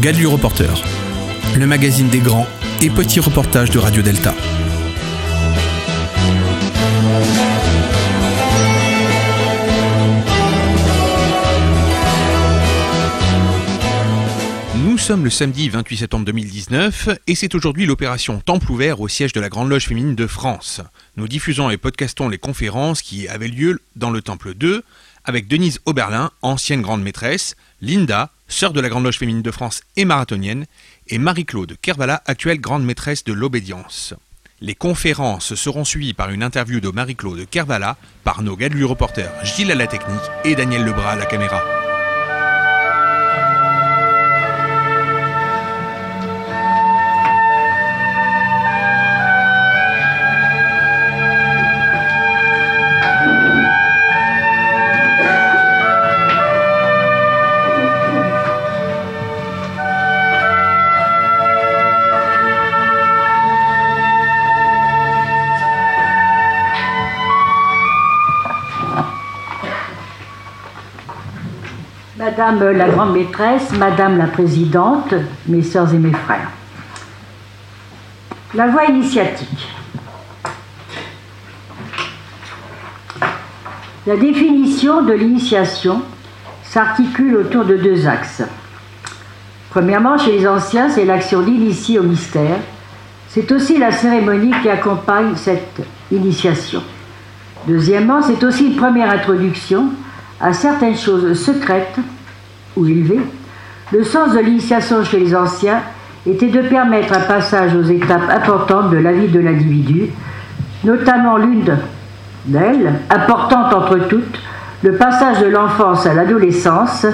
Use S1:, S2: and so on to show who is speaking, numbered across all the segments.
S1: Gadu Reporter, le magazine des grands et petits reportages de Radio Delta. Nous sommes le samedi 28 septembre 2019 et c'est aujourd'hui l'opération Temple ouvert au siège de la Grande Loge féminine de France. Nous diffusons et podcastons les conférences qui avaient lieu dans le Temple 2 avec Denise Oberlin, ancienne grande maîtresse, Linda, sœur de la Grande Loge féminine de France et marathonienne, et Marie-Claude Kervala, actuelle grande maîtresse de l'obédience. Les conférences seront suivies par une interview de Marie-Claude Kervala par nos gars reporters Gilles à la technique et Daniel Lebras à la caméra.
S2: Madame la grande maîtresse, Madame la présidente, mes sœurs et mes frères. La voie initiatique. La définition de l'initiation s'articule autour de deux axes. Premièrement, chez les anciens, c'est l'action d'initier au mystère. C'est aussi la cérémonie qui accompagne cette initiation. Deuxièmement, c'est aussi une première introduction à certaines choses secrètes le sens de l'initiation chez les anciens était de permettre un passage aux étapes importantes de la vie de l'individu, notamment l'une d'elles, importante entre toutes, le passage de l'enfance à l'adolescence,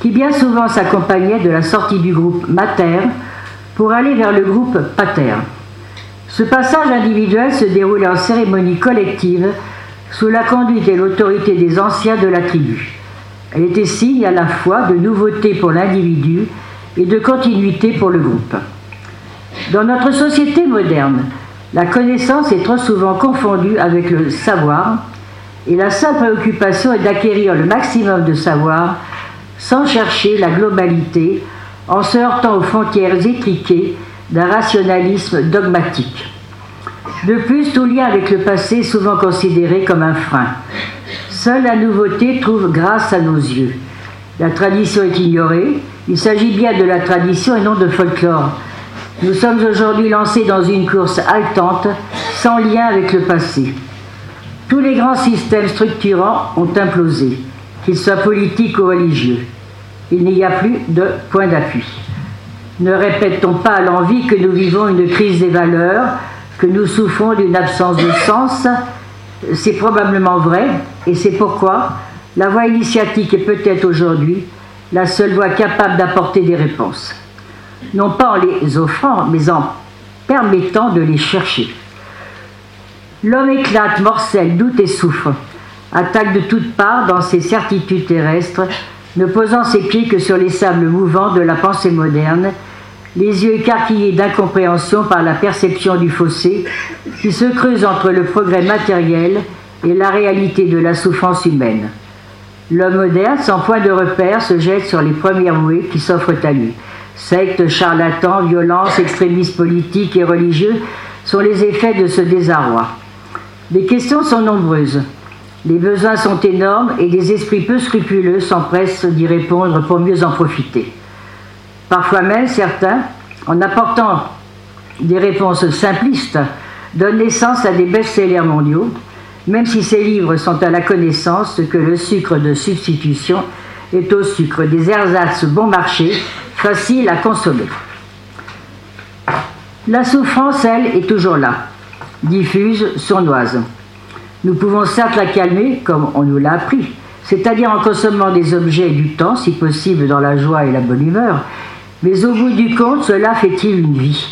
S2: qui bien souvent s'accompagnait de la sortie du groupe mater pour aller vers le groupe pater. Ce passage individuel se déroulait en cérémonie collective sous la conduite et l'autorité des anciens de la tribu. Elle était signe à la fois de nouveauté pour l'individu et de continuité pour le groupe. Dans notre société moderne, la connaissance est trop souvent confondue avec le savoir et la seule préoccupation est d'acquérir le maximum de savoir sans chercher la globalité en se heurtant aux frontières étriquées d'un rationalisme dogmatique. De plus, tout lien avec le passé est souvent considéré comme un frein. Seule la nouveauté trouve grâce à nos yeux. La tradition est ignorée. Il s'agit bien de la tradition et non de folklore. Nous sommes aujourd'hui lancés dans une course haletante, sans lien avec le passé. Tous les grands systèmes structurants ont implosé, qu'ils soient politiques ou religieux. Il n'y a plus de point d'appui. Ne répète-t-on pas à l'envie que nous vivons une crise des valeurs, que nous souffrons d'une absence de sens c'est probablement vrai, et c'est pourquoi la voie initiatique est peut-être aujourd'hui la seule voie capable d'apporter des réponses. Non pas en les offrant, mais en permettant de les chercher. L'homme éclate, morcelle, doute et souffre, attaque de toutes parts dans ses certitudes terrestres, ne posant ses pieds que sur les sables mouvants de la pensée moderne, les yeux écarquillés d'incompréhension par la perception du fossé qui se creuse entre le progrès matériel et la réalité de la souffrance humaine. L'homme moderne, sans point de repère, se jette sur les premières bouées qui s'offrent à lui. Sectes, charlatans, violences, extrémistes politiques et religieux sont les effets de ce désarroi. Les questions sont nombreuses. Les besoins sont énormes et des esprits peu scrupuleux s'empressent d'y répondre pour mieux en profiter. Parfois même, certains, en apportant des réponses simplistes, donnent naissance à des best-sellers mondiaux, même si ces livres sont à la connaissance que le sucre de substitution est au sucre des ersatz bon marché, facile à consommer. La souffrance, elle, est toujours là, diffuse, sournoise. Nous pouvons certes la calmer, comme on nous l'a appris, c'est-à-dire en consommant des objets et du temps, si possible dans la joie et la bonne humeur, mais au bout du compte, cela fait-il une vie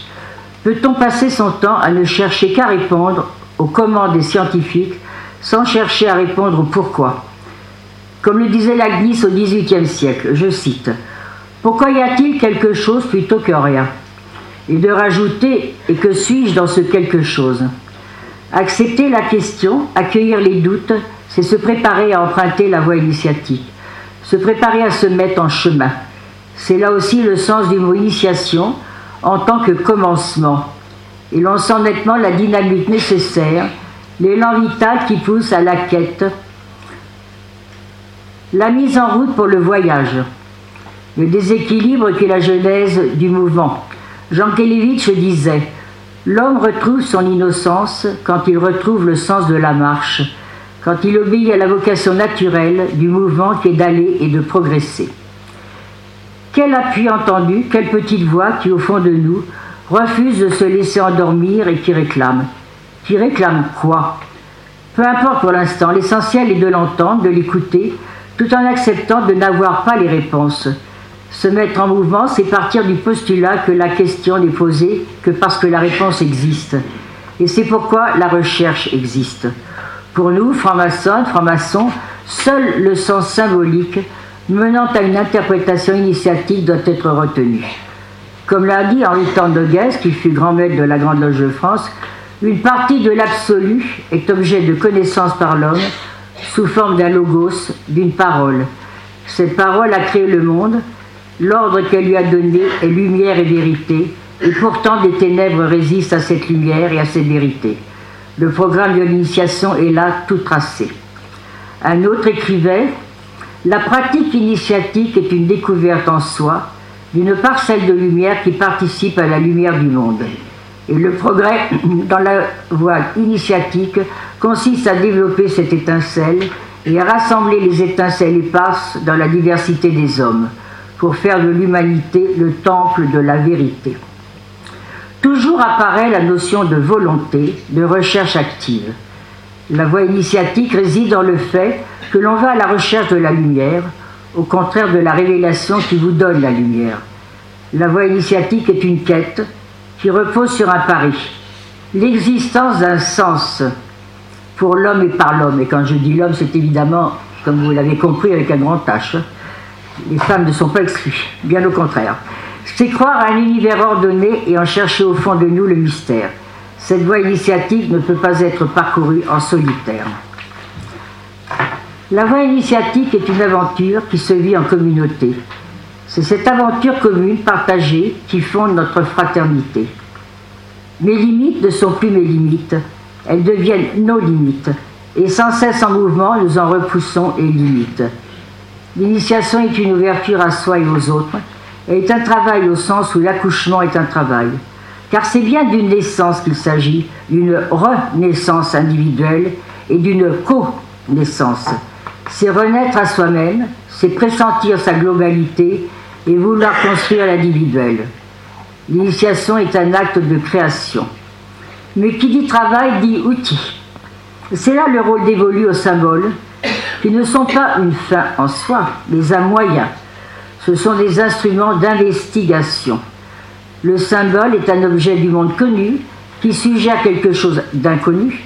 S2: Peut-on passer son temps à ne chercher qu'à répondre aux commandes des scientifiques sans chercher à répondre au pourquoi Comme le disait Lagnis au XVIIIe siècle, je cite Pourquoi y a-t-il quelque chose plutôt que rien? Et de rajouter Et que suis-je dans ce quelque chose? Accepter la question, accueillir les doutes, c'est se préparer à emprunter la voie initiatique, se préparer à se mettre en chemin. C'est là aussi le sens du mot initiation en tant que commencement. Et l'on sent nettement la dynamique nécessaire, l'élan vital qui pousse à la quête, la mise en route pour le voyage, le déséquilibre qui est la genèse du mouvement. Jean Kelevitch disait L'homme retrouve son innocence quand il retrouve le sens de la marche, quand il obéit à la vocation naturelle du mouvement qui est d'aller et de progresser. Quel appui entendu, quelle petite voix qui, au fond de nous, refuse de se laisser endormir et qui réclame. Qui réclame quoi? Peu importe pour l'instant, l'essentiel est de l'entendre, de l'écouter, tout en acceptant de n'avoir pas les réponses. Se mettre en mouvement, c'est partir du postulat que la question n'est posée que parce que la réponse existe. Et c'est pourquoi la recherche existe. Pour nous, francs-maçons, francs-maçons, seul le sens symbolique menant à une interprétation initiatique doit être retenue. Comme l'a dit Henri Tandoguès, qui fut grand maître de la Grande Loge de France, une partie de l'absolu est objet de connaissance par l'homme sous forme d'un logos, d'une parole. Cette parole a créé le monde, l'ordre qu'elle lui a donné est lumière et vérité, et pourtant des ténèbres résistent à cette lumière et à cette vérité. Le programme de l'initiation est là tout tracé. Un autre écrivait la pratique initiatique est une découverte en soi d'une parcelle de lumière qui participe à la lumière du monde. Et le progrès dans la voie initiatique consiste à développer cette étincelle et à rassembler les étincelles éparses dans la diversité des hommes pour faire de l'humanité le temple de la vérité. Toujours apparaît la notion de volonté, de recherche active. La voie initiatique réside dans le fait que l'on va à la recherche de la lumière, au contraire de la révélation qui vous donne la lumière. La voie initiatique est une quête qui repose sur un pari, l'existence d'un sens pour l'homme et par l'homme. Et quand je dis l'homme, c'est évidemment, comme vous l'avez compris, avec un grand H. Les femmes ne sont pas exclues, bien au contraire. C'est croire à un univers ordonné et en chercher au fond de nous le mystère. Cette voie initiatique ne peut pas être parcourue en solitaire. La voie initiatique est une aventure qui se vit en communauté. C'est cette aventure commune, partagée, qui fonde notre fraternité. Mes limites ne sont plus mes limites, elles deviennent nos limites, et sans cesse en mouvement, nous en repoussons les limites. L'initiation est une ouverture à soi et aux autres, elle est un travail au sens où l'accouchement est un travail car c'est bien d'une naissance qu'il s'agit, d'une renaissance individuelle et d'une co-naissance. C'est renaître à soi-même, c'est pressentir sa globalité et vouloir construire l'individuel. L'initiation est un acte de création. Mais qui dit travail dit outil. C'est là le rôle dévolu aux symboles, qui ne sont pas une fin en soi, mais un moyen. Ce sont des instruments d'investigation. Le symbole est un objet du monde connu qui suggère quelque chose d'inconnu.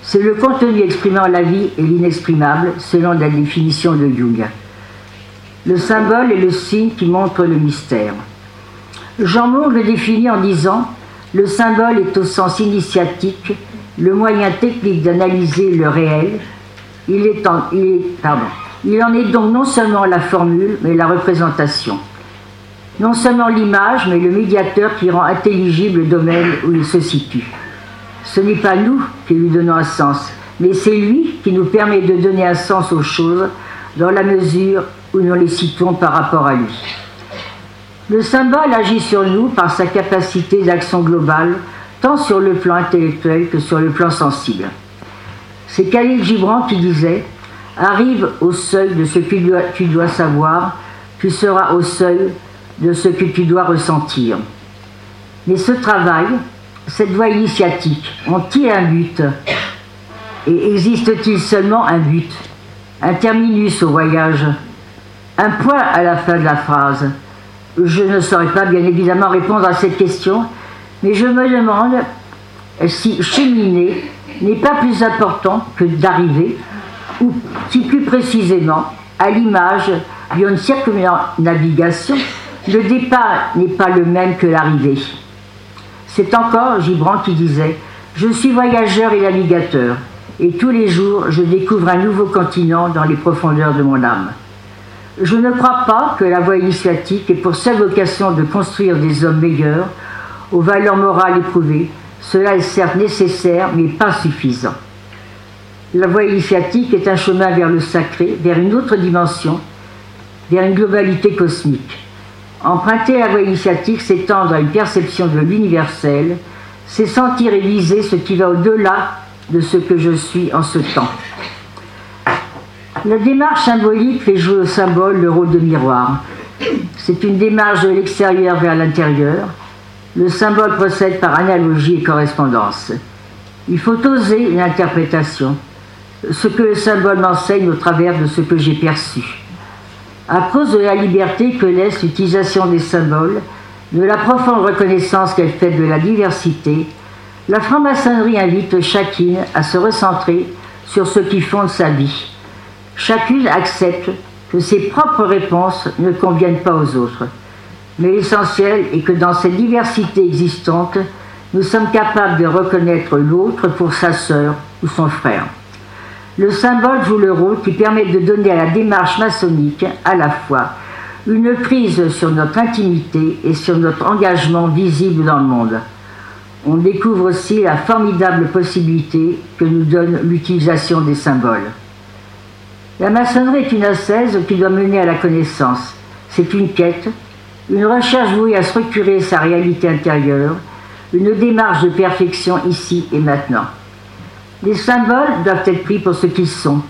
S2: C'est le contenu exprimant la vie et l'inexprimable selon la définition de Jung. Le symbole est le signe qui montre le mystère. Jean Moore le définit en disant Le symbole est au sens initiatique le moyen technique d'analyser le réel. Il en est donc non seulement la formule, mais la représentation non seulement l'image, mais le médiateur qui rend intelligible le domaine où il se situe. Ce n'est pas nous qui lui donnons un sens, mais c'est lui qui nous permet de donner un sens aux choses dans la mesure où nous les citons par rapport à lui. Le symbole agit sur nous par sa capacité d'action globale, tant sur le plan intellectuel que sur le plan sensible. C'est Khalil Gibran qui disait Arrive au seuil de ce que tu dois savoir, tu seras au seuil de ce que tu dois ressentir. Mais ce travail, cette voie initiatique, ont-ils un but Et existe-t-il seulement un but Un terminus au voyage Un point à la fin de la phrase? Je ne saurais pas bien évidemment répondre à cette question, mais je me demande si cheminer n'est pas plus important que d'arriver, ou si plus précisément, à l'image d'une circumnavigation, le départ n'est pas le même que l'arrivée. C'est encore Gibran qui disait Je suis voyageur et navigateur, et tous les jours je découvre un nouveau continent dans les profondeurs de mon âme. Je ne crois pas que la voie initiatique ait pour seule vocation de construire des hommes meilleurs, aux valeurs morales éprouvées. Cela est certes nécessaire, mais pas suffisant. La voie initiatique est un chemin vers le sacré, vers une autre dimension, vers une globalité cosmique. Emprunter la voie initiatique, c'est tendre à une perception de l'universel, c'est sentir et viser ce qui va au-delà de ce que je suis en ce temps. La démarche symbolique fait jouer au symbole le rôle de miroir. C'est une démarche de l'extérieur vers l'intérieur. Le symbole procède par analogie et correspondance. Il faut oser l'interprétation, ce que le symbole m'enseigne au travers de ce que j'ai perçu. À cause de la liberté que laisse l'utilisation des symboles, de la profonde reconnaissance qu'elle fait de la diversité, la franc-maçonnerie invite chacune à se recentrer sur ce qui fonde sa vie. Chacune accepte que ses propres réponses ne conviennent pas aux autres. Mais l'essentiel est que dans cette diversité existante, nous sommes capables de reconnaître l'autre pour sa sœur ou son frère. Le symbole joue le rôle qui permet de donner à la démarche maçonnique à la fois une prise sur notre intimité et sur notre engagement visible dans le monde. On découvre aussi la formidable possibilité que nous donne l'utilisation des symboles. La maçonnerie est une ascèse qui doit mener à la connaissance. C'est une quête, une recherche vouée à structurer sa réalité intérieure, une démarche de perfection ici et maintenant. Les symboles doivent être pris pour ce qu'ils sont,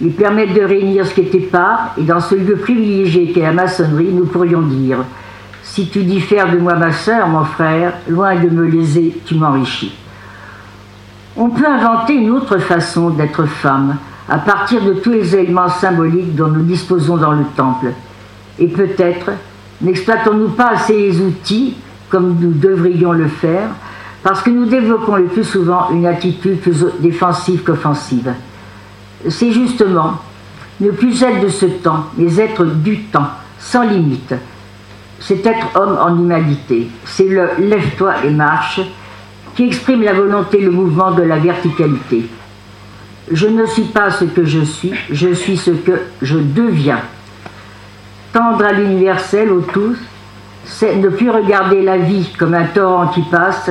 S2: ils permettent de réunir ce qui était pas, et dans ce lieu privilégié qu'est la maçonnerie, nous pourrions dire Si tu diffères de moi, ma sœur, mon frère, loin de me léser, tu m'enrichis. On peut inventer une autre façon d'être femme, à partir de tous les éléments symboliques dont nous disposons dans le temple. Et peut-être n'exploitons-nous pas assez les outils comme nous devrions le faire, parce que nous développons le plus souvent une attitude plus défensive qu'offensive c'est justement ne plus être de ce temps, mais être du temps, sans limite. C'est être homme en humanité. C'est le lève-toi et marche qui exprime la volonté, le mouvement de la verticalité. Je ne suis pas ce que je suis, je suis ce que je deviens. Tendre à l'universel, au tous, c'est ne plus regarder la vie comme un torrent qui passe,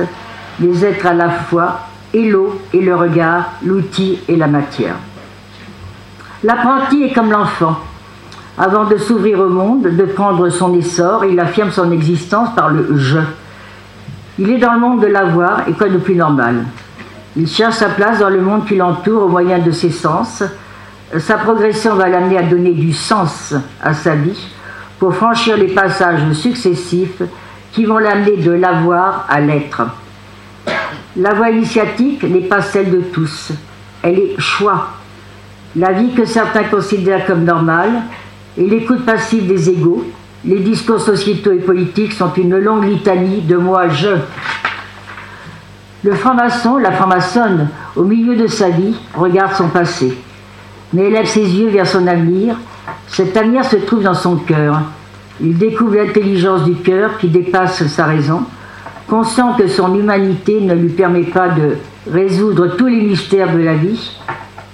S2: mais être à la fois et l'eau et le regard, l'outil et la matière. L'apprenti est comme l'enfant. Avant de s'ouvrir au monde, de prendre son essor, il affirme son existence par le je. Il est dans le monde de l'avoir et quoi de plus normal. Il cherche sa place dans le monde qui l'entoure au moyen de ses sens. Sa progression va l'amener à donner du sens à sa vie pour franchir les passages successifs qui vont l'amener de l'avoir à l'être. La voie initiatique n'est pas celle de tous. Elle est choix la vie que certains considèrent comme normale et l'écoute passive des égaux, les discours sociétaux et politiques sont une longue litanie de moi-je. Le franc-maçon, la franc-maçonne, au milieu de sa vie, regarde son passé, mais élève ses yeux vers son avenir. Cet avenir se trouve dans son cœur. Il découvre l'intelligence du cœur qui dépasse sa raison, conscient que son humanité ne lui permet pas de résoudre tous les mystères de la vie,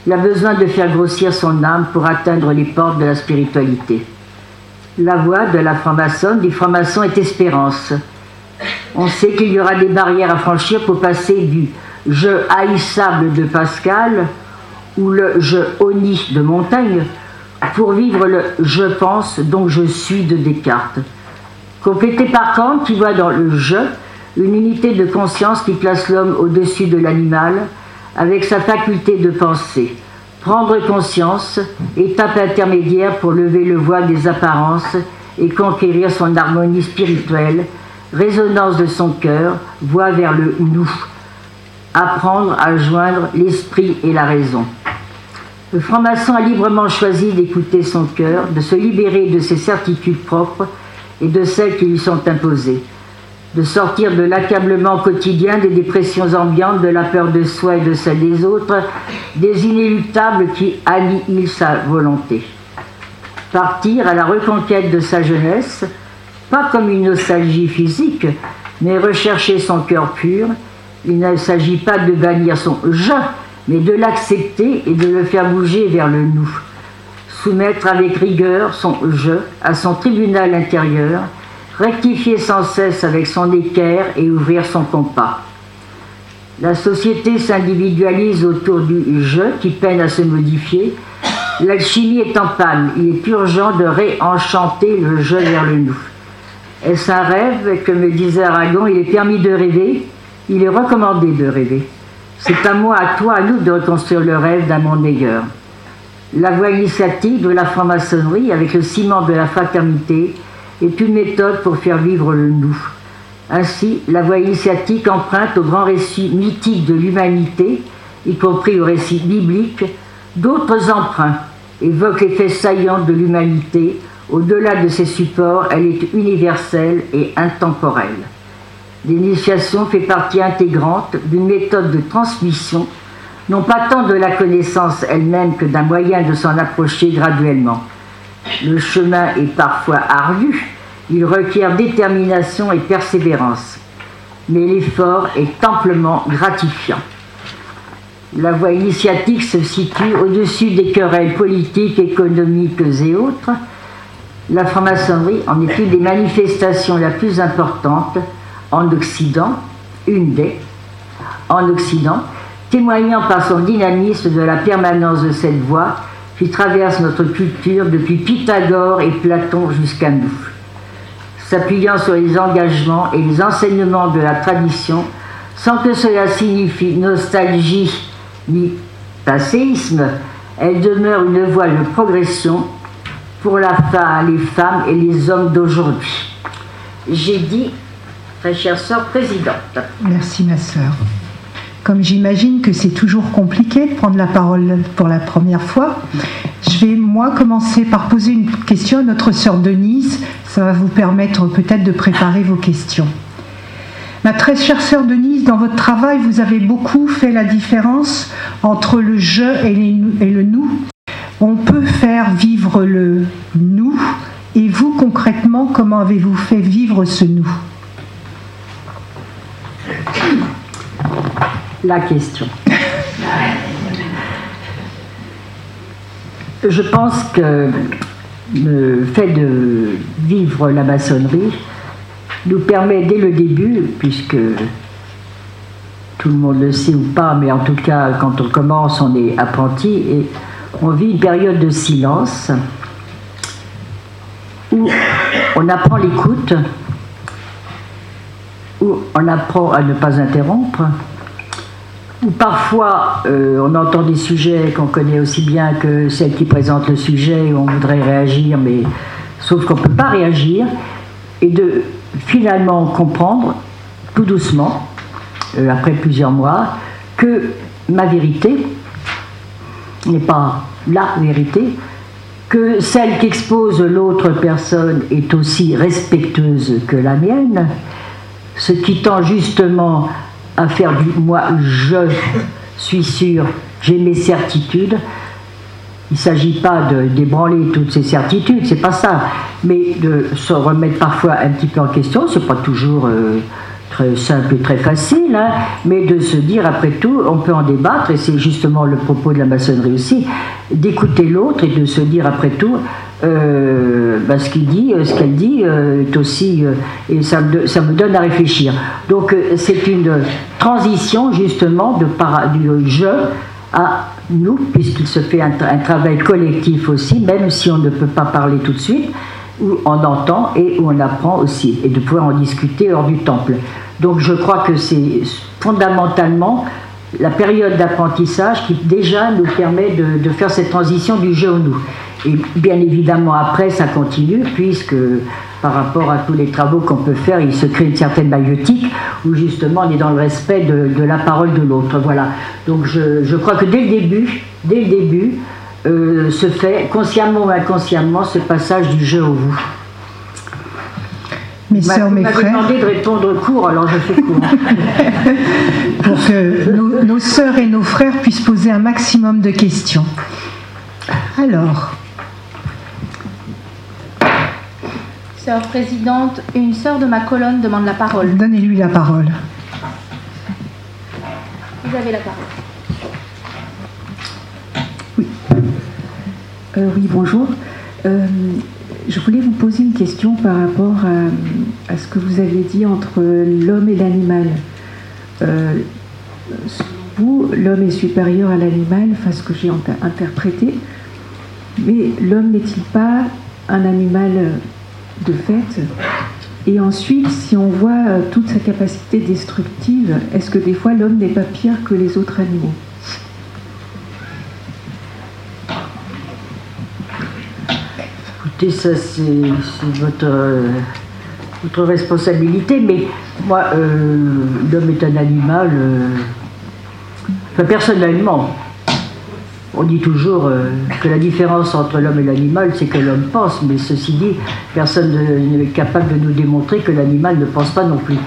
S2: il a besoin de faire grossir son âme pour atteindre les portes de la spiritualité. La voie de la franc-maçonne, du franc-maçon, est espérance. On sait qu'il y aura des barrières à franchir pour passer du je haïssable de Pascal ou le je honni de Montaigne pour vivre le je pense donc je suis de Descartes. Complété par Kant qui voit dans le je une unité de conscience qui place l'homme au-dessus de l'animal, avec sa faculté de penser. Prendre conscience, étape intermédiaire pour lever le voile des apparences et conquérir son harmonie spirituelle, résonance de son cœur, voie vers le nous. Apprendre à joindre l'esprit et la raison. Le franc-maçon a librement choisi d'écouter son cœur, de se libérer de ses certitudes propres et de celles qui lui sont imposées de sortir de l'accablement quotidien, des dépressions ambiantes, de la peur de soi et de celle des autres, des inéluctables qui annihilent sa volonté. Partir à la reconquête de sa jeunesse, pas comme une nostalgie physique, mais rechercher son cœur pur. Il ne s'agit pas de bannir son je, mais de l'accepter et de le faire bouger vers le nous. soumettre avec rigueur son je à son tribunal intérieur, rectifier sans cesse avec son équerre et ouvrir son compas. La société s'individualise autour du je qui peine à se modifier. L'alchimie est en panne. Il est urgent de réenchanter le je vers le nous. Est-ce un rêve que me disait Aragon Il est permis de rêver, il est recommandé de rêver. C'est à moi, à toi, à nous de reconstruire le rêve d'un monde meilleur. La voie initiative de la franc-maçonnerie, avec le ciment de la fraternité, est une méthode pour faire vivre le nous. Ainsi, la voie initiatique emprunte au grand récit mythique de l'humanité, y compris au récit biblique, d'autres emprunts, évoque les faits de l'humanité. Au-delà de ses supports, elle est universelle et intemporelle. L'initiation fait partie intégrante d'une méthode de transmission, non pas tant de la connaissance elle-même que d'un moyen de s'en approcher graduellement. Le chemin est parfois ardu, il requiert détermination et persévérance, mais l'effort est amplement gratifiant. La voie initiatique se situe au-dessus des querelles politiques, économiques et autres. La franc-maçonnerie en est une des manifestations la plus importante en Occident, une des, en Occident, témoignant par son dynamisme de la permanence de cette voie qui traverse notre culture depuis Pythagore et Platon jusqu'à nous. S'appuyant sur les engagements et les enseignements de la tradition, sans que cela signifie nostalgie ni passéisme, elle demeure une voie de progression pour la femme, les femmes et les hommes d'aujourd'hui. J'ai dit, très chère sœur présidente.
S3: Merci ma sœur. Comme j'imagine que c'est toujours compliqué de prendre la parole pour la première fois, je vais moi commencer par poser une question à notre sœur Denise. Ça va vous permettre peut-être de préparer vos questions. Ma très chère sœur Denise, dans votre travail, vous avez beaucoup fait la différence entre le je et, et le nous. On peut faire vivre le nous. Et vous, concrètement, comment avez-vous fait vivre ce nous?
S2: La question. Je pense que le fait de vivre la maçonnerie nous permet dès le début, puisque tout le monde le sait ou pas, mais en tout cas quand on commence on est apprenti et on vit une période de silence où on apprend l'écoute, où on apprend à ne pas interrompre, parfois euh, on entend des sujets qu'on connaît aussi bien que celles qui présentent le sujet, où on voudrait réagir, mais sauf qu'on ne peut pas réagir, et de finalement comprendre tout doucement, euh, après plusieurs mois, que ma vérité n'est pas la vérité, que celle qu'expose l'autre personne est aussi respectueuse que la mienne, ce qui tend justement à faire du moi, je suis sûr, j'ai mes certitudes. Il ne s'agit pas débranler toutes ces certitudes, c'est pas ça, mais de se remettre parfois un petit peu en question, c'est pas toujours euh, très simple et très facile, hein, mais de se dire après tout, on peut en débattre, et c'est justement le propos de la maçonnerie aussi, d'écouter l'autre et de se dire après tout, euh, bah, ce qu'il dit, euh, ce qu'elle dit euh, est aussi, et ça me, donne à réfléchir. Donc c'est une transition justement de du je à nous, puisqu'il se fait un, travail collectif aussi, même si on ne peut pas parler tout de suite, où on entend et où on apprend aussi, et de pouvoir en discuter hors du temple. Donc je crois que c'est fondamentalement la période d'apprentissage qui déjà nous permet de, faire cette transition du jeu au nous. Et bien évidemment, après, ça continue, puisque par rapport à tous les travaux qu'on peut faire, il se crée une certaine maïotique où justement on est dans le respect de, la parole de l'autre. Voilà. Donc je, crois que dès le début, dès le début, euh, se fait consciemment ou inconsciemment ce passage du jeu au vous.
S3: Mes sœurs, mes frères.
S2: demandé de répondre court, alors je fais court.
S3: Pour que nos, nos sœurs et nos frères puissent poser un maximum de questions. Alors,
S4: Sœur présidente, une sœur de ma colonne demande la parole.
S3: Donnez-lui la parole.
S4: Vous avez la parole.
S3: Oui.
S5: Euh, oui, bonjour. Euh, je voulais vous poser une question par rapport à, ce que vous avez dit entre l'homme et l'animal. Euh, vous, l'homme est supérieur à l'animal, enfin ce que j'ai interprété, mais l'homme n'est-il pas un animal de fait? Et ensuite, si on voit toute sa capacité destructive, est-ce que des fois l'homme n'est pas pire que les autres animaux?
S2: Ça c'est votre, votre responsabilité, mais moi, euh, l'homme est un animal, euh, personnellement, on dit toujours euh, que la différence entre l'homme et l'animal, c'est que l'homme pense, mais ceci dit, personne n'est capable de nous démontrer que l'animal ne pense pas non plus.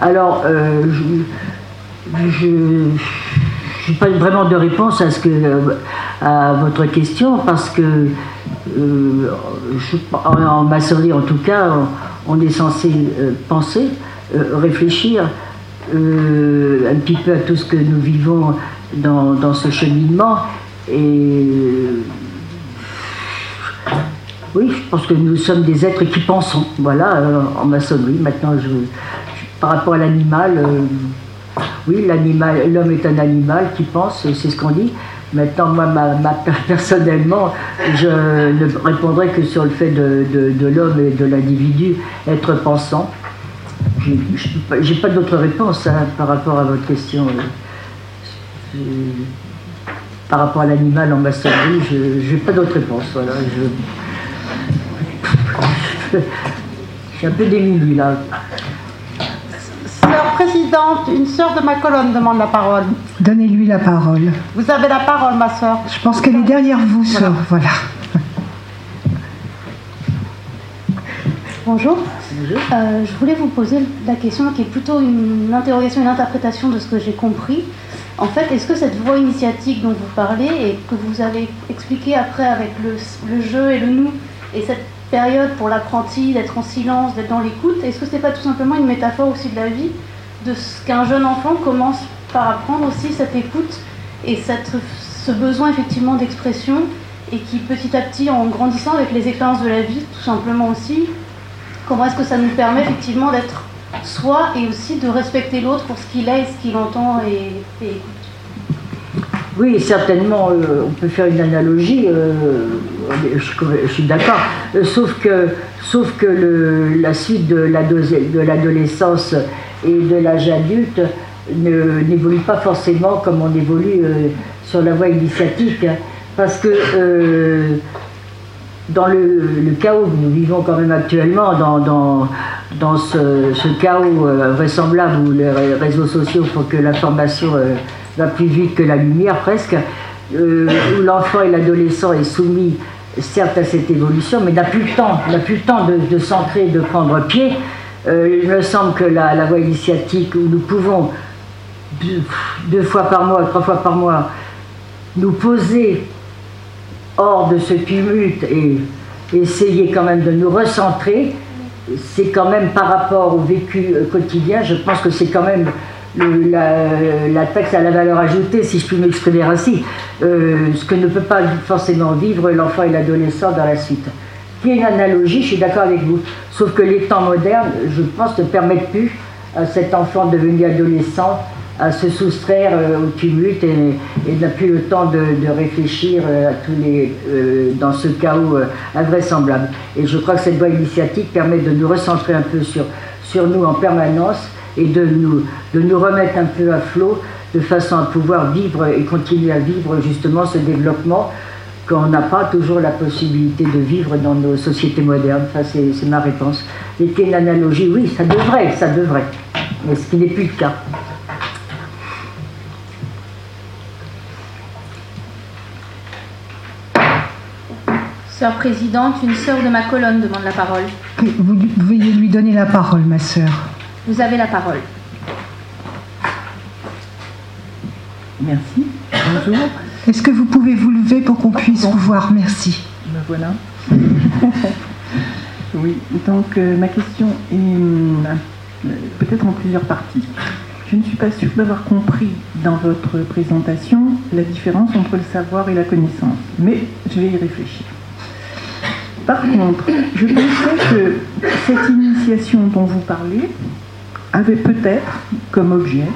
S2: Alors, je n'ai pas vraiment de réponse à, ce que, à votre question, parce que euh, en maçonnerie en tout cas, on, est censé euh, penser, euh, réfléchir un petit peu à tout ce que nous vivons dans, ce cheminement. Et oui, je pense que nous sommes des êtres qui pensons. Voilà, en maçonnerie. Maintenant, je, par rapport à l'animal, oui, l'animal, l'homme est un animal qui pense, c'est ce qu'on dit. Maintenant, moi, personnellement, je ne répondrai que sur le fait de, l'homme et de l'individu être pensant. Je n'ai pas d'autre réponse hein, par rapport à votre question. par rapport à l'animal en maçonnerie, je n'ai pas d'autre réponse. Voilà, je, je suis un peu démunie là
S6: présidente, une sœur de ma colonne demande la parole.
S3: Donnez-lui la parole.
S6: Vous avez la parole, ma sœur.
S3: Je pense qu'elle est derrière vous, sœur. Voilà.
S4: Bonjour. Euh, je voulais vous poser la question qui est plutôt une interrogation, une interprétation de ce que j'ai compris. En fait, est-ce que cette voie initiatique dont vous parlez et que vous avez expliqué après avec le, le jeu et le nous et cette période pour l'apprenti d'être en silence, d'être dans l'écoute, est-ce que ce n'est pas tout simplement une métaphore aussi de la vie de ce qu'un jeune enfant commence par apprendre aussi cette écoute et ce besoin effectivement d'expression et qui petit à petit, en grandissant avec les expériences de la vie, tout simplement aussi, comment est-ce que ça nous permet effectivement d'être soi et aussi de respecter l'autre pour ce qu'il est, ce qu'il entend et, écoute.
S2: Oui, certainement, euh, on peut faire une analogie, euh, je, suis d'accord, euh, sauf que, sauf que la suite de l'adolescence et de l'âge adulte n'évolue pas forcément comme on évolue euh, sur la voie initiatique. Hein. parce que euh, dans le, chaos que nous vivons quand même actuellement, dans, dans, ce, chaos euh, vraisemblable où les réseaux sociaux font que l'information va plus vite que la lumière presque, où l'enfant et l'adolescent est soumis certes à cette évolution, mais n'a plus le temps, n'a plus temps de, de s'ancrer, de prendre pied. Euh, il me semble que la, voie initiatique, où nous pouvons deux, fois par mois, trois fois par mois, nous poser hors de ce tumulte et essayer quand même de nous recentrer, c'est quand même par rapport au vécu euh, quotidien, je pense que c'est quand même la, taxe à la valeur ajoutée, si je puis m'exprimer ainsi, euh, ce que ne peut pas forcément vivre l'enfant et l'adolescent dans la suite qui est une analogie, je suis d'accord avec vous. Sauf que les temps modernes, je pense, ne permettent plus à cet enfant devenu adolescent à se soustraire euh, au tumulte et, n'a plus le temps de, réfléchir euh, à tous les, euh, dans ce chaos invraisemblable. Et je crois que cette voie initiatique permet de nous recentrer un peu sur, sur nous en permanence et de nous, de nous remettre un peu à flot de façon à pouvoir vivre et continuer à vivre justement ce développement qu'on n'a pas toujours la possibilité de vivre dans nos sociétés modernes. Ça, c'est ma réponse. Et quelle analogie Oui, ça devrait, ça devrait. Mais ce qui n'est plus le cas.
S4: Sœur présidente, une sœur de ma colonne demande la parole.
S3: Vous, vous veuillez lui donner la parole, ma sœur.
S4: Vous avez la parole.
S7: Merci. Bonjour.
S3: Est-ce que vous pouvez vous lever pour qu'on puisse vous voir? Merci.
S7: Ben voilà. oui, donc euh, ma question est euh, peut-être en plusieurs parties. Je ne suis pas sûre d'avoir compris dans votre présentation la différence entre le savoir et la connaissance, mais je vais y réfléchir. Par contre, je pensais que cette initiation dont vous parlez avait peut-être comme objet,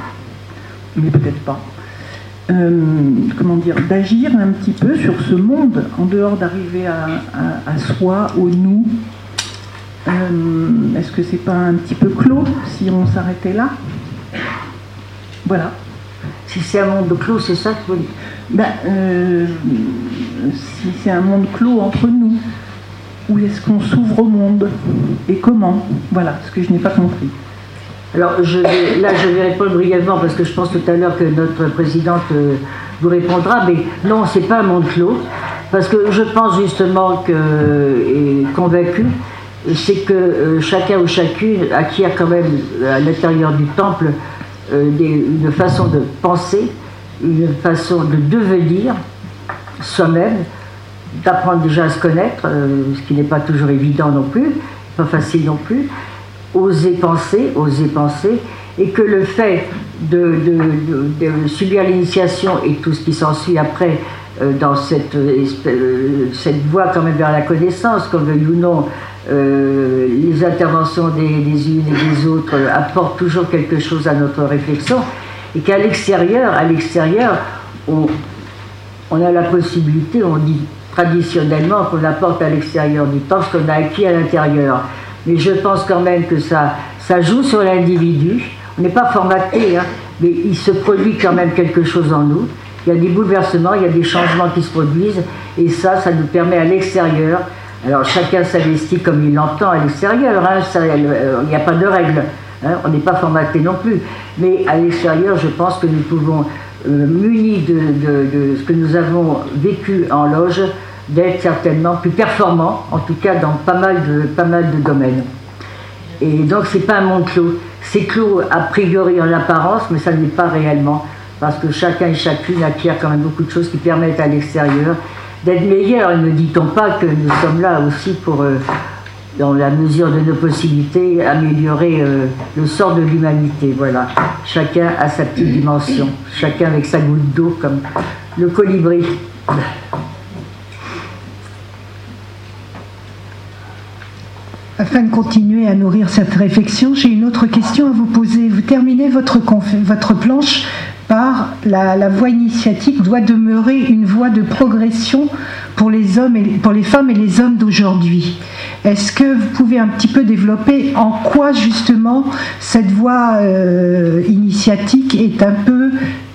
S7: mais peut-être pas, euh, comment dire, d'agir un petit peu sur ce monde, en dehors d'arriver à, soi, au nous. Euh, est-ce que c'est pas un petit peu clos si on s'arrêtait là? Voilà.
S2: Si c'est un monde clos, c'est ça que vous dites?
S7: Ben, euh, Si c'est un monde clos entre nous, où est-ce qu'on s'ouvre au monde? Et comment? Voilà ce que je n'ai pas compris.
S2: Alors je là, je vais répondre brièvement parce que je pense tout à l'heure que notre présidente euh, vous répondra, mais non, c'est pas un monde clos, parce que je pense justement que, et convaincu, c'est que euh, chacun ou chacune acquiert quand même à l'intérieur du temple euh, une façon de penser, une façon de devenir soi-même, d'apprendre déjà à se connaître, ce qui n'est pas toujours évident non plus, pas facile non plus, oser penser, oser penser, et que le fait de, subir l'initiation et tout ce qui s'ensuit après euh, dans cette, euh, cette voie quand même vers la connaissance, comme veuille ou non, euh, les interventions des, unes et des autres apportent toujours quelque chose à notre réflexion, et qu'à l'extérieur, à l'extérieur, on, on a la possibilité, on dit traditionnellement qu'on apporte à l'extérieur du temps ce qu'on a acquis à l'intérieur mais je pense quand même que ça, ça joue sur l'individu. On n'est pas formaté, hein, mais il se produit quand même quelque chose en nous. Il y a des bouleversements, il y a des changements qui se produisent, et ça, ça nous permet à l'extérieur. Alors chacun s'investit comme il l'entend à l'extérieur, hein, il n'y a pas de règle, hein, on n'est pas formaté non plus. Mais à l'extérieur, je pense que nous pouvons, euh, munis de, ce que nous avons vécu en loge, d'être certainement plus performant, en tout cas dans pas mal de, pas domaines. Et donc c'est pas un monde clos. C'est clos a priori en apparence, mais ça n'est pas réellement, parce que chacun et chacune acquiert quand même beaucoup de choses qui permettent à l'extérieur d'être meilleur. Ne dit-on pas que nous sommes là aussi pour, euh, dans la mesure de nos possibilités, améliorer euh, le sort de l'humanité. Voilà. Chacun a sa petite dimension, chacun avec sa goutte d'eau comme le colibri.
S3: Afin de continuer à nourrir cette réflexion, j'ai une autre question à vous poser. Vous terminez votre, votre planche par la, voie initiatique doit demeurer une voie de progression pour les hommes et pour les femmes et les hommes d'aujourd'hui. Est-ce que vous pouvez un petit peu développer en quoi justement cette voie euh, initiatique est un peu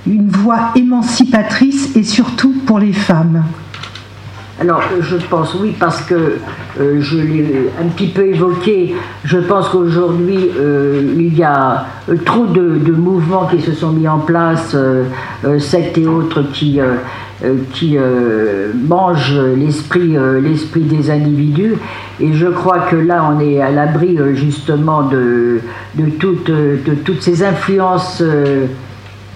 S3: une voie émancipatrice et surtout pour les femmes?
S2: Alors, je pense oui, parce que euh, je l'ai un petit peu évoqué. Je pense qu'aujourd'hui, euh, il y a euh, trop de, mouvements qui se sont mis en place, sectes et autres, qui, qui mangent l'esprit des individus. Et je crois que là, on est à l'abri justement de toutes ces influences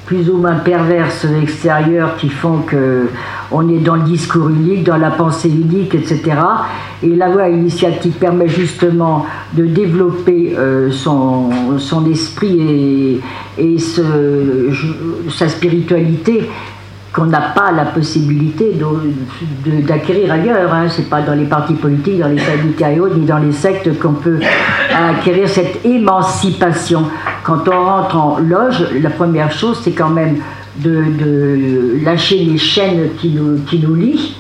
S2: plus ou moins perverses extérieures qui font que on est dans le discours unique, dans la pensée unique, etc. Et la voie initiatique permet justement de développer euh, son, esprit et, et sa spiritualité qu'on n'a pas la possibilité d'acquérir ailleurs. Hein. Ce n'est pas dans les partis politiques, dans les syndicats et autres, ni dans les sectes qu'on peut acquérir cette émancipation. Quand on rentre en loge, la première chose, c'est quand même de, lâcher les chaînes qui nous, qui nous lient.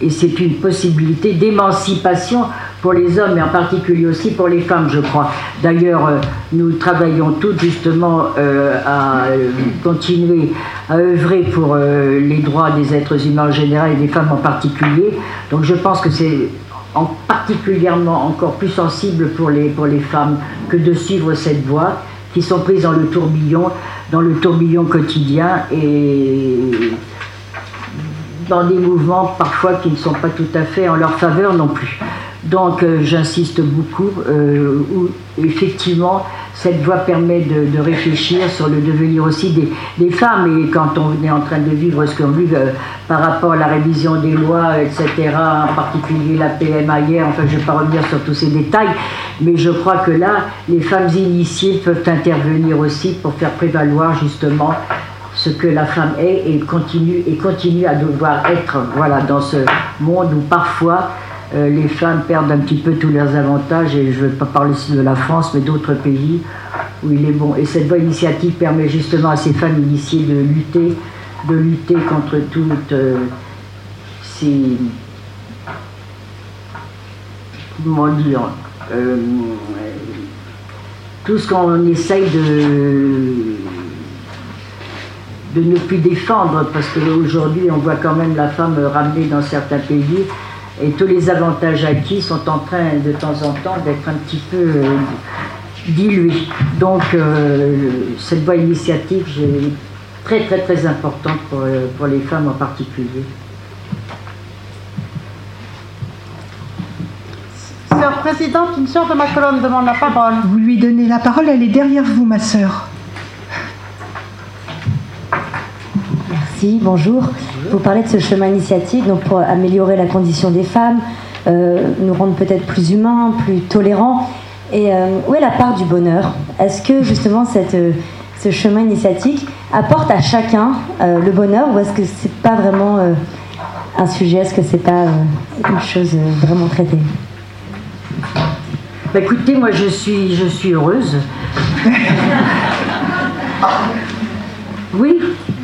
S2: Et c'est une possibilité d'émancipation pour les hommes, et en particulier aussi pour les femmes, je crois. D'ailleurs, euh, nous travaillons tous justement euh, à continuer à œuvrer pour euh, les droits des êtres humains en général et des femmes en particulier. Donc je pense que c'est en particulièrement encore plus sensible pour les, pour les femmes que de suivre cette voie, qui sont prises dans le tourbillon, dans le tourbillon quotidien et dans des mouvements parfois qui ne sont pas tout à fait en leur faveur non plus. Donc euh, j'insiste beaucoup, euh, où effectivement cette voie permet de, réfléchir sur le devenir aussi des, femmes. Et quand on est en train de vivre ce qu'on vit euh, par rapport à la révision des lois, etc., en particulier la PMA enfin je ne vais pas revenir sur tous ces détails, mais je crois que là, les femmes initiées peuvent intervenir aussi pour faire prévaloir justement ce que la femme est et continue, et continue à devoir être voilà, dans ce monde où parfois euh, les femmes perdent un petit peu tous leurs avantages, et je ne veux pas parler de la France, mais d'autres pays où il est bon. Et cette voie initiative permet justement à ces femmes initiées de lutter, de lutter contre toutes euh, ces. Comment dire euh, Tout ce qu'on essaye de de ne plus défendre, parce qu'aujourd'hui on voit quand même la femme ramenée dans certains pays et tous les avantages acquis sont en train de temps en temps d'être un petit peu euh, dilués. Donc euh, cette voie initiative est très très très importante pour, euh, pour les femmes en particulier.
S6: Sœur présidente, une sœur de ma colonne demande la parole.
S3: Vous lui donnez la parole, elle est derrière vous, ma sœur.
S8: Merci, bonjour. Vous parlez de ce chemin initiatique donc pour améliorer la condition des femmes, euh, nous rendre peut-être plus humains, plus tolérants. Et euh, où est la part du bonheur? Est-ce que justement cette, euh, ce chemin initiatique apporte à chacun le bonheur ou est-ce que c'est pas vraiment un sujet? Est-ce que c'est pas une chose vraiment traitée?
S2: Bah, écoutez, moi je suis, je suis heureuse. oui,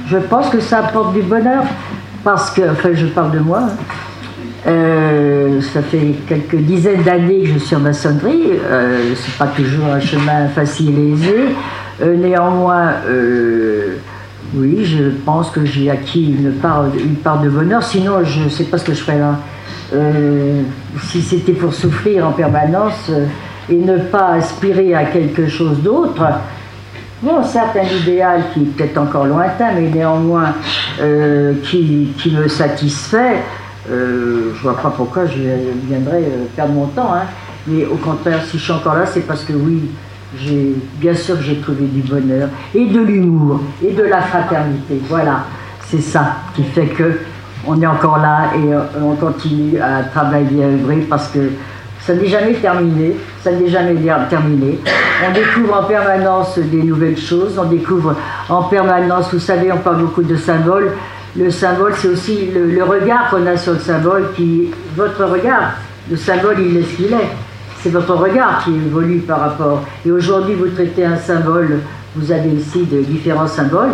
S2: je pense que ça apporte du bonheur. Parce que, enfin, je parle de moi. hein. Euh, ça fait quelques dizaines d'années que je suis en maçonnerie. Euh, c'est pas toujours un chemin facile et aisé. Euh, néanmoins, euh, oui, je pense que j'ai acquis une part, une part de bonheur. Sinon, je ne sais pas ce que je ferais si c'était pour souffrir en permanence et ne pas aspirer à quelque chose d'autre, Bon, certes, un idéal qui est peut-être encore lointain, mais néanmoins euh, qui, qui me satisfait, euh, je vois pas pourquoi je viendrais euh, perdre mon temps. hein. Mais au contraire, si je suis encore là, c'est parce que oui, j'ai bien sûr que j'ai trouvé du bonheur et de l'humour et de la fraternité. Voilà, c'est ça qui fait que on est encore là et on continue à travailler, à œuvrer parce que ça n'est jamais terminé, ça n'est jamais terminé. On découvre en permanence des nouvelles choses, on découvre en permanence, vous savez, on parle beaucoup de symboles. Le symbole, c'est aussi le, le regard qu'on a sur le symbole, qui, votre regard, le symbole, il est ce qu'il est. C'est votre regard qui évolue par rapport. Et aujourd'hui, vous traitez un symbole, vous avez ici de différents symboles,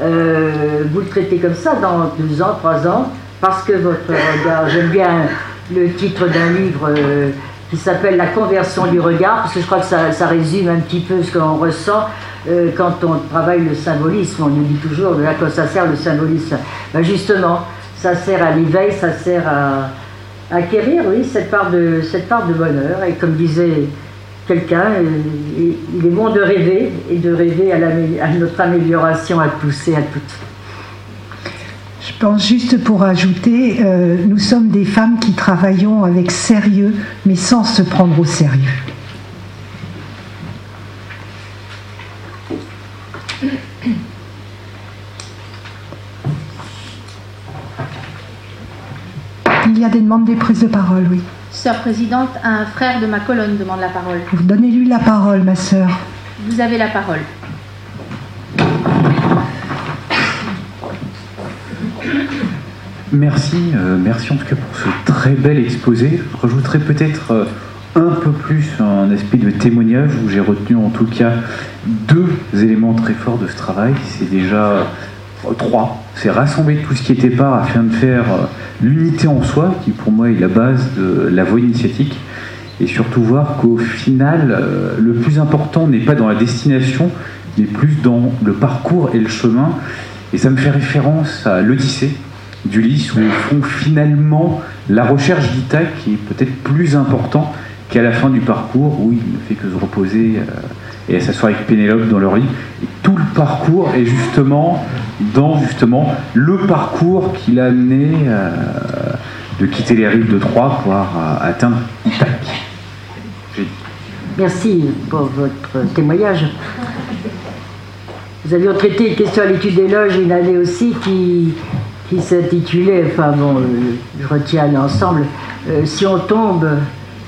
S2: euh, vous le traitez comme ça dans deux ans, trois ans, parce que votre regard, j'aime bien le titre d'un livre euh, qui s'appelle La conversion du regard, parce que je crois que ça, résume un petit peu ce qu'on ressent euh, quand on travaille le symbolisme. On nous dit toujours à quoi ça sert le symbolisme. Ben justement, ça sert à l'éveil, ça sert à, acquérir, oui, cette part, de, cette part de bonheur. Et comme disait quelqu'un, euh, il est bon de rêver et de rêver à, à notre amélioration à tous et à toutes.
S3: Je pense juste pour ajouter, euh, nous sommes des femmes qui travaillons avec sérieux, mais sans se prendre au sérieux. Il y a des demandes des prises de parole, oui.
S4: Sœur présidente, un frère de ma colonne demande la parole.
S3: Donnez-lui la parole, ma sœur.
S4: Vous avez la parole.
S9: Merci, euh, merci en tout cas pour ce très bel exposé. Je rajouterai peut-être euh, un peu plus un aspect de témoignage où j'ai retenu en tout cas deux éléments très forts de ce travail. C'est déjà euh, trois. C'est rassembler tout ce qui était part afin de faire l'unité en soi, qui pour moi est la base de la voie initiatique. Et surtout voir qu'au final, le plus important n'est pas dans la destination, mais plus dans le parcours et le chemin. Et ça me fait référence à l'Odyssée d'Ulysse, où au fond, finalement, la recherche d'Ithaque est peut-être plus important qu'à la fin du parcours, où il ne fait que se reposer euh, et s'asseoir avec Pénélope dans leur lit. Et tout le parcours est justement dans justement le parcours qui l'a amené euh, de quitter les rives de Troie pour euh, atteindre Ithaque.
S2: Merci pour votre témoignage. Nous avions traité une question à l'étude des loges une année aussi qui, qui s'intitulait, enfin bon, euh, je retiens l'ensemble, euh, si on tombe,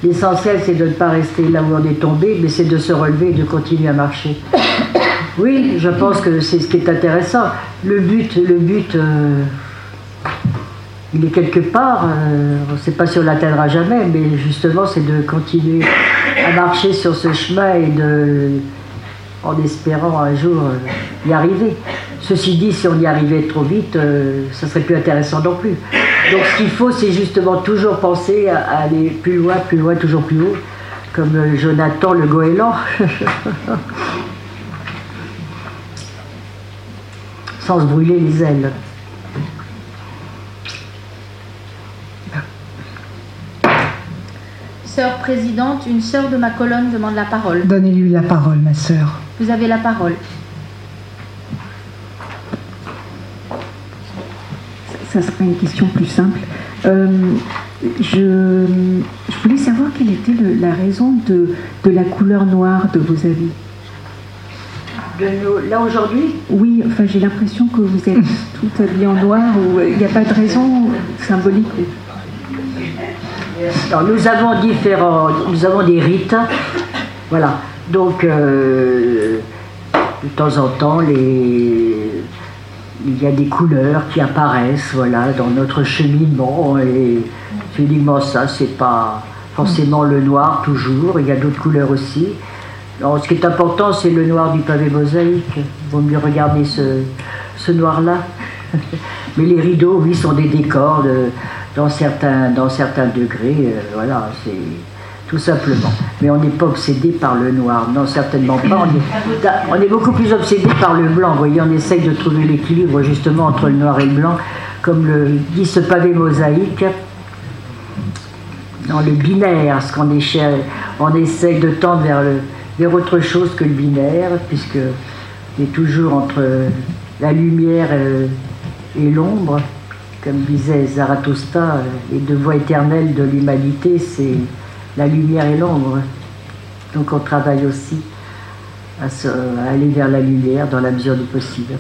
S2: l'essentiel c'est de ne pas rester là où on est tombé, mais c'est de se relever et de continuer à marcher. Oui, je pense que c'est ce qui est intéressant. Le but, le but, euh, il est quelque part, on ne sait pas si on l'atteindra jamais, mais justement c'est de continuer à marcher sur ce chemin et de, en espérant un jour euh, y arriver. Ceci dit, si on y arrivait trop vite, euh, ça serait plus intéressant non plus. Donc ce qu'il faut, c'est justement toujours penser à aller plus loin, plus loin, toujours plus haut, comme Jonathan le goéland. Sans se brûler les ailes.
S10: Sœur présidente, une sœur de ma colonne demande la parole.
S3: Donnez-lui la parole, ma sœur.
S10: Vous avez la parole.
S5: Ça sera une question plus simple. Euh, je, je, voulais savoir quelle était le, la raison de, de, la couleur noire de vos habits.
S2: De nos, là aujourd'hui?
S5: Oui, enfin j'ai l'impression que vous êtes tout habillé en noir ou il n'y a pas de raison symbolique.
S2: Nous avons différents, nous avons des rites, voilà. Donc, euh, de temps en temps, il y a des couleurs qui apparaissent, voilà, dans notre cheminement. Et finalement, ça, c'est pas forcément le noir toujours. Il y a d'autres couleurs aussi. Ce qui est important, c'est le noir du pavé mosaïque. Vaut mieux regarder ce, ce noir-là. Mais les rideaux, oui, sont des décors de, dans certains, dans certains degrés, euh, voilà, c'est tout simplement. Mais on n'est pas obsédé par le noir, non, certainement pas. On est, beaucoup plus obsédé par le blanc. Vous voyez, on essaye de trouver l'équilibre justement entre le noir et le blanc, comme le dit ce pavé mosaïque. Dans le binaire, ce qu'on on essaye de tendre vers, le, vers autre chose que le binaire, puisque est toujours entre la lumière et l'ombre comme disait Zarathustra, les deux voies éternelles de l'humanité, c'est la lumière et l'ombre. Donc on travaille aussi à, se, à, aller vers la lumière dans la mesure du possible.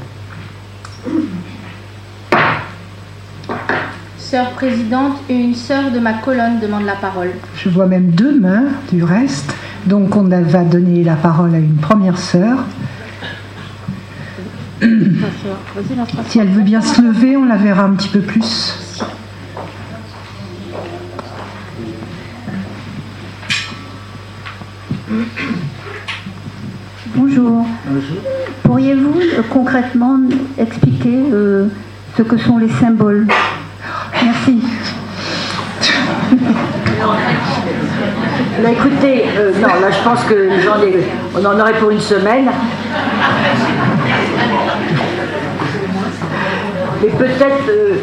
S10: Sœur présidente et une sœur de ma colonne demande la parole.
S3: Je vois même deux mains du reste. Donc on va donner la parole à une première sœur. Si elle veut bien se lever, on la verra un petit peu plus.
S11: Bonjour. Pourriez-vous euh, concrètement expliquer euh, ce que sont les symboles? Merci.
S2: Là, écoutez, euh, non, là je pense que j'en ai, on en aurait pour une semaine. Mais peut-être, euh,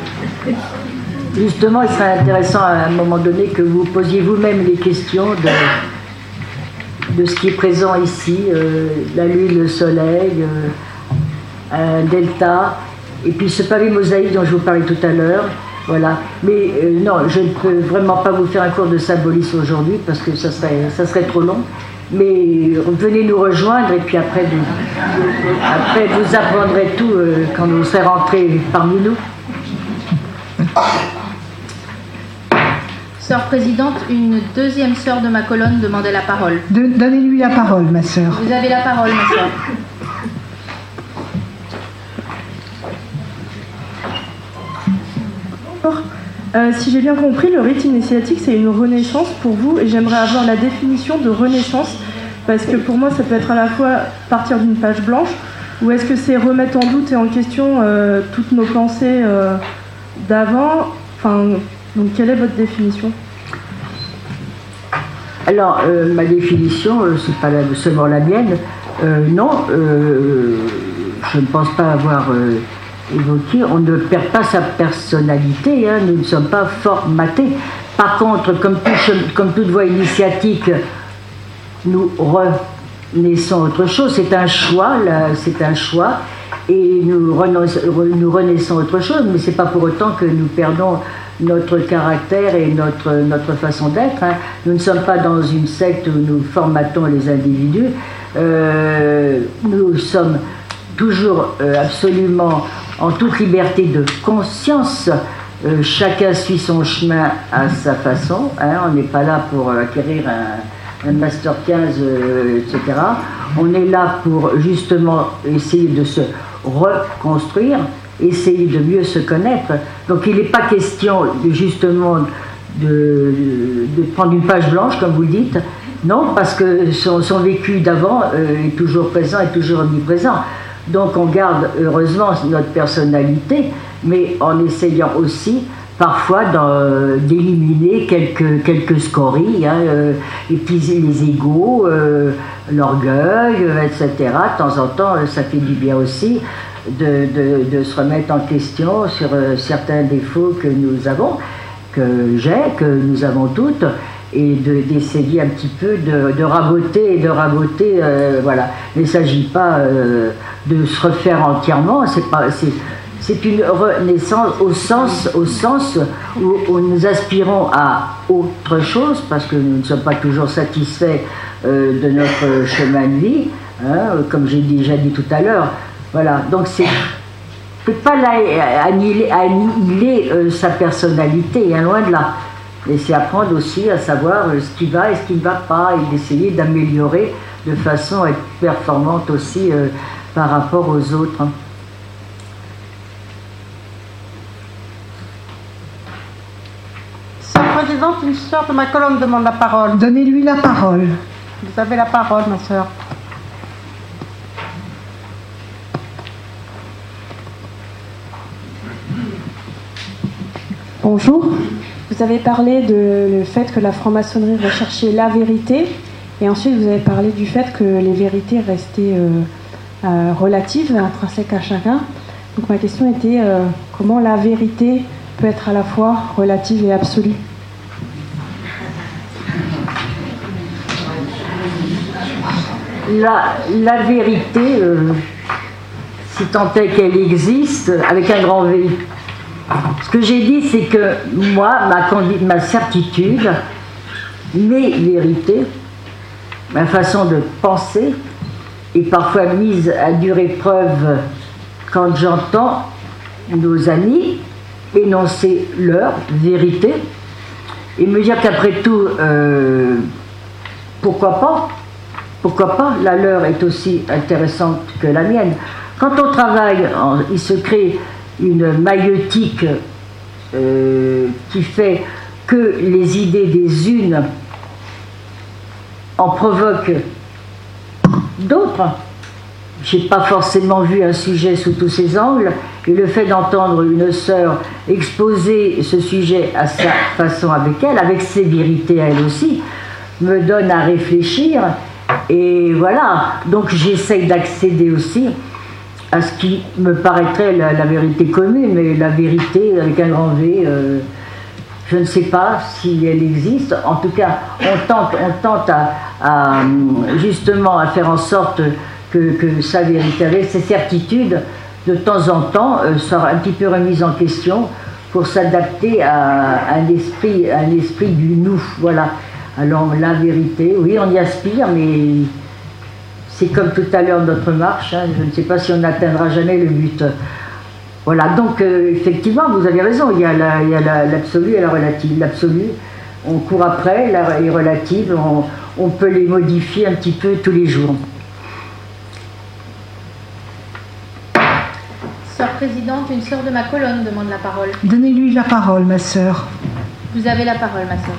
S2: justement, il serait intéressant à un moment donné que vous posiez vous-même les questions de, de ce qui est présent ici, euh, la lune, le soleil, euh, un delta, et puis ce pavé mosaïque dont je vous parlais tout à l'heure. Voilà. Mais non, je ne peux vraiment pas vous faire un cours de symbolisme aujourd'hui parce que ça serait, ça serait trop long. Mais venez nous rejoindre et puis après vous, après vous apprendrez tout euh, quand vous serez rentrés parmi nous.
S10: Sœur présidente, une deuxième sœur de ma colonne demandait la parole.
S3: De, Donnez-lui la parole, ma sœur.
S10: Vous avez la parole, ma sœur.
S12: Euh, si j'ai bien compris, le rite initiatique, c'est une renaissance pour vous, et j'aimerais avoir la définition de renaissance, parce que pour moi, ça peut être à la fois partir d'une page blanche, ou est-ce que c'est remettre en doute et en question euh, toutes nos pensées euh, d'avant? Enfin, donc quelle est votre définition?
S2: Alors, ma définition, c'est pas seulement la mienne. non, je ne pense pas avoir évoqué, on ne perd pas sa personnalité, hein, nous ne sommes pas formatés. Par contre, comme, tout, comme toute voie initiatique, nous renaissons autre chose, c'est un choix, c'est un choix, et nous, nous renaissons autre chose, mais c'est pas pour autant que nous perdons notre caractère et notre, notre façon d'être. Hein. Nous ne sommes pas dans une secte où nous formatons les individus. Euh, nous sommes toujours euh, absolument en toute liberté de conscience. Euh, chacun suit son chemin à sa façon. Hein. on n'est pas là pour acquérir un, Master 15, euh, etc. On est là pour justement essayer de se reconstruire. essayer de mieux se connaître. Donc il n'est pas question justement de, prendre une page blanche, comme vous le dites, non, parce que son, vécu d'avant euh, est toujours présent, est toujours omniprésent. Donc on garde heureusement notre personnalité, mais en essayant aussi parfois d'éliminer quelques, scories, hein, euh, les égaux, euh, l'orgueil, etc. De temps en temps, ça fait du bien aussi de, de, se remettre en question sur certains défauts que nous avons, que j'ai, que nous avons toutes et d'essayer un petit peu de, raboter et de raboter, euh, voilà. Il ne s'agit pas euh, de se refaire entièrement, c'est pas, c'est une renaissance au sens, où, nous aspirons à autre chose, parce que nous ne sommes pas toujours satisfaits euh, de notre chemin de vie, hein, comme j'ai déjà dit tout à l'heure. Voilà, donc c'est peut pas là annihiler, annihiler sa personnalité, hein, loin de là. Et c'est apprendre aussi à savoir euh, ce qui va et ce qui ne va pas et d'essayer d'améliorer de façon à être performante aussi euh, par rapport aux autres.
S6: Sœur Présidente, une sœur de ma colonne demande la parole.
S3: Donnez-lui la parole.
S6: Vous avez la parole, ma sœur.
S13: Bonjour. Vous avez parlé de le fait que la franc-maçonnerie recherchait la vérité, et ensuite vous avez parlé du fait que les vérités restaient euh, euh, relatives, intrinsèques à chacun. Donc ma question était euh, comment la vérité peut être à la fois relative et absolue?
S2: La, la vérité, si tant est qu'elle existe, avec un grand V, ce que j'ai dit, c'est que moi, ma, certitude, mes vérités, ma façon de penser est parfois mise à dure épreuve quand j'entends nos amis énoncer leur vérité et me dire qu'après tout, euh, pourquoi pas Pourquoi pas La leur est aussi intéressante que la mienne. Quand on travaille, il se crée une maïotique euh, qui fait que les idées des unes en provoquent d'autres. Je n'ai pas forcément vu un sujet sous tous ses angles, et le fait d'entendre une sœur exposer ce sujet à sa façon avec elle, avec à elle aussi, me donne à réfléchir. Et voilà, donc j'essaye d'accéder aussi à ce qui me paraîtrait la, vérité commune, mais la vérité avec un grand V, euh, je ne sais pas si elle existe. En tout cas, on tente, on tente à, justement à faire en sorte que, sa vérité, ses certitudes, de temps en temps, euh, soient un petit peu remises en question pour s'adapter à, à du nous. Voilà. Alors la vérité, oui, on y aspire, mais c'est comme tout à l'heure notre marche, hein. je ne sais pas si on n'atteindra jamais le but. Voilà, donc euh, effectivement, vous avez raison, il y a l'absolu et la relative. L'absolu, on court après, la est relative, on, on, peut les modifier un petit peu tous les jours.
S10: Sœur présidente, une sœur de ma colonne demande la parole.
S3: Donnez-lui la parole, ma sœur.
S10: Vous avez la parole, ma sœur.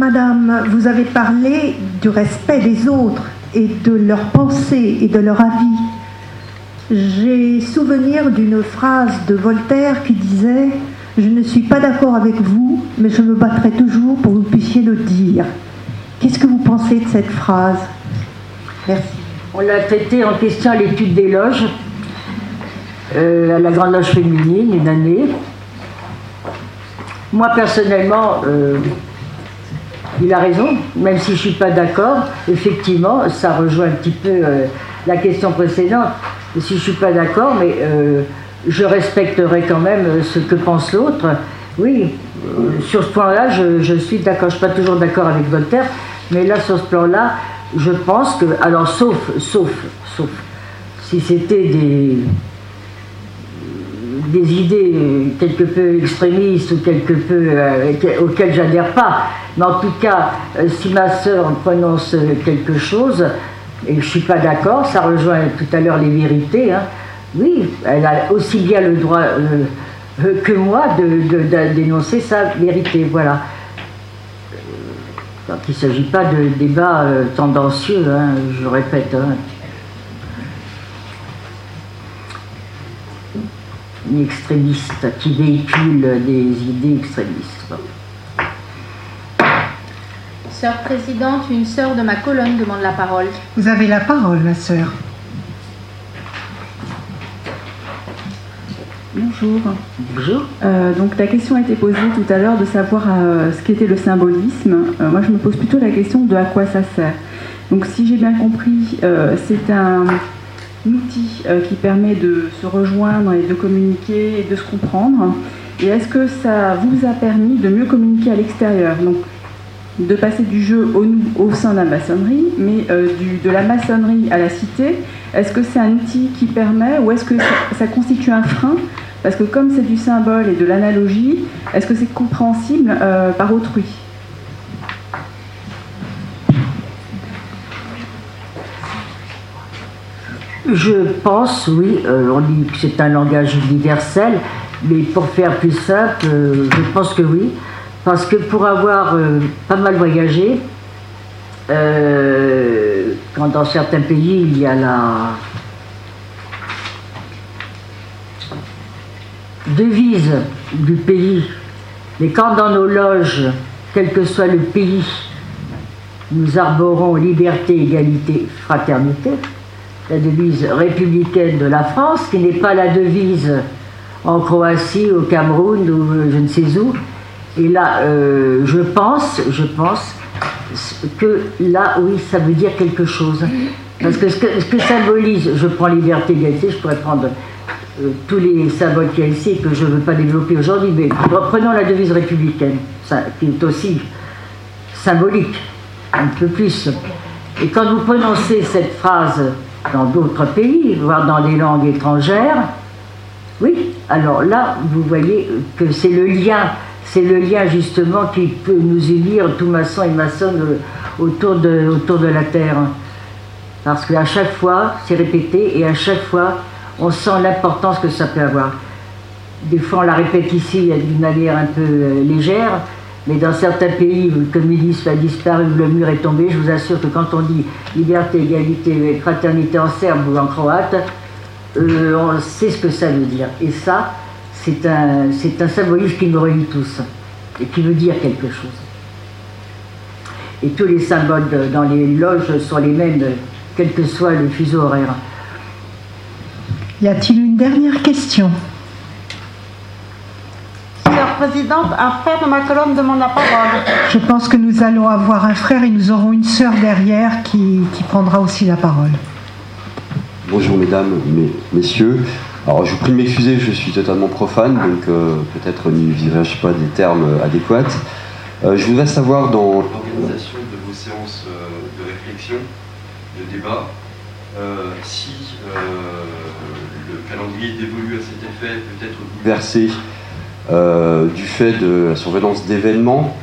S3: Madame, vous avez parlé du respect des autres et de leurs pensées et de leur avis. J'ai souvenir d'une phrase de Voltaire qui disait Je ne suis pas d'accord avec vous, mais je me battrai toujours pour que vous puissiez le dire. Qu'est-ce que vous pensez de cette phrase?
S2: Merci. On l'a traité en question à l'étude des loges, euh, à la Grande Loge féminine, une année. Moi, personnellement, euh, il a raison, même si je ne suis pas d'accord, effectivement, ça rejoint un petit peu euh, la question précédente. Si je ne suis pas d'accord, mais euh, je respecterai quand même euh, ce que pense l'autre. Oui, sur ce point-là, je, suis d'accord. Je ne suis pas toujours d'accord avec Voltaire, mais là, sur ce plan-là, je pense que. Alors, sauf, sauf, sauf, si c'était des des idées quelque peu extrémistes ou quelque peu auxquelles j'adhère pas, Mais en tout cas, euh, si ma sœur prononce quelque chose, et je suis pas d'accord, ça rejoint tout à l'heure les vérités, hein, oui, elle a aussi bien le droit que moi de, dénoncer sa vérité. Voilà. Donc il ne s'agit pas de débats tendancieux, hein, je répète. Hein. Ni extrémistes qui véhiculent des idées extrémistes.
S10: Sœur présidente, une sœur de ma colonne demande la parole.
S3: Vous avez la parole, ma sœur.
S7: Bonjour.
S2: Bonjour.
S7: Euh, donc la question a été posée tout à l'heure de savoir euh, ce qu'était le symbolisme. Euh, moi, je me pose plutôt la question de à quoi ça sert. Donc si j'ai bien compris, c'est un, outil euh, qui permet de se rejoindre et de communiquer et de se comprendre. Et est-ce que ça vous a permis de mieux communiquer à l'extérieur? Donc, de passer du jeu au, au sein de la maçonnerie, mais euh, de la maçonnerie à la cité, est-ce que c'est un outil qui permet ou est-ce que ça, constitue un frein? Parce que comme c'est du symbole et de l'analogie, est-ce que c'est compréhensible euh, par autrui?
S2: Je pense, oui, euh, on dit que c'est un langage universel, mais pour faire plus simple, euh, je pense que oui. Parce que pour avoir euh, pas mal voyagé, quand dans certains pays il y a la devise du pays, mais quand dans nos loges, quel que soit le pays, nous arborons liberté, égalité, fraternité, la devise républicaine de la France, qui n'est pas la devise en Croatie, au Cameroun ou je ne sais où. Et là, euh, je pense, je pense que là, oui, ça veut dire quelque chose. Parce que ce que, symbolise, je prends liberté, égalité, je pourrais prendre euh, tous les symboles qu'il y a ici que je ne veux pas développer aujourd'hui, mais reprenons la devise républicaine, qui est aussi symbolique, un peu plus. Et quand vous prononcez cette phrase dans d'autres pays, voire dans des langues étrangères, oui, alors là, vous voyez que c'est le lien, c'est le lien justement qui peut nous unir, tout maçon et maçon, euh, autour de, autour de la Terre. Parce qu'à chaque fois, c'est répété, et à chaque fois, on sent l'importance que ça peut avoir. Des fois, on la répète ici d'une manière un peu euh, légère, mais dans certains pays où le communisme a disparu, le mur est tombé, je vous assure que quand on dit liberté, égalité fraternité en serbe ou en croate, euh, on sait ce que ça veut dire. Et ça, c'est un, un symbolisme qui nous relie tous et qui veut dire quelque chose. Et tous les symboles dans les loges sont les mêmes, quel que soit le fuseau horaire.
S3: Y a-t-il une dernière question?
S6: Présidente, un frère de ma colonne demande la parole.
S3: Je pense que nous allons avoir un frère et nous aurons une sœur derrière qui, prendra aussi la parole.
S14: Bonjour mesdames, messieurs. Alors je vous prie de m'excuser, je suis totalement profane, donc euh, peut-être n'utilisera-je pas des termes adéquats. Euh, je voudrais savoir dans l'organisation de vos séances euh, de réflexion, de débat, si le calendrier dévolu à cet effet peut être bouleversé du fait de la surveillance d'événements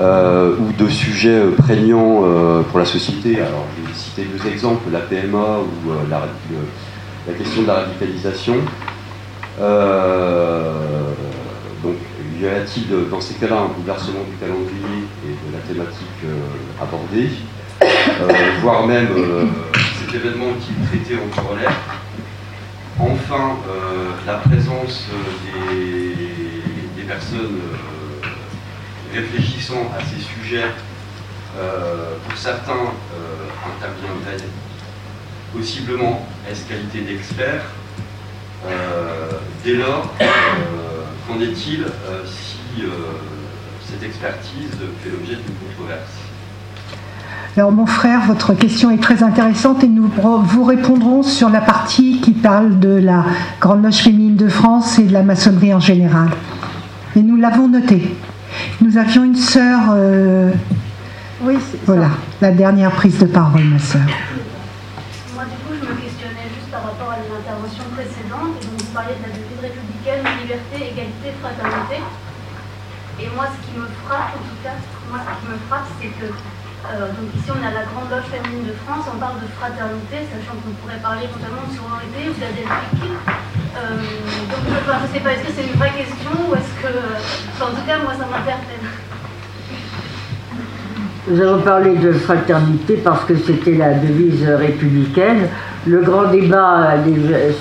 S14: euh, ou de sujets prégnants euh, pour la société. Alors, je vais citer deux exemples, la PMA ou la, question de la radicalisation. donc, y a-t-il dans ces cas-là un bouleversement du calendrier et de la thématique abordée, voire même cet événement qui est traité en corollaire Enfin, la présence des personnes euh, réfléchissant à ces sujets, euh, pour certains, euh, interviendraient possiblement est qualité d'expert. dès lors, qu'en est-il si cette expertise fait l'objet d'une controverse?
S3: Alors mon frère, votre question est très intéressante et nous vous répondrons sur la partie qui parle de la Grande Loge féminine de France et de la maçonnerie en général. Et nous l'avons noté. Nous avions une sœur. Euh,
S6: oui,
S3: Voilà, la dernière prise de parole, ma sœur.
S4: Moi, du coup, je me questionnais juste par rapport à l'intervention précédente. Donc, vous parliez de la devise républicaine, liberté, égalité, fraternité. Et moi, ce qui me frappe, en tout cas, moi, ce qui me frappe, c'est que euh, donc ici, on a la Grande Loge féminine de France, on parle de fraternité, sachant qu'on pourrait parler éventuellement de sororité ou d'Adelphique. Euh, donc, je ne sais pas, est-ce que c'est une vraie question ou est-ce que. en tout cas, moi, ça m'interpelle.
S2: Nous avons parlé de fraternité parce que c'était la devise républicaine. Le grand débat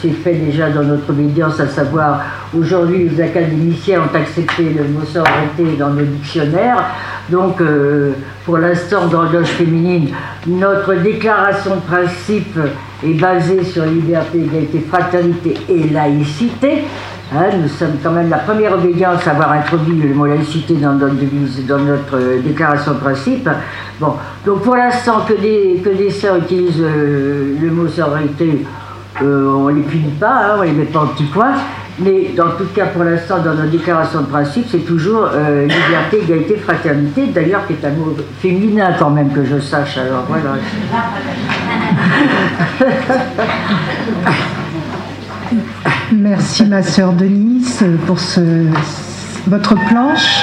S2: s'est fait déjà dans notre obédience, à savoir aujourd'hui les académiciens ont accepté le mot sororité dans nos dictionnaires. Donc euh, pour l'instant dans l'âge féminine, notre déclaration de principe est basée sur liberté, égalité, fraternité et laïcité. Hein, nous sommes quand même la première obédience à avoir introduit le mot laïcité dans notre dans notre euh, déclaration de principe. Bon, donc pour l'instant que des que sœurs utilisent euh, le mot sororité, euh, on ne les punit pas, hein, on ne les met pas en petit point. Mais dans tout cas, pour l'instant, dans notre déclaration de principe, c'est toujours liberté, égalité, fraternité, d'ailleurs qui est un mot féminin quand même que je sache. Alors voilà.
S3: Merci ma sœur Denise pour ce, votre planche.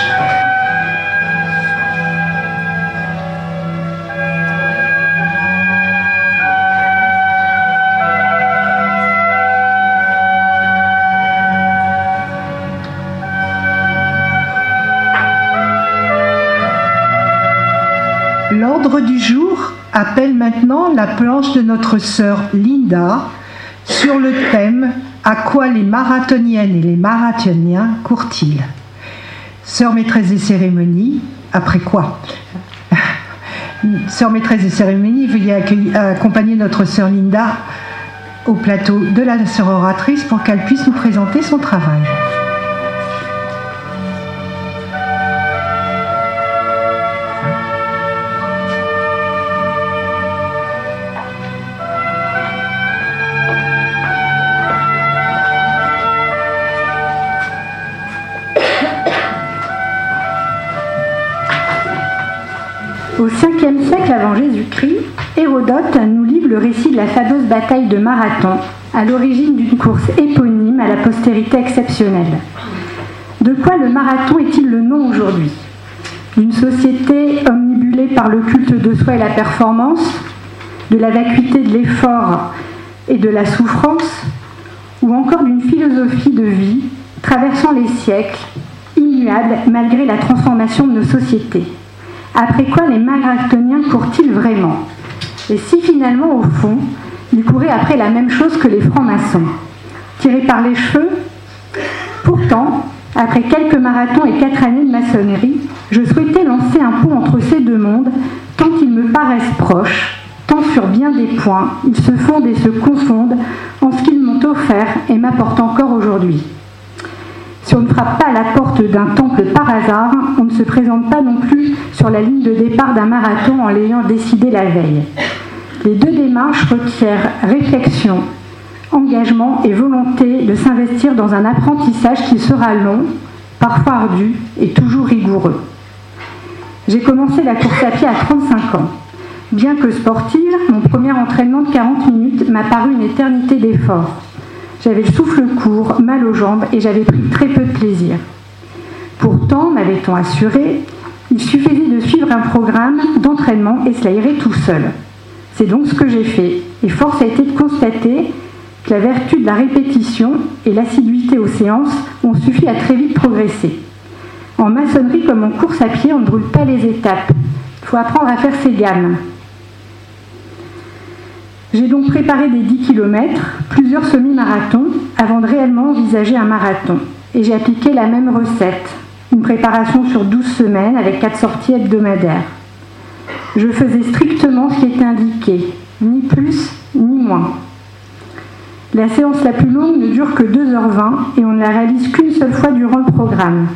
S3: L'ordre du jour appelle maintenant la planche de notre sœur Linda sur le thème à quoi les marathoniennes et les marathoniens courent-ils? Sœur maîtresse des cérémonies, après quoi Sœur maîtresse des cérémonies, veuillez accompagner notre sœur Linda au plateau de la sœur oratrice pour qu'elle puisse nous présenter son travail.
S15: Siècle avant Jésus-Christ, Hérodote nous livre le récit de la fameuse bataille de Marathon, à l'origine d'une course éponyme à la postérité exceptionnelle. De quoi le marathon est-il le nom aujourd'hui? D'une société omnibulée par le culte de soi et la performance, de la vacuité de l'effort et de la souffrance, ou encore d'une philosophie de vie traversant les siècles, immuable malgré la transformation de nos sociétés? Après quoi les marathoniens courent-ils vraiment? Et si finalement, au fond, ils couraient après la même chose que les francs-maçons? Tirés par les cheveux? Pourtant, après quelques marathons et quatre années de maçonnerie, je souhaitais lancer un pont entre ces deux mondes, tant ils me paraissent proches, tant sur bien des points, ils se fondent et se confondent en ce qu'ils m'ont offert et m'apportent encore aujourd'hui. Si on ne frappe pas à la porte d'un temple par hasard, on ne se présente pas non plus sur la ligne de départ d'un marathon en l'ayant décidé la veille. Les deux démarches requièrent réflexion, engagement et volonté de s'investir dans un apprentissage qui sera long, parfois ardu et toujours rigoureux. J'ai commencé la course à pied à 35 ans. Bien que sportive, mon premier entraînement de 40 minutes m'a paru une éternité d'efforts. J'avais le souffle court, mal aux jambes et j'avais pris très peu de plaisir. Pourtant, m'avait-on assuré, il suffisait de suivre un programme d'entraînement et cela irait tout seul. C'est donc ce que j'ai fait et force a été de constater que la vertu de la répétition et l'assiduité aux séances ont suffi à très vite progresser. En maçonnerie comme en course à pied, on ne brûle pas les étapes. Il faut apprendre à faire ses gammes. J'ai donc préparé des 10 km, plusieurs semi-marathons, avant de réellement envisager un marathon. Et j'ai appliqué la même recette, une préparation sur 12 semaines avec 4 sorties hebdomadaires. Je faisais strictement ce qui était indiqué, ni plus ni moins. La séance la plus longue ne dure que 2h20 et on ne la réalise qu'une seule fois durant le programme.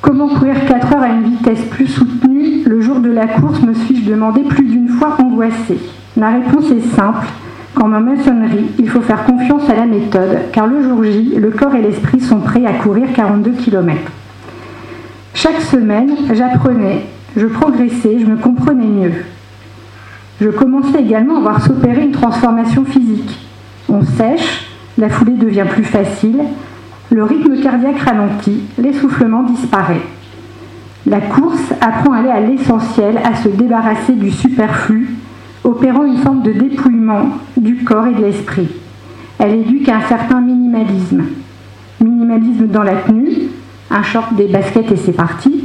S15: Comment courir 4 heures à une vitesse plus soutenue le jour de la course me suis-je demandé plus d'une fois angoissée La réponse est simple. Comme en maçonnerie, il faut faire confiance à la méthode, car le jour J, le corps et l'esprit sont prêts à courir 42 km. Chaque semaine, j'apprenais, je progressais, je me comprenais mieux. Je commençais également à voir s'opérer une transformation physique. On sèche, la foulée devient plus facile, Le rythme cardiaque ralentit, l'essoufflement disparaît. La course apprend à aller à l'essentiel, à se débarrasser du superflu, opérant une forme de dépouillement du corps et de l'esprit. Elle éduque un certain minimalisme. Minimalisme dans la tenue, un short, des baskets et c'est parti.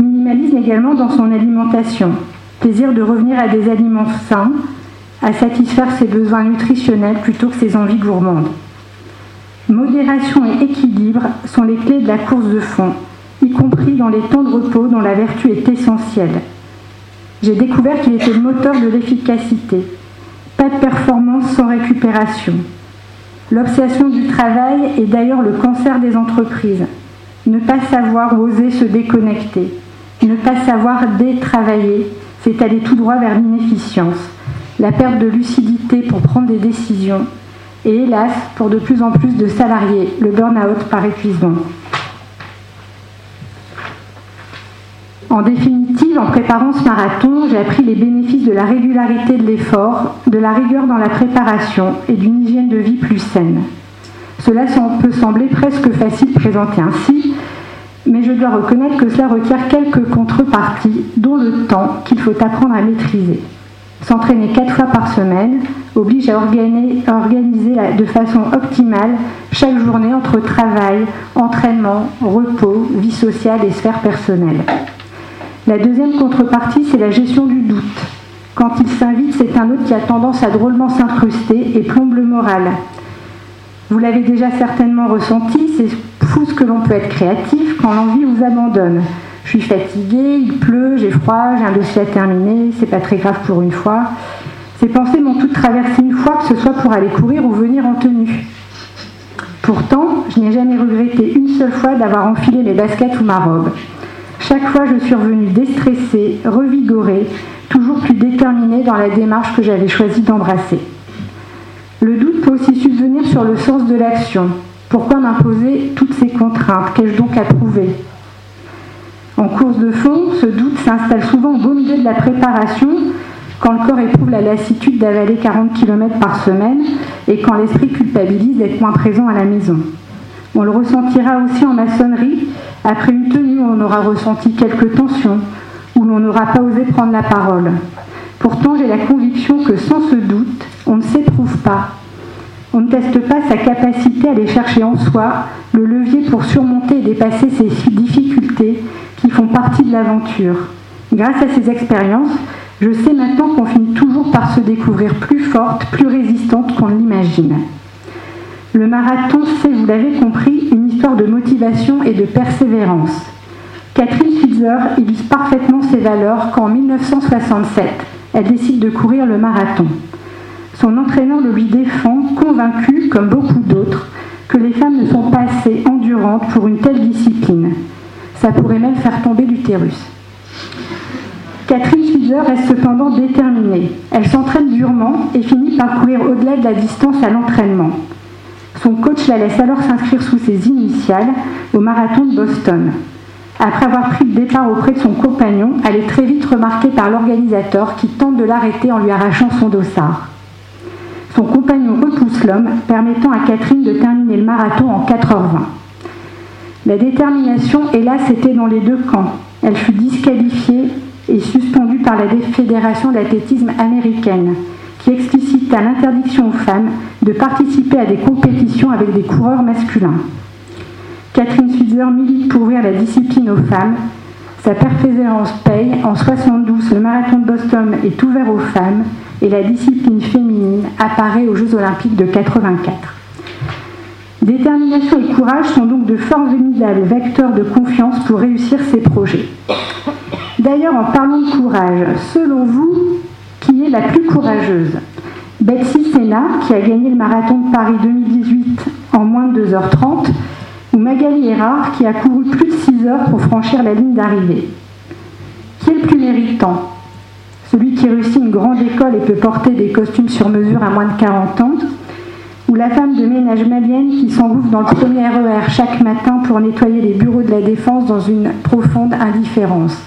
S15: Minimalisme également dans son alimentation. Plaisir de revenir à des aliments sains, à satisfaire ses besoins nutritionnels plutôt que ses envies gourmandes. Modération et équilibre sont les clés de la course de fond, y compris dans les temps de repos dont la vertu est essentielle. J'ai découvert qu'il était le moteur de l'efficacité. Pas de performance sans récupération. L'obsession du travail est d'ailleurs le cancer des entreprises. Ne pas savoir oser se déconnecter. Ne pas savoir détravailler, c'est aller tout droit vers l'inefficience, la perte de lucidité pour prendre des décisions et hélas, pour de plus en plus de salariés, le burn-out par épuisement. En définitive, en préparant ce marathon, j'ai appris les bénéfices de la régularité de l'effort, de la rigueur dans la préparation et d'une hygiène de vie plus saine. Cela peut sembler presque facile présenté ainsi, mais je dois reconnaître que cela requiert quelques contreparties, dont le temps qu'il faut apprendre à maîtriser. S'entraîner quatre fois par semaine oblige à organiser de façon optimale chaque journée entre travail, entraînement, repos, vie sociale et sphère personnelle. La deuxième contrepartie, c'est la gestion du doute. Quand il s'invite, c'est un autre qui a tendance à drôlement s'incruster et plombe le moral. Vous l'avez déjà certainement ressenti, c'est fou ce que l'on peut être créatif quand l'envie vous abandonne. Je suis fatiguée, il pleut, j'ai froid, j'ai un dossier à terminer, c'est pas très grave pour une fois. Ces pensées m'ont toutes traversé une fois, que ce soit pour aller courir ou venir en tenue. Pourtant, je n'ai jamais regretté une seule fois d'avoir enfilé mes baskets ou ma robe. Chaque fois, je suis revenue déstressée, revigorée, toujours plus déterminée dans la démarche que j'avais choisi d'embrasser. Le doute peut aussi subvenir sur le sens de l'action. Pourquoi m'imposer toutes ces contraintes? Qu'ai-je donc à prouver? En course de fond, ce doute s'installe souvent au beau milieu de la préparation, quand le corps éprouve la lassitude d'avaler 40 km par semaine et quand l'esprit culpabilise d'être moins présent à la maison. On le ressentira aussi en maçonnerie après une tenue où on aura ressenti quelques tensions, où l'on n'aura pas osé prendre la parole. Pourtant, j'ai la conviction que sans ce doute, on ne s'éprouve pas. On ne teste pas sa capacité à aller chercher en soi le levier pour surmonter et dépasser ces difficultés qui font partie de l'aventure. Grâce à ces expériences, je sais maintenant qu'on finit toujours par se découvrir plus forte, plus résistante qu'on ne l'imagine. Le marathon, c'est, vous l'avez compris, une histoire de motivation et de persévérance. Catherine Switzer illustre parfaitement ces valeurs quand en 1967, elle décide de courir le marathon. Son entraîneur le lui défend, convaincu, comme beaucoup d'autres, que les femmes ne sont pas assez endurantes pour une telle discipline. Ça pourrait même faire tomber l'utérus. Catherine Switzer reste cependant déterminée. Elle s'entraîne durement et finit par courir au-delà de la distance à l'entraînement. Son coach la laisse alors s'inscrire sous ses initiales au marathon de Boston. Après avoir pris le départ auprès de son compagnon, elle est très vite remarquée par l'organisateur qui tente de l'arrêter en lui arrachant son dossard. Son compagnon repousse l'homme, permettant à Catherine de terminer le marathon en 4h20. La détermination, hélas, était dans les deux camps. Elle fut disqualifiée et suspendue par la Fédération d'athlétisme américaine, qui explicita l'interdiction aux femmes de participer à des compétitions avec des coureurs masculins. Catherine Switzer milite pour ouvrir la discipline aux femmes. Sa persévérance paye. En 72, le marathon de Boston est ouvert aux femmes et la discipline féminine apparaît aux Jeux olympiques de 84. Détermination et courage sont donc de formidables vecteurs de confiance pour réussir ces projets. D'ailleurs, en parlant de courage, selon vous, qui est la plus courageuse Betsy Senna, qui a gagné le marathon de Paris 2018 en moins de 2h30, ou Magali Erard, qui a couru plus de 6 heures pour franchir la ligne d'arrivée. Qui est le plus méritant? Celui qui réussit une grande école et peut porter des costumes sur mesure à moins de 40 ans? Ou la femme de ménage malienne qui s'engouffre dans le premier RER chaque matin pour nettoyer les bureaux de la défense dans une profonde indifférence?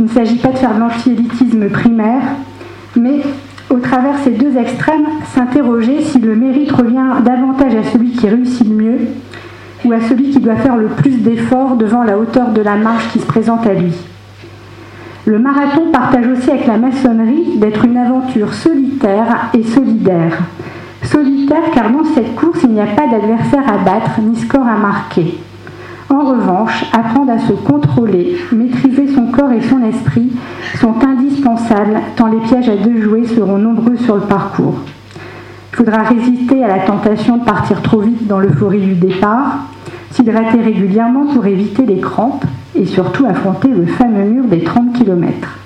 S15: Il ne s'agit pas de faire de l'anti-élitisme primaire, mais au travers ces deux extrêmes, s'interroger si le mérite revient davantage à celui qui réussit le mieux ou à celui qui doit faire le plus d'efforts devant la hauteur de la marche qui se présente à lui. Le marathon partage aussi avec la maçonnerie d'être une aventure solitaire et solidaire. Solitaire car dans cette course, il n'y a pas d'adversaire à battre ni score à marquer. En revanche, apprendre à se contrôler, maîtriser son corps et son esprit sont indispensables tant les pièges à deux jouets seront nombreux sur le parcours. Il faudra résister à la tentation de partir trop vite dans l'euphorie du départ, s'hydrater régulièrement pour éviter les crampes et surtout affronter le fameux mur des 30 km.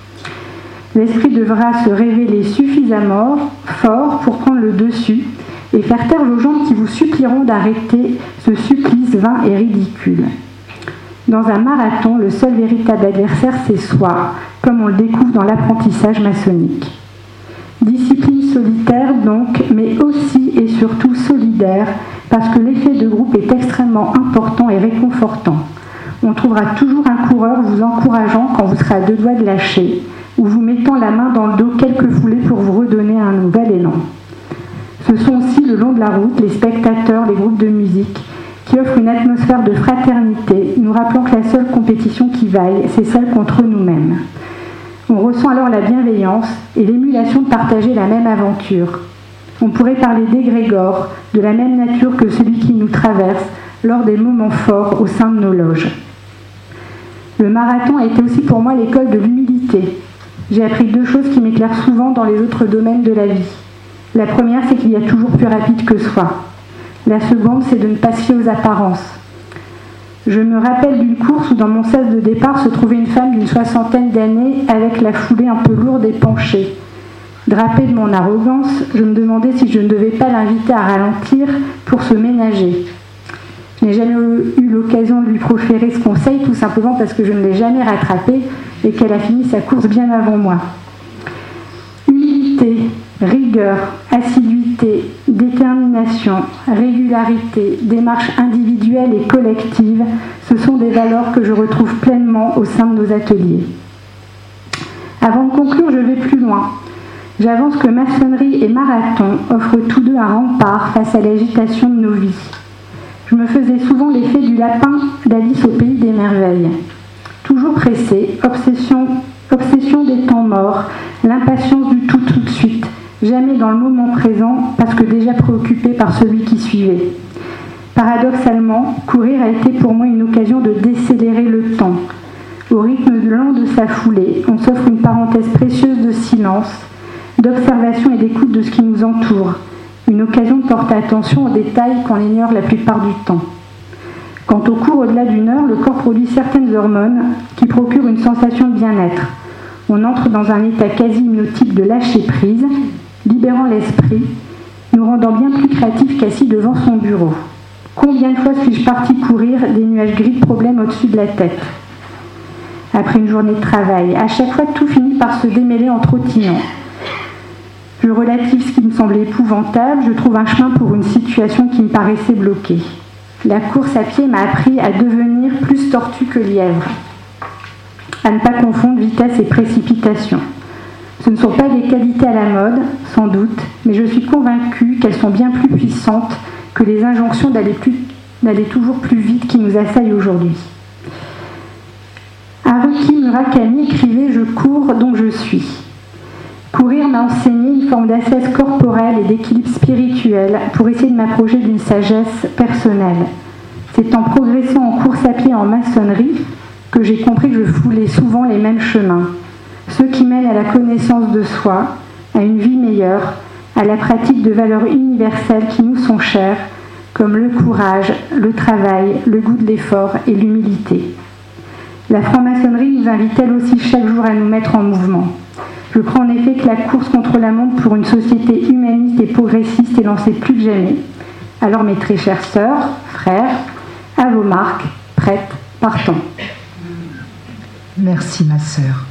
S15: L'esprit devra se révéler suffisamment fort pour prendre le dessus et faire taire vos jambes qui vous supplieront d'arrêter ce supplice vain et ridicule. Dans un marathon, le seul véritable adversaire, c'est soi, comme on le découvre dans l'apprentissage maçonnique. Discipline solitaire donc, mais aussi et surtout solidaire, parce que l'effet de groupe est extrêmement important et réconfortant. On trouvera toujours un coureur vous encourageant quand vous serez à deux doigts de lâcher, ou vous mettant la main dans le dos quelques foulées pour vous redonner un nouvel élan. Ce sont aussi le long de la route les spectateurs, les groupes de musique, qui offrent une atmosphère de fraternité, nous rappelant que la seule compétition qui vaille, c'est celle contre nous-mêmes. On ressent alors la bienveillance et l'émulation de partager la même aventure. On pourrait parler d'égrégore, de la même nature que celui qui nous traverse lors des moments forts au sein de nos loges. Le marathon a été aussi pour moi l'école de l'humilité. J'ai appris deux choses qui m'éclairent souvent dans les autres domaines de la vie. La première, c'est qu'il y a toujours plus rapide que soi. La seconde, c'est de ne pas se fier aux apparences. Je me rappelle d'une course où dans mon sas de départ se trouvait une femme d'une soixantaine d'années avec la foulée un peu lourde et penchée. Drapée de mon arrogance, je me demandais si je ne devais pas l'inviter à ralentir pour se ménager. Je n'ai jamais eu l'occasion de lui proférer ce conseil, tout simplement parce que je ne l'ai jamais rattrapée et qu'elle a fini sa course bien avant moi. Humilité, rigueur, assiduité, détermination, régularité, démarche individuelle et collective, ce sont des valeurs que je retrouve pleinement au sein de nos ateliers. Avant de conclure, je vais plus loin. J'avance que maçonnerie et marathon offrent tous deux un rempart face à l'agitation de nos vies. Je me faisais souvent l'effet du lapin d'Alice au pays des merveilles. Toujours pressé, obsession, obsession des temps morts, l'impatience du tout jamais dans le moment présent parce que déjà préoccupé par celui qui suivait. Paradoxalement, courir a été pour moi une occasion de décélérer le temps. Au rythme lent de sa foulée, on s'offre une parenthèse précieuse de silence, d'observation et d'écoute de ce qui nous entoure, une occasion de porter attention aux détails qu'on ignore la plupart du temps. Quant au cours au-delà d'une heure, le corps produit certaines hormones qui procurent une sensation de bien-être. On entre dans un état quasi hypnotique de lâcher prise, libérant l'esprit, nous rendant bien plus créatifs qu'assis devant son bureau. Combien de fois suis-je parti courir des nuages gris de problèmes au-dessus de la tête? Après une journée de travail, à chaque fois tout finit par se démêler en trottinant. Je relative ce qui me semblait épouvantable, je trouve un chemin pour une situation qui me paraissait bloquée. La course à pied m'a appris à devenir plus tortue que lièvre, à ne pas confondre vitesse et précipitation. Ce ne sont pas des qualités à la mode, sans doute, mais je suis convaincue qu'elles sont bien plus puissantes que les injonctions d'aller toujours plus vite qui nous assaillent aujourd'hui. Haruki Murakami écrivait Je cours donc je suis. Courir m'a enseigné une forme d'assesse corporelle et d'équilibre spirituel pour essayer de m'approcher d'une sagesse personnelle. C'est en progressant en course à pied en maçonnerie que j'ai compris que je foulais souvent les mêmes chemins ceux qui mènent à la connaissance de soi, à une vie meilleure, à la pratique de valeurs universelles qui nous sont chères, comme le courage, le travail, le goût de l'effort et l'humilité. La franc-maçonnerie nous invite elle aussi chaque jour à nous mettre en mouvement. Je crois en effet que la course contre la montre pour une société humaniste et progressiste est lancée plus que jamais. Alors mes très chères sœurs, frères, à vos marques, prêtes, partons.
S3: Merci ma sœur.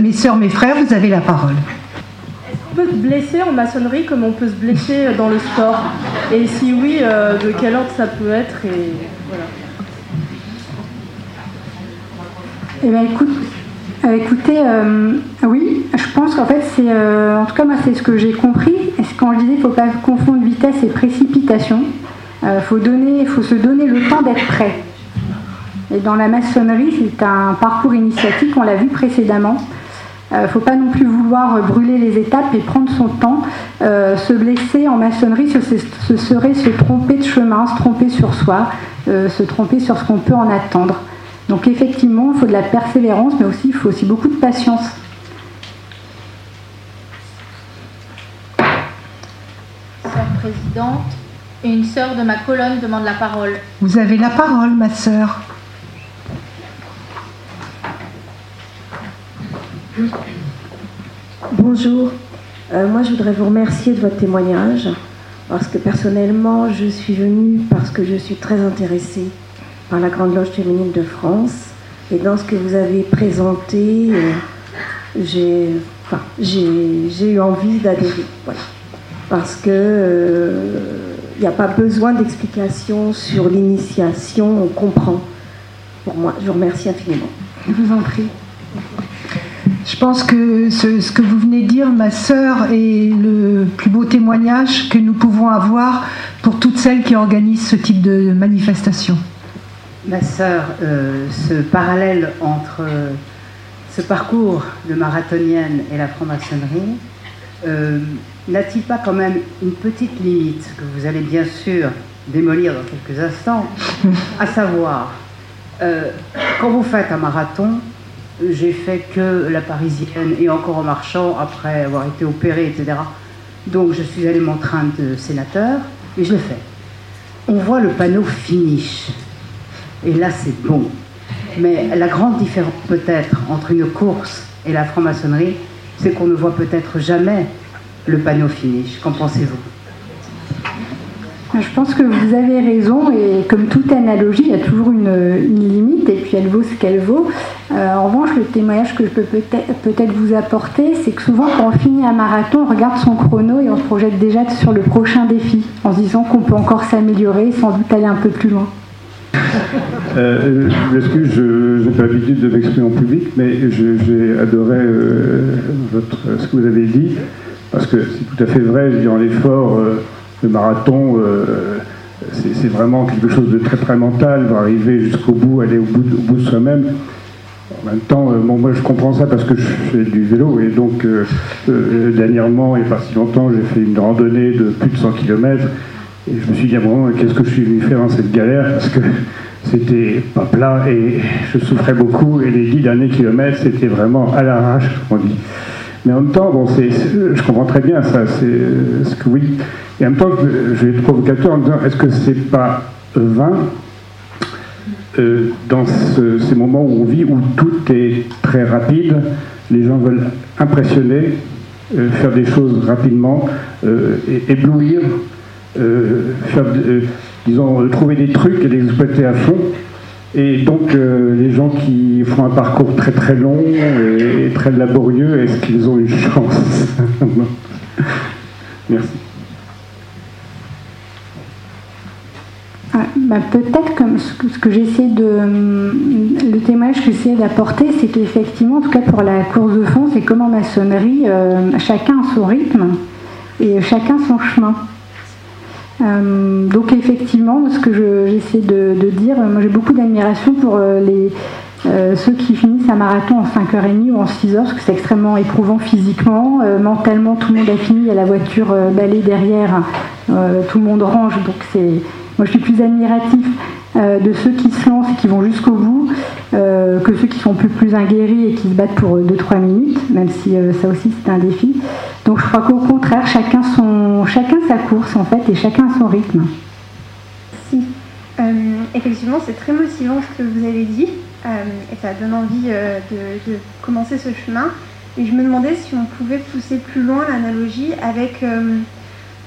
S3: Mes sœurs, mes frères, vous avez la parole.
S12: Est-ce qu'on peut se blesser en maçonnerie comme on peut se blesser dans le sport? Et si oui, euh, de quel ordre ça peut être et voilà.
S15: Eh bien, écoute, euh, écoutez, euh, oui, je pense qu'en fait, c'est. en tout cas, moi, c'est ce que j'ai compris. Quand je disais qu'il ne faut pas confondre vitesse et précipitation, il faut, donner, faut se donner le temps d'être prêt. Et dans la maçonnerie, c'est un parcours initiatique, on l'a vu précédemment. Il euh, ne faut pas non plus vouloir brûler les étapes et prendre son temps. Euh, se blesser en maçonnerie, ce, serait se tromper de chemin, se tromper sur soi, euh, se tromper sur ce qu'on peut en attendre. Donc effectivement, il faut de la persévérance, mais aussi il faut aussi beaucoup de patience.
S10: Sœur présidente, une sœur de ma colonne demande la parole.
S3: Vous avez la parole, ma sœur.
S16: Bonjour. Euh, moi, je voudrais vous remercier de votre témoignage parce que personnellement, je suis venue parce que je suis très intéressée par la Grande Loge féminine de France. Et dans ce que vous avez présenté, euh, j'ai eu envie d'adhérer. Parce que il euh, n'y a pas besoin d'explications sur l'initiation, on comprend. Pour moi, je vous remercie infiniment.
S3: Je vous en prie. Je pense que ce, que vous venez de dire, ma sœur, est le plus beau témoignage que nous pouvons avoir pour toutes celles qui organisent ce type de manifestation.
S17: Ma sœur, euh, ce parallèle entre euh, ce parcours de marathonienne et la franc-maçonnerie, euh, n'a-t-il pas quand même une petite limite que vous allez bien sûr démolir dans quelques instants, à savoir, quand vous faites un marathon, j'ai fait que la parisienne et encore en marchant après avoir été opérée, etc. Donc je suis allée m'entraîner de sénateur et je l'ai fait. On voit le panneau finish. Et là, c'est bon. Mais la grande différence peut-être entre une course et la franc-maçonnerie, c'est qu'on ne voit peut-être jamais le panneau finish. Qu'en pensez-vous?
S15: Je pense que vous avez raison et comme toute analogie, il y a toujours une, limite et puis elle vaut ce qu'elle vaut. Euh, en revanche, le témoignage que je peux peut-être vous apporter, c'est que souvent quand on finit un marathon, on regarde son chrono et on se projette déjà sur le prochain défi en se disant qu'on peut encore s'améliorer, sans doute aller un peu plus loin.
S18: Euh, je n'ai pas l'habitude de m'exprimer en public, mais j'ai adoré euh, votre, ce que vous avez dit, parce que c'est tout à fait vrai, je veux l'effort. Euh, le marathon, euh, c'est vraiment quelque chose de très très mental, arriver jusqu'au bout, aller au bout, de, soi-même. En même temps, euh, moi je comprends ça parce que je fais du vélo et donc euh, dernièrement, il n'y a pas si longtemps, j'ai fait une randonnée de plus de 100 km et je me suis dit à un moment, qu'est-ce que je suis venu faire dans cette galère parce que c'était pas plat et je souffrais beaucoup et les 10 derniers kilomètres c'était vraiment à l'arrache, on dit. Mais en même temps, bon, je comprends très bien ça, c'est ce que oui. Et en même temps, je vais être provocateur en disant est-ce que c'est pas vain euh, dans ces moments où on vit, où tout est très rapide, les gens veulent impressionner, euh, faire des choses rapidement, euh, éblouir, disons, trouver des trucs et les exploiter à fond. Et donc, les gens qui font un parcours très très long et très laborieux, est-ce qu'ils ont une chance Merci.
S15: Ah, bah, peut-être comme ce que, j'essaie de. Le témoignage que j'essaie d'apporter, c'est qu'effectivement, en tout cas pour la course de fond, c'est comme en maçonnerie, euh, chacun a son rythme et chacun son chemin. Euh, donc effectivement, ce que j'essaie de, dire, moi j'ai beaucoup d'admiration pour euh, les, ceux qui finissent un marathon en 5h30 ou en 6h, parce que c'est extrêmement éprouvant physiquement. mentalement, tout le monde a fini, il y a la voiture balai derrière, tout le monde range, donc c'est moi, je suis plus admiratif euh, de ceux qui se lancent qui vont jusqu'au bout euh, que ceux qui sont plus, plus inguéris et qui se battent pour 2-3 minutes, même si euh, ça aussi c'est un défi. Donc je crois qu'au contraire, chacun, son, chacun sa course en fait et chacun son rythme.
S19: Si. effectivement, c'est très motivant ce que vous avez dit et ça donne envie de, commencer ce chemin. Et je me demandais si on pouvait pousser plus loin l'analogie avec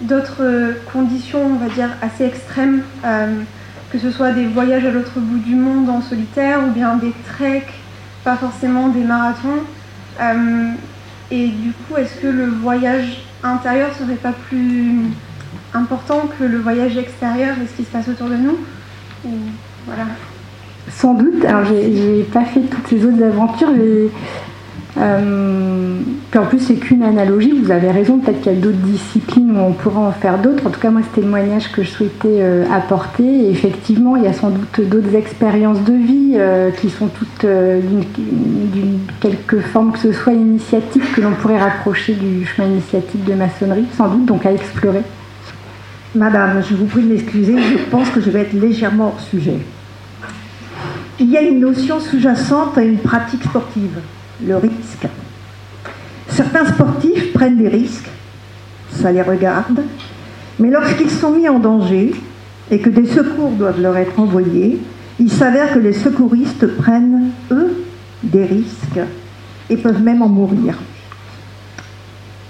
S19: d'autres euh, conditions, on va dire, assez extrêmes, euh, que ce soit des voyages à l'autre bout du monde en solitaire ou bien des treks pas forcément des marathons. Euh, et du coup, est-ce que le voyage intérieur serait pas plus important que le voyage extérieur et ce qui se passe autour de nous Ou, voilà.
S15: Sans doute. Alors, j'ai pas fait toutes ces autres aventures. Euh, puis en plus, c'est qu'une analogie. Vous avez raison. Peut-être qu'il y a d'autres disciplines où on pourra en faire d'autres. En tout cas, moi, c'était le témoignage que je souhaitais euh, apporter. Et effectivement, il y a sans doute d'autres expériences de vie euh, qui sont toutes d'une quelque forme que ce soit initiatique que l'on pourrait rapprocher du chemin initiatique de maçonnerie, sans doute, donc à explorer.
S16: Madame, je vous prie de m'excuser. Je pense que je vais être légèrement hors sujet. Il y a une notion sous-jacente à une pratique sportive le risque. Certains sportifs prennent des risques, ça les regarde, mais lorsqu'ils sont mis en danger et que des secours doivent leur être envoyés, il s'avère que les secouristes prennent, eux, des risques et peuvent même en mourir.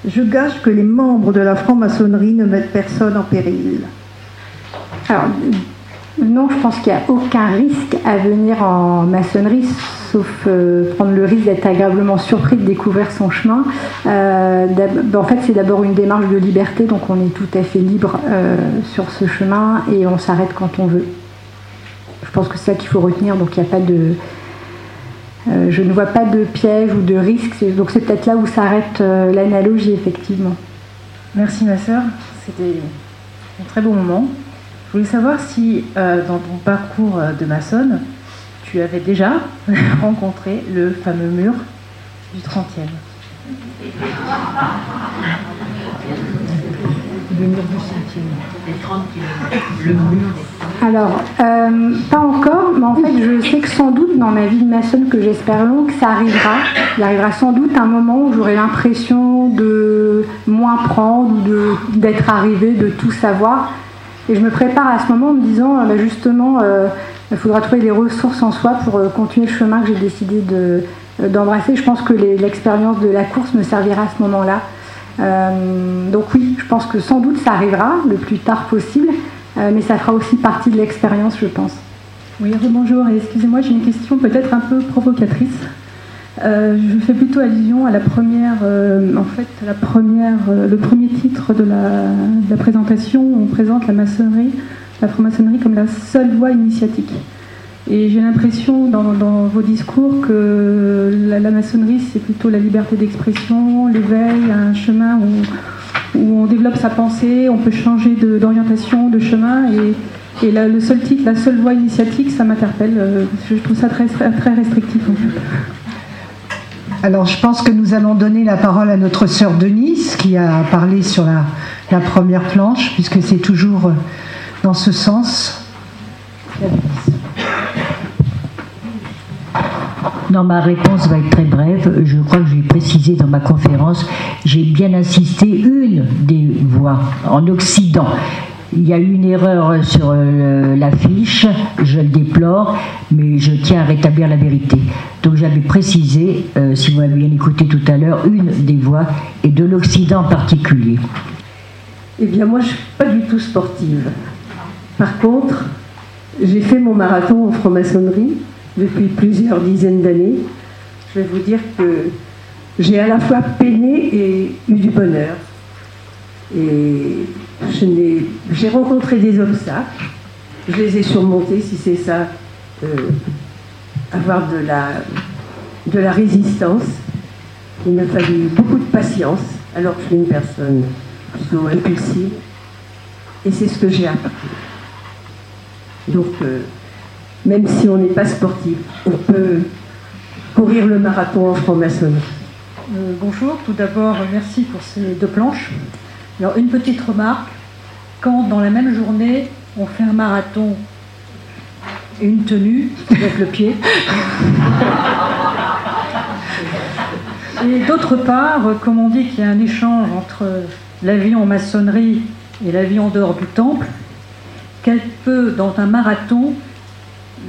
S16: Je gage que les membres de la franc-maçonnerie ne mettent personne en péril.
S15: Non, je pense qu'il n'y a aucun risque à venir en maçonnerie, sauf euh, prendre le risque d'être agréablement surpris de découvrir son chemin. Euh, en fait, c'est d'abord une démarche de liberté, donc on est tout à fait libre euh, sur ce chemin et on s'arrête quand on veut. Je pense que c'est ça qu'il faut retenir, donc il n'y a pas de. je ne vois pas de piège ou de risque, donc c'est peut-être là où s'arrête l'analogie, effectivement.
S20: Merci ma sœur, c'était un très bon moment. Je voulais savoir si, euh, dans ton parcours euh, de maçonne, tu avais déjà rencontré le fameux mur du 30e.
S15: Le mur du centième. Les 30 Le mur Alors, euh, pas encore, mais en fait, je sais que sans doute dans ma vie de maçonne, que j'espère longue, ça arrivera. Il arrivera sans doute un moment où j'aurai l'impression de moins prendre ou d'être arrivé, de tout savoir. Et je me prépare à ce moment en me disant, euh, bah, justement, euh, il faudra trouver des ressources en soi pour euh, continuer le chemin que j'ai décidé d'embrasser. je pense que l'expérience de la course me servira à ce moment-là. donc oui, je pense que sans doute ça arrivera le plus tard possible, mais ça fera aussi partie de l'expérience, je pense.
S20: Oui, bonjour, excusez-moi, j'ai une question peut-être un peu provocatrice. Euh, je fais plutôt allusion à la première, euh, en fait, la euh, le premier titre de la, présentation où on présente la maçonnerie, la franc-maçonnerie comme la seule voie initiatique. Et j'ai l'impression dans, vos discours que la, maçonnerie, c'est plutôt la liberté d'expression, l'éveil, un chemin où, on développe sa pensée, on peut changer d'orientation, de, chemin. Et, et le seul titre, la seule voie initiatique, ça m'interpelle. Je trouve ça très, très restrictif. En fait.
S3: Alors je pense que nous allons donner la parole à notre sœur Denise qui a parlé sur la, première planche, puisque c'est toujours dans ce sens.
S2: Non, ma réponse va être très brève. Je crois que je vais préciser dans ma conférence, j'ai bien insisté une des voies en Occident. Il y a eu une erreur sur euh, l'affiche, je le déplore, mais je tiens à rétablir la vérité. Donc j'avais précisé, euh, si vous m'avez bien écouté tout à l'heure, une des voies et de l'Occident en particulier.
S16: Eh bien moi je ne suis pas du tout sportive. Par contre, j'ai fait mon marathon en franc-maçonnerie depuis plusieurs dizaines d'années. Je vais vous dire que j'ai à la fois peiné et eu du bonheur. Et j'ai rencontré des obstacles, je les ai surmontés, si c'est ça, euh, avoir de la, de la résistance. Il m'a fallu beaucoup de patience, alors que je suis une personne plutôt impulsive. Et c'est ce que j'ai appris. Donc, euh, même si on n'est pas sportif, on peut courir le marathon en franc-maçonnerie.
S20: Euh, bonjour, tout d'abord, merci pour ces deux planches. Alors, une petite remarque, quand dans la même journée, on fait un marathon et une tenue avec le pied, et d'autre part, comme on dit qu'il y a un échange entre la vie en maçonnerie et la vie en dehors du temple, quel peut, dans un marathon,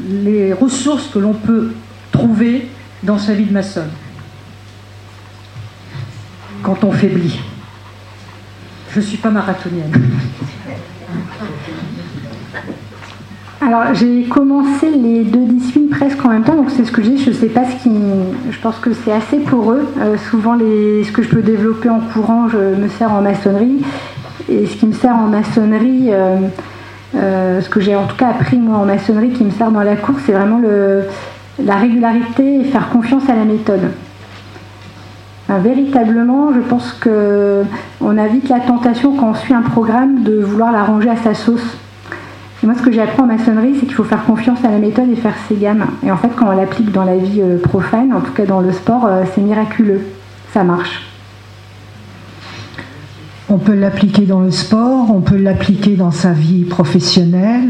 S20: les ressources que l'on peut trouver dans sa vie de maçonne quand on faiblit. Je ne suis pas marathonienne.
S15: Alors j'ai commencé les deux disciplines presque en même temps, donc c'est ce que je dis, je sais pas ce qui. Je pense que c'est assez pour eux. Euh, souvent les, ce que je peux développer en courant, je me sers en maçonnerie. Et ce qui me sert en maçonnerie, euh, euh, ce que j'ai en tout cas appris moi en maçonnerie qui me sert dans la course, c'est vraiment le, la régularité et faire confiance à la méthode. Véritablement, je pense que on a vite la tentation quand on suit un programme de vouloir l'arranger à sa sauce. Et moi, ce que j'ai appris en maçonnerie, c'est qu'il faut faire confiance à la méthode et faire ses gammes. Et en fait, quand on l'applique dans la vie euh, profane, en tout cas dans le sport, euh, c'est miraculeux. Ça marche.
S3: On peut l'appliquer dans le sport, on peut l'appliquer dans sa vie professionnelle.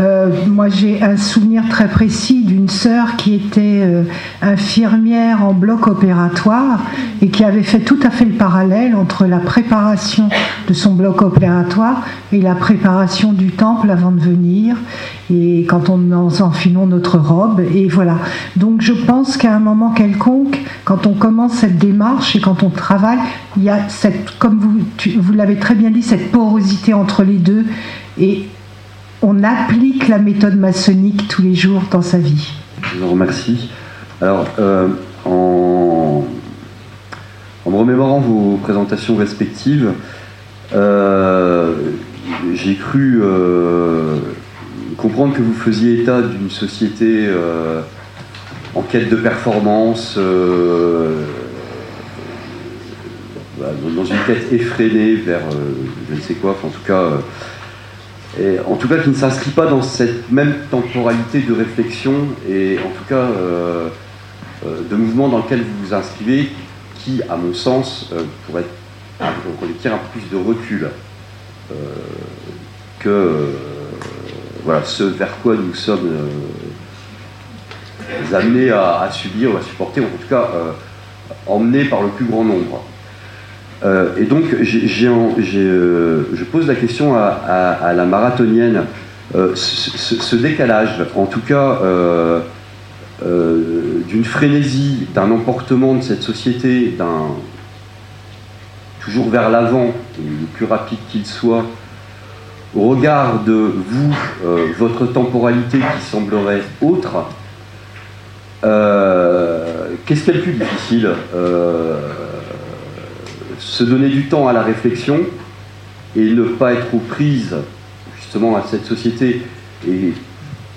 S3: Euh, moi, j'ai un souvenir très précis d'une sœur qui était euh, infirmière en bloc opératoire et qui avait fait tout à fait le parallèle entre la préparation de son bloc opératoire et la préparation du temple avant de venir et quand on enfilons notre robe et voilà. Donc je pense qu'à un moment quelconque, quand on commence cette démarche et quand on travaille, il y a cette, comme vous, vous l'avez très bien dit, cette porosité entre les deux et on applique la méthode maçonnique tous les jours dans sa vie.
S14: Je vous remercie. Alors, euh, en, me remémorant vos présentations respectives, euh, j'ai cru euh, comprendre que vous faisiez état d'une société en quête de performance, dans une quête effrénée vers je ne sais quoi, en tout cas en tout cas qui ne s'inscrit pas dans cette même temporalité de réflexion et en tout cas euh, euh, de mouvement dans lequel vous vous inscrivez qui, à mon sens, euh, pourrait requérir un peu plus de recul que voilà, ce vers quoi nous sommes amenés à, subir ou à supporter, ou en tout cas emmenés par le plus grand nombre. Euh, et donc, euh, je pose la question à, la marathonienne. Euh, ce, décalage, en tout cas, d'une frénésie, d'un emportement de cette société, d'un toujours vers l'avant, le plus rapide qu'il soit, au regard de vous, votre temporalité qui semblerait autre, qu'est-ce qui est le plus difficile se donner du temps à la réflexion et ne pas être aux prises justement à cette société et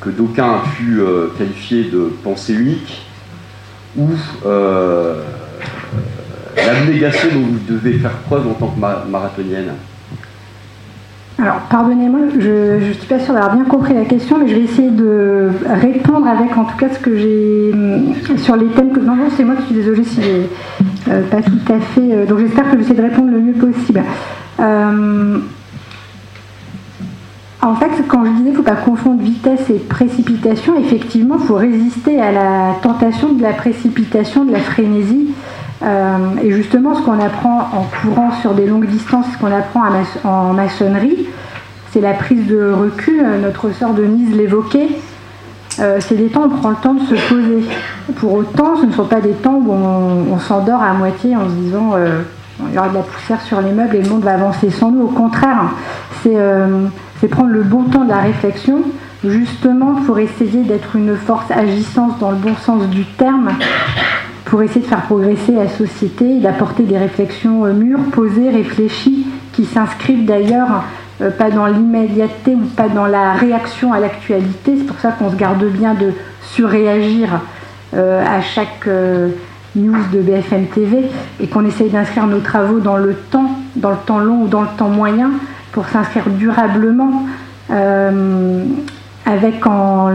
S14: que d'aucuns ont pu euh, qualifier de pensée unique, ou euh, l'abnégation dont vous devez faire preuve en tant que marathonienne
S15: alors, pardonnez-moi, je ne suis pas sûre d'avoir bien compris la question, mais je vais essayer de répondre avec en tout cas ce que j'ai sur les thèmes que. Non, non, c'est moi qui suis désolée si j'ai euh, pas tout à fait. Euh, donc, j'espère que je vais essayer de répondre le mieux possible. Euh, en fait, quand je disais qu'il ne faut pas confondre vitesse et précipitation, effectivement, il faut résister à la tentation de la précipitation, de la frénésie. Euh, et justement, ce qu'on apprend en courant sur des longues distances, ce qu'on apprend en maçonnerie, c'est la prise de recul. Euh, notre sœur Denise l'évoquait. Euh, c'est des temps où on prend le temps de se poser. Pour autant, ce ne sont pas des temps où on, s'endort à moitié en se disant il y aura de la poussière sur les meubles et le monde va avancer sans nous. Au contraire, c'est prendre le bon temps de la réflexion, justement pour essayer d'être une force agissante dans le bon sens du terme pour essayer de faire progresser la société d'apporter des réflexions euh, mûres, posées, réfléchies, qui s'inscrivent d'ailleurs euh, pas dans l'immédiateté ou pas dans la réaction à l'actualité. C'est pour ça qu'on se garde bien de surréagir euh, à chaque news de BFM TV et qu'on essaye d'inscrire nos travaux dans le temps, dans le temps long ou dans le temps moyen, pour s'inscrire durablement avec en,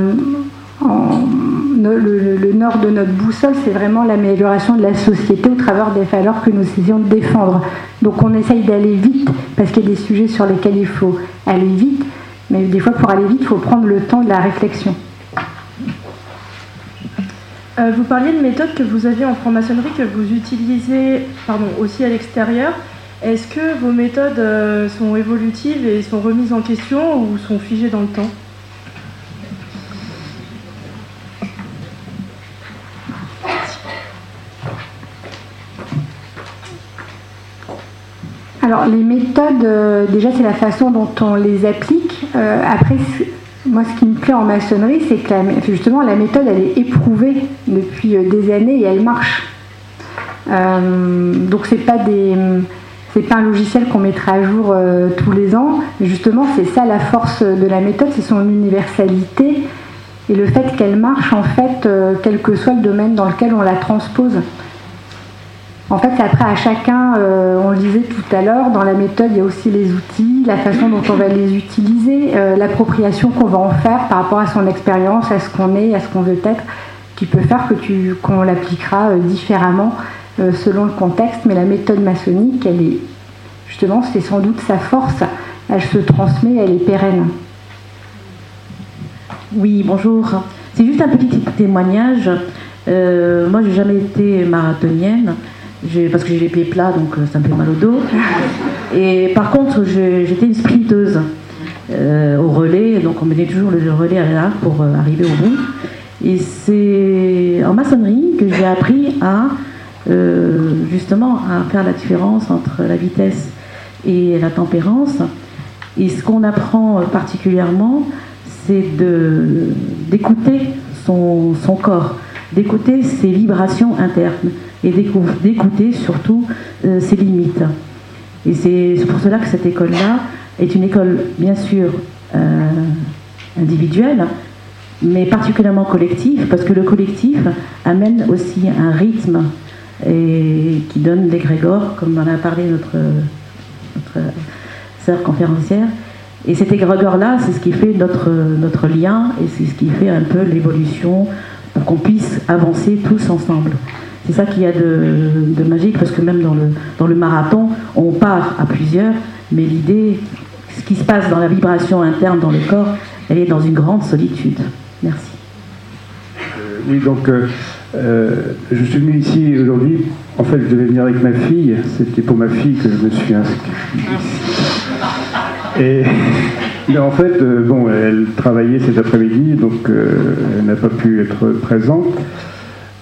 S15: le, nord de notre boussole, c'est vraiment l'amélioration de la société au travers des valeurs que nous essayons de défendre. Donc on essaye d'aller vite, parce qu'il y a des sujets sur lesquels il faut aller vite, mais des fois pour aller vite, il faut prendre le temps de la réflexion.
S12: Euh, vous parliez de méthodes que vous aviez en franc-maçonnerie, que vous utilisez pardon, aussi à l'extérieur. Est-ce que vos méthodes euh, sont évolutives et sont remises en question ou sont figées dans le temps?
S15: Alors les méthodes, euh, déjà c'est la façon dont on les applique. Euh, après, moi, ce qui me plaît en maçonnerie, c'est que justement la méthode, elle est éprouvée depuis des années et elle marche. donc c'est pas des c'est pas un logiciel qu'on mettra à jour tous les ans. Justement, c'est ça la force de la méthode, c'est son universalité et le fait qu'elle marche en fait, quel que soit le domaine dans lequel on la transpose. En fait, après, à chacun, euh, on le disait tout à l'heure, dans la méthode, il y a aussi les outils, la façon dont on va les utiliser, euh, l'appropriation qu'on va en faire par rapport à son expérience, à ce qu'on est, à ce qu'on veut être, qui peut faire que tu, qu'on l'appliquera euh, différemment selon le contexte. Mais la méthode maçonnique, elle est, justement, c'est sans doute sa force. Elle se transmet, elle est pérenne.
S21: Oui, bonjour. C'est juste un petit témoignage. moi, j'ai jamais été marathonienne parce que j'ai les pieds plats, donc euh, ça me fait mal au dos. Et par contre, j'étais une sprinteuse euh, au relais, donc on menait toujours le relais à l'arc pour euh, arriver au bout. Et c'est en maçonnerie que j'ai appris à justement à faire la différence entre la vitesse et la tempérance. Et ce qu'on apprend particulièrement, c'est d'écouter son, son corps, d'écouter ses vibrations internes et d'écouter surtout euh, ses limites. Et c'est pour cela que cette école-là est une école, bien sûr, euh, individuelle, mais particulièrement collective, parce que le collectif amène aussi un rythme et qui donne des grégores, comme en a parlé notre, notre sœur conférencière. Et cet égrégore-là, c'est ce qui fait notre, notre lien et c'est ce qui fait un peu l'évolution qu'on puisse avancer tous ensemble. C'est ça qu'il y a de, magique, parce que même dans le, dans le marathon, on part à plusieurs, mais l'idée, ce qui se passe dans la vibration interne dans le corps, elle est dans une grande solitude. Merci.
S18: Euh, oui, donc euh, euh, je suis venu ici aujourd'hui. En fait, je devais venir avec ma fille. C'était pour ma fille que je me suis inscrit. Et mais en fait, bon, elle travaillait cet après-midi, donc elle n'a pas pu être présente.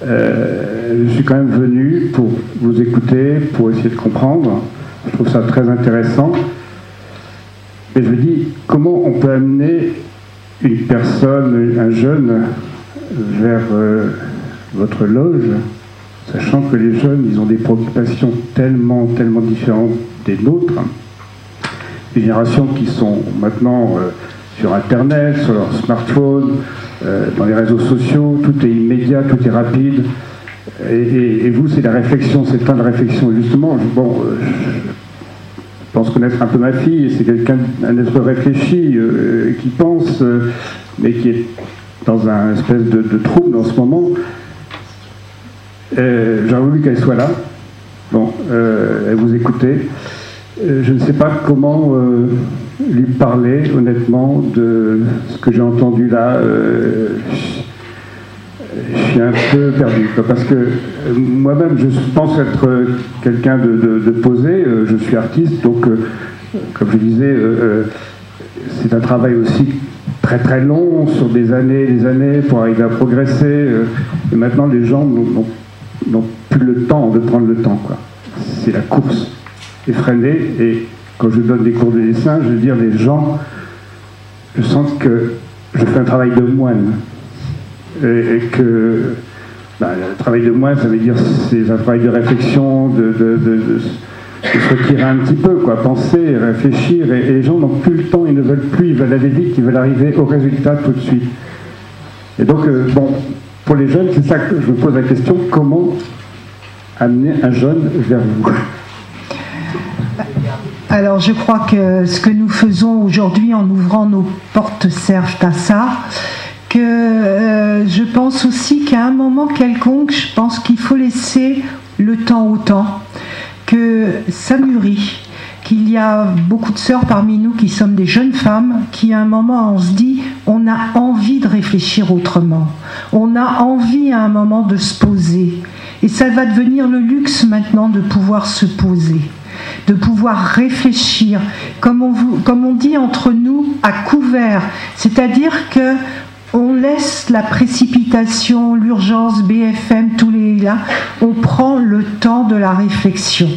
S18: Euh, je suis quand même venu pour vous écouter, pour essayer de comprendre. Je trouve ça très intéressant. Et je me dis, comment on peut amener une personne, un jeune, vers euh, votre loge, sachant que les jeunes, ils ont des préoccupations tellement, tellement différentes des nôtres. Générations qui sont maintenant euh, sur Internet, sur leur smartphone, euh, dans les réseaux sociaux, tout est immédiat, tout est rapide. Et, vous, c'est la réflexion, c'est le temps de réflexion. justement, bon, euh, je pense connaître un peu ma fille, c'est quelqu'un, un être réfléchi, qui pense, mais qui est dans un espèce de, trouble en ce moment. J'aurais voulu qu'elle soit là. Bon, elle vous écoutait. Je ne sais pas comment lui parler honnêtement de ce que j'ai entendu là. Euh, je suis un peu perdu, parce que euh, moi-même, je pense être quelqu'un de, posé, euh, je suis artiste, donc, comme je disais, c'est un travail aussi très très long, sur des années des années, pour arriver à progresser, et maintenant les gens n'ont plus le temps de prendre le temps. C'est la course effrénée, et quand je donne des cours de dessin, je veux dire, les gens, je sens que je fais un travail de moine. Et, que bah, le travail de moine, ça veut dire c'est un travail de réflexion, de, se retirer un petit peu, quoi, penser, réfléchir. Et, les gens n'ont plus le temps, ils ne veulent plus, ils veulent aller vite, ils veulent arriver au résultat tout de suite. Et donc, euh, bon, pour les jeunes, c'est ça que je me pose la question comment amener un jeune vers vous?
S3: Alors je crois que ce que nous faisons aujourd'hui en ouvrant nos portes servent à ça. Que euh, je pense aussi qu'à un moment quelconque, je pense qu'il faut laisser le temps au temps, que ça mûrit, qu'il y a beaucoup de sœurs parmi nous qui sommes des jeunes femmes, qui à un moment on se dit on a envie de réfléchir autrement, on a envie à un moment de se poser. Et ça va devenir le luxe maintenant de pouvoir se poser de pouvoir réfléchir, comme on, comme on dit entre nous, à couvert. C'est-à-dire que on laisse la précipitation, l'urgence, BFM, tous les là, on prend le temps de la réflexion.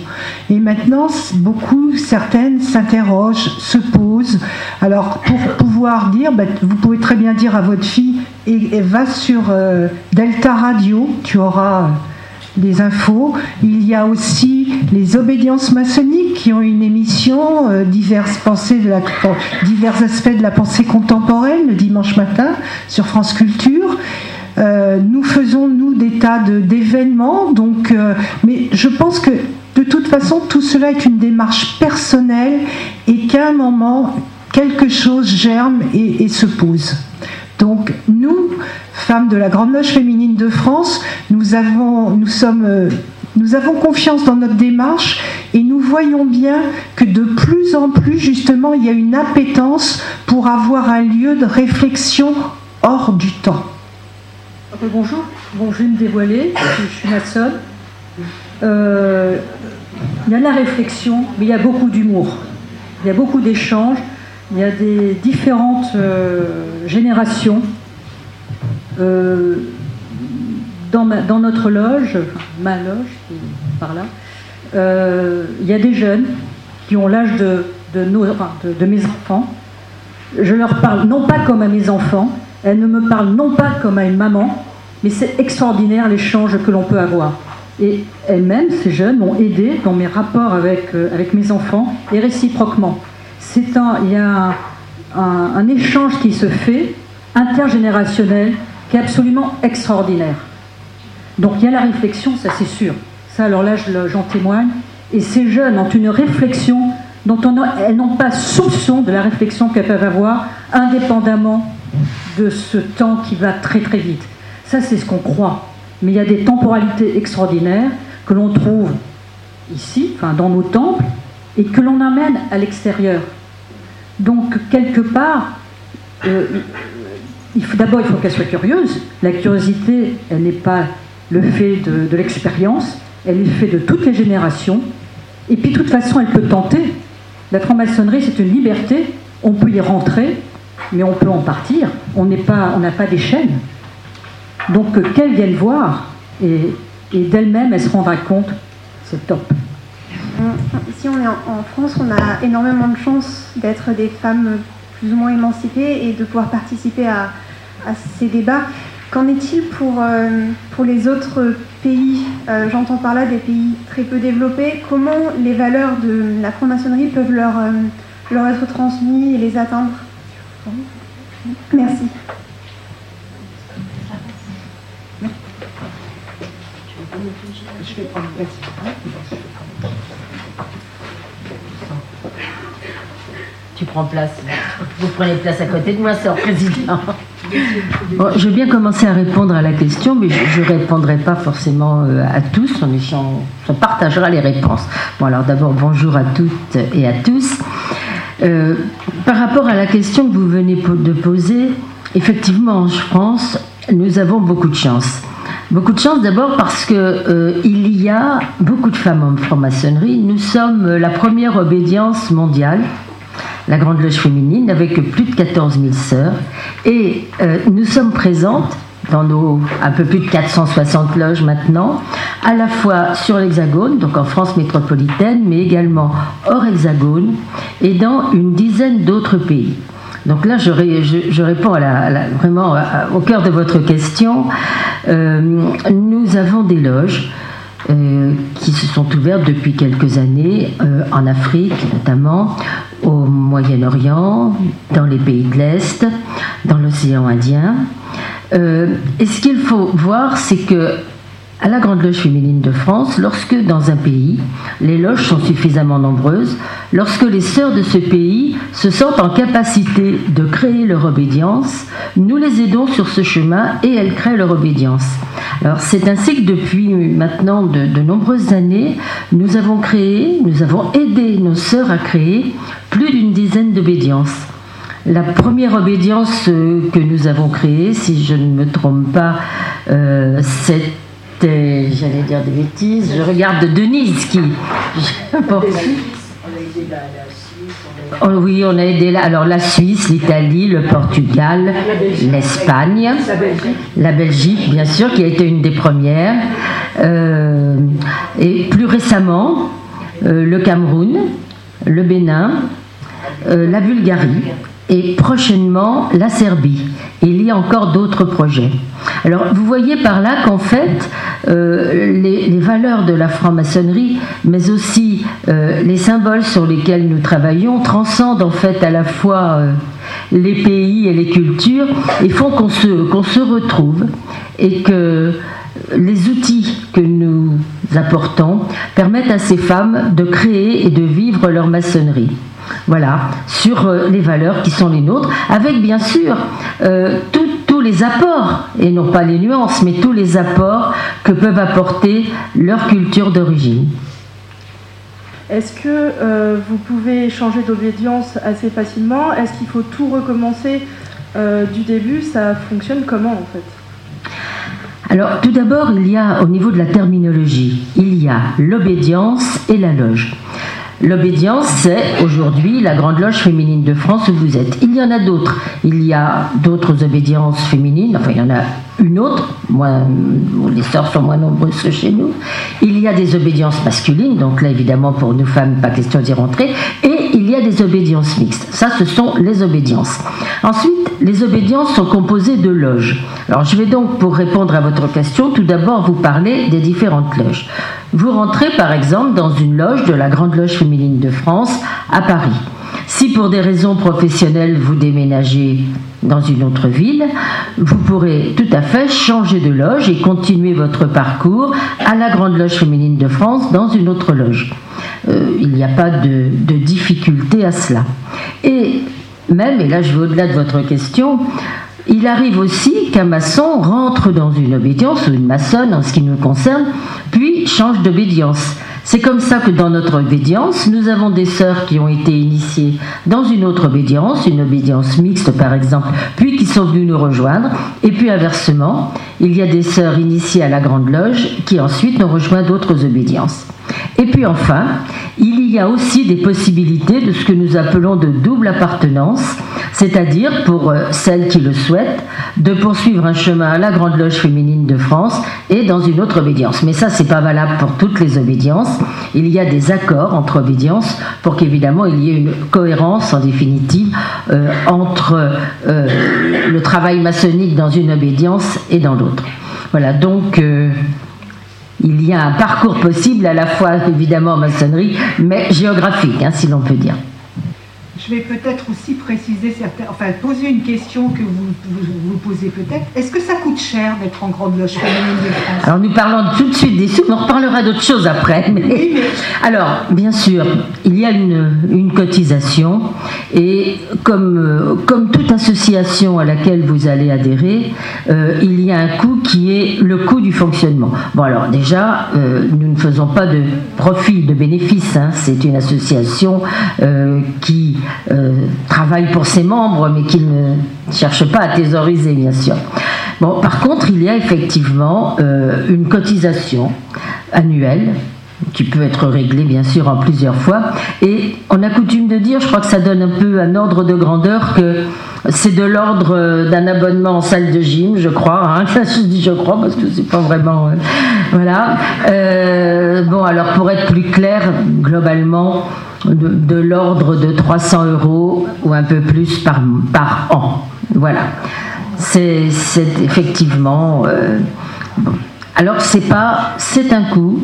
S3: Et maintenant, beaucoup, certaines s'interrogent, se posent. Alors, pour pouvoir dire, ben, vous pouvez très bien dire à votre fille, et, va sur euh, Delta Radio, tu auras des infos. Il y a aussi les obédiences maçonniques qui ont une émission euh, diverses pensées de la, divers aspects de la pensée contemporaine le dimanche matin sur France Culture. Euh, nous faisons nous des tas d'événements, donc, euh, mais je pense que de toute façon tout cela est une démarche personnelle et qu'à un moment quelque chose germe et se pose. Donc nous, femmes de la Grande Loge féminine de France, nous avons, nous sommes, euh, nous avons confiance dans notre démarche et nous voyons bien que de plus en plus, justement, il y a une appétence pour avoir un lieu de réflexion hors du temps.
S22: Bonjour, bon, je vais me dévoiler, je suis maçonne. Euh, il y a la réflexion, mais il y a beaucoup d'humour. Il y a beaucoup d'échanges. Il y a des différentes euh, générations. Euh, dans, notre loge, ma loge, par là, euh, il y a des jeunes qui ont l'âge de, mes enfants. Je leur parle non pas comme à mes enfants, elles ne me parlent non pas comme à une maman, mais c'est extraordinaire l'échange que l'on peut avoir. Et elles-mêmes, ces jeunes, m'ont aidé dans mes rapports avec mes enfants et réciproquement c'est un, il y a un, échange qui se fait intergénérationnel qui est absolument extraordinaire. Donc il y a la réflexion, ça c'est sûr. Ça, alors là, j'en témoigne. Et ces jeunes ont une réflexion dont elles n'ont pas soupçon de la réflexion qu'elles peuvent avoir, indépendamment de ce temps qui va très très vite. Ça, c'est ce qu'on croit. Mais il y a des temporalités extraordinaires que l'on trouve ici, enfin dans nos temples, et que l'on amène à l'extérieur. Donc, quelque part, euh, d'abord, il faut qu'elle soit curieuse. La curiosité, elle n'est pas le fait de, l'expérience, elle est le fait de toutes les générations. Et puis, de toute façon, elle peut tenter. La franc-maçonnerie, c'est une liberté. On peut y rentrer, mais on peut en partir. On n'a pas, pas des chaînes. Donc, qu'elle vienne voir, et, et d'elle-même, elle se rendra compte, c'est top
S19: ici, on est en, France, on a énormément de chance d'être des femmes plus ou moins émancipées et de pouvoir participer à, ces débats. Qu'en est-il pour, euh, les autres pays? Euh, J'entends par là des pays très peu développés. Comment les valeurs de la franc-maçonnerie peuvent leur, euh, leur être transmises et les atteindre? Merci.
S2: Tu prends place. Vous prenez place à côté de moi, sœur président. je veux bien commencer à répondre à la question, mais je ne répondrai pas forcément euh, à tous. On, partagera les réponses. Bon, alors d'abord, bonjour à toutes et à tous. Euh, par rapport à la question que vous venez de poser, effectivement, en France, nous avons beaucoup de chance. Beaucoup de chance d'abord parce que euh, il y a beaucoup de femmes en franc-maçonnerie. Nous sommes la première obédience mondiale la Grande Loge féminine, avec plus de 14 000 sœurs. Et euh, nous sommes présentes dans nos un peu plus de 460 loges maintenant, à la fois sur l'Hexagone, donc en France métropolitaine, mais également hors Hexagone, et dans une dizaine d'autres pays. Donc là, je, réponds vraiment au cœur de votre question. Euh, nous avons des loges euh, qui se sont ouvertes depuis quelques années en Afrique notamment, au Moyen-Orient, dans les pays de l'Est, dans l'océan Indien. Euh, et ce qu'il faut voir, c'est que à la Grande Loge féminine de France, lorsque dans un pays, les loges sont suffisamment nombreuses, lorsque les sœurs de ce pays se sentent en capacité de créer leur obédience, nous les aidons sur ce chemin et elles créent leur obédience. Alors c'est ainsi que depuis maintenant de, nombreuses années, nous avons créé, nous avons aidé nos sœurs à créer plus d'une dizaine d'obédiences. La première obédience euh, que nous avons créée, si je ne me trompe pas, euh, c'est j'allais dire des bêtises, je regarde Denise qui. Oh oui, on a aidé la, alors la Suisse, l'Italie, le Portugal, l'Espagne, la, Belgique, bien sûr, qui a été une des premières. Euh, et plus récemment, euh, le Cameroun, le Bénin, euh, la Bulgarie et prochainement la Serbie. il y a encore d'autres projets. Alors vous voyez par là qu'en fait, euh, les, valeurs de la franc-maçonnerie, mais aussi euh, les symboles sur lesquels nous travaillons, transcendent en fait à la fois euh, les pays et les cultures et font qu'on se, se retrouve et que les outils que nous apportons permettent à ces femmes de créer et de vivre leur maçonnerie. Voilà, sur les valeurs qui sont les nôtres, avec bien sûr euh, tous les apports, et non pas les nuances, mais tous les apports que peuvent apporter leur culture d'origine.
S12: Est-ce que euh, vous pouvez changer d'obédience assez facilement? Est-ce qu'il faut tout recommencer du début? Ça fonctionne comment en fait?
S2: Alors tout d'abord, il y a au niveau de la terminologie, il y a l'obédience et la loge. L'obédience, c'est aujourd'hui la Grande Loge féminine de France où vous êtes. Il y en a d'autres. Il y a d'autres obédiences féminines. Enfin, il y en a une autre. Moi, les sœurs sont moins nombreuses chez nous. Il y a des obédiences masculines. Donc là, évidemment, pour nous femmes, pas question d'y rentrer. Et il y a des obédiences mixtes. Ça, ce sont les obédiences. Ensuite, les obédiences sont composées de loges. Alors, je vais donc, pour répondre à votre question, tout d'abord vous parler des différentes loges. Vous rentrez par exemple dans une loge de la Grande Loge féminine de France à Paris. Si pour des raisons professionnelles vous déménagez dans une autre ville, vous pourrez tout à fait changer de loge et continuer votre parcours à la Grande Loge féminine de France dans une autre loge. Euh, il n'y a pas de, de difficulté à cela. Et même, et là je vais au-delà de votre question, il arrive aussi qu'un maçon rentre dans une obédience, ou une maçonne en ce qui nous concerne, puis change d'obédience. C'est comme ça que dans notre obédience, nous avons des sœurs qui ont été initiées dans une autre obédience, une obédience mixte par exemple, puis qui sont venues nous rejoindre. Et puis inversement, il y a des sœurs initiées à la Grande Loge qui ensuite nous rejoignent d'autres obédiences. Et puis enfin, il y a aussi des possibilités de ce que nous appelons de double appartenance, c'est-à-dire pour euh, celles qui le souhaitent, de poursuivre un chemin à la Grande Loge féminine de France et dans une autre obédience. Mais ça, c'est pas valable pour toutes les obédiences. Il y a des accords entre obédiences pour qu'évidemment il y ait une cohérence en définitive euh, entre euh, le travail maçonnique dans une obédience et dans l'autre. Voilà, donc il y a un parcours possible à la fois évidemment en maçonnerie, mais géographique, hein, si l'on peut dire.
S3: Je vais peut-être aussi préciser certains, enfin poser une question que vous vous, posez peut-être. Est-ce que ça coûte cher d'être en grande loge féminine de France?
S2: Alors nous parlons tout de suite des sous, mais on reparlera d'autres choses après. Mais... Alors, bien sûr, il y a une, cotisation et comme, euh, comme toute association à laquelle vous allez adhérer, euh, il y a un coût qui est le coût du fonctionnement. Bon alors déjà, euh, nous ne faisons pas de profit, de bénéfice. Hein. C'est une association qui euh, travaille pour ses membres, mais qui ne cherche pas à thésauriser, bien sûr. Bon, par contre, il y a effectivement euh, une cotisation annuelle qui peut être réglée bien sûr en plusieurs fois. Et on a coutume de dire, je crois que ça donne un peu un ordre de grandeur que c'est de l'ordre d'un abonnement en salle de gym, je crois. Hein. Je dis je crois parce que c'est pas vraiment. Euh, voilà. bon, alors pour être plus clair, globalement, de, l'ordre de 300 euros ou un peu plus par, par an. Voilà. C'est effectivement. Euh, Alors c'est pas, c'est un coût.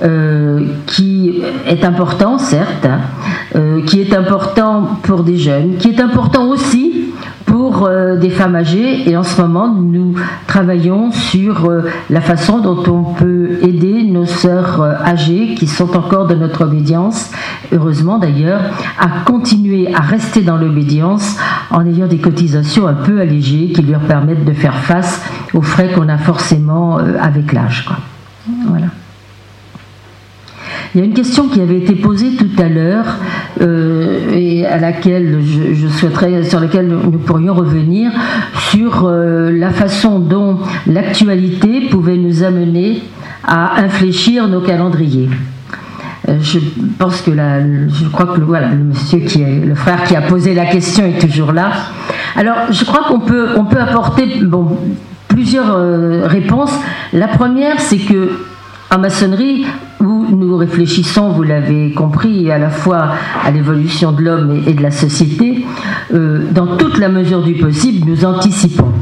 S2: Euh, qui est important, certes, hein, euh, qui est important pour des jeunes, qui est important aussi pour des femmes âgées et en ce moment nous travaillons sur la façon dont on peut aider sœurs euh, âgées qui sont encore de notre obédience, heureusement d'ailleurs, à continuer à rester dans l'obédience en ayant des cotisations un peu allégées qui leur permettent de faire face aux frais qu'on a forcément avec l'âge. Voilà. Il y a une question qui avait été posée tout à l'heure euh, et à laquelle je, souhaiterais, sur laquelle nous pourrions revenir sur euh, la façon dont l'actualité pouvait nous amener à infléchir nos calendriers. Euh, je pense que la, je crois que le, voilà, le monsieur qui est le frère qui a posé la question est toujours là. Alors, je crois qu'on peut, on peut apporter bon, plusieurs réponses. La première, c'est que en maçonnerie, nous réfléchissons, vous l'avez compris, à la fois à l'évolution de l'homme et, de la société, euh, dans toute la mesure du possible, nous anticipons.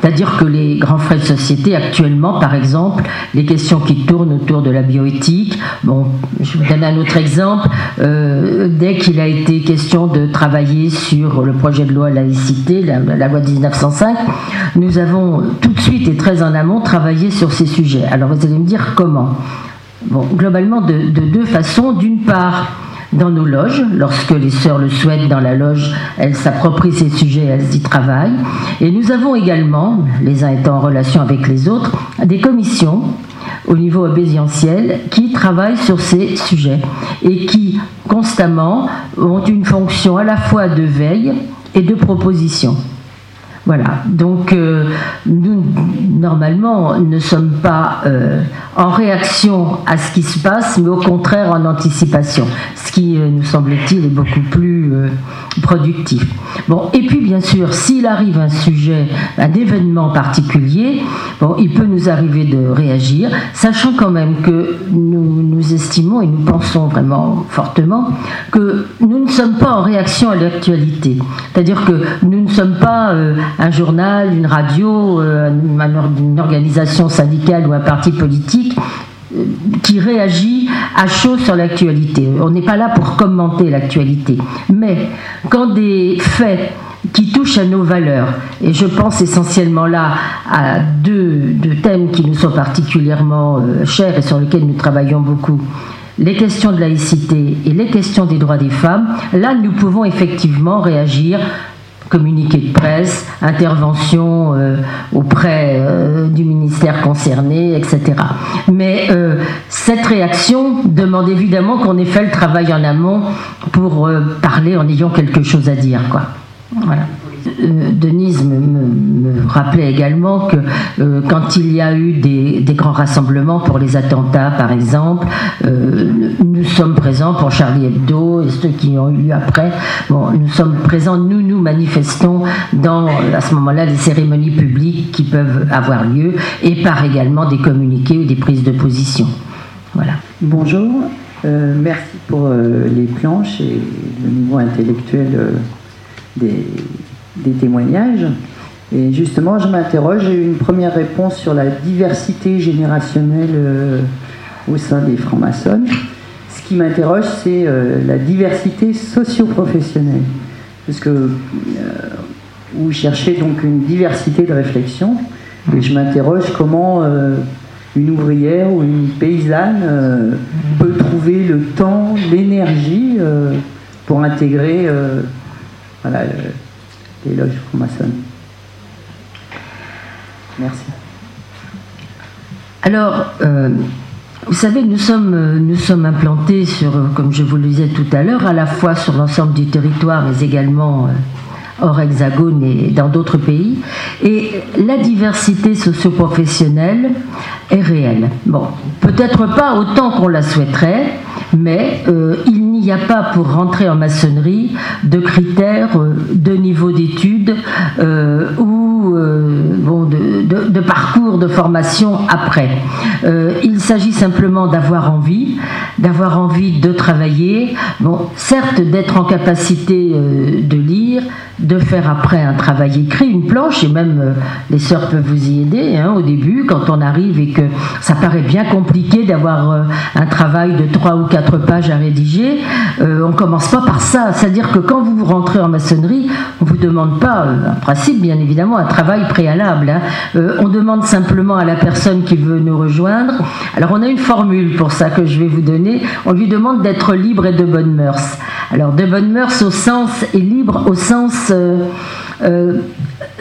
S2: C'est-à-dire que les grands frais de société actuellement, par exemple, les questions qui tournent autour de la bioéthique, bon, je vous donne un autre exemple, euh, dès qu'il a été question de travailler sur le projet de loi laïcité, la, la loi de 1905, nous avons tout de suite et très en amont travaillé sur ces sujets. Alors vous allez me dire comment? Globalement de, de deux façons. D'une part, dans nos loges. Lorsque les sœurs le souhaitent dans la loge, elles s'approprient ces sujets, elles y travaillent. Et nous avons également, les uns étant en relation avec les autres, des commissions au niveau obédientiel qui travaillent sur ces sujets et qui constamment ont une fonction à la fois de veille et de proposition. Voilà, donc euh, nous, normalement, ne sommes pas euh, en réaction à ce qui se passe, mais au contraire en anticipation, ce qui, euh, nous semble-t-il, est beaucoup plus productif. Bon, et puis bien sûr, s'il arrive un sujet, un événement particulier, il peut nous arriver de réagir, sachant quand même que nous, nous estimons et nous pensons vraiment fortement que nous ne sommes pas en réaction à l'actualité. C'est-à-dire que nous ne sommes pas un journal, une radio, euh, une organisation syndicale ou un parti politique euh, qui réagit à chaud sur l'actualité. On n'est pas là pour commenter l'actualité. Mais quand des faits qui touchent à nos valeurs, et je pense essentiellement là à deux, thèmes qui nous sont particulièrement euh, chers et sur lesquels nous travaillons beaucoup, les questions de laïcité et les questions des droits des femmes, là nous pouvons effectivement réagir communiqué de presse, intervention euh, auprès euh, du ministère concerné, etc. Mais euh, cette réaction demande évidemment qu'on ait fait le travail en amont pour parler en ayant quelque chose à dire. Quoi. Voilà. Euh, Denise me, rappelait également que euh, quand il y a eu des, grands rassemblements pour les attentats, par exemple, euh, nous sommes présents pour Charlie Hebdo et ceux qui ont eu lieu après. Nous sommes présents, nous nous manifestons dans à ce moment-là les cérémonies publiques qui peuvent avoir lieu et par également des communiqués ou des prises de position. Voilà.
S21: Bonjour, merci pour les planches et le niveau intellectuel des des témoignages. Et justement, je m'interroge, j'ai eu une première réponse sur la diversité générationnelle euh, au sein des francs-maçons. Ce qui m'interroge, c'est euh, la diversité socio-professionnelle. Parce que euh, vous cherchez donc une diversité de réflexion. Et je m'interroge comment une ouvrière ou une paysanne peut trouver le temps, l'énergie pour intégrer voilà, loges Merci.
S2: Alors, euh, vous savez, nous sommes, euh, nous sommes implantés sur, euh, comme je vous le disais tout à l'heure, à la fois sur l'ensemble du territoire, mais également hors hexagone et dans d'autres pays. Et la diversité socio-professionnelle est réelle. Bon, peut-être pas autant qu'on la souhaiterait, mais euh, il n'y a pas pour rentrer en maçonnerie de critères euh, de niveau d'études euh, ou bon, de, parcours de formation après. il s'agit simplement d'avoir envie, d'avoir envie de travailler, bon, certes d'être en capacité de lire, de faire après un travail écrit, une planche, et même euh, les sœurs peuvent vous y aider hein, au début, quand on arrive et que ça paraît bien compliqué d'avoir euh, un travail de trois ou quatre pages à rédiger, euh, on commence pas par ça. C'est-à-dire que quand vous rentrez en maçonnerie, on vous demande pas, en principe bien évidemment, un travail préalable. Hein. on demande simplement à la personne qui veut nous rejoindre. Alors on a une formule pour ça que je vais vous donner. On lui demande d'être libre et de bonnes mœurs. Alors de bonnes mœurs au sens et libre au sens euh, euh,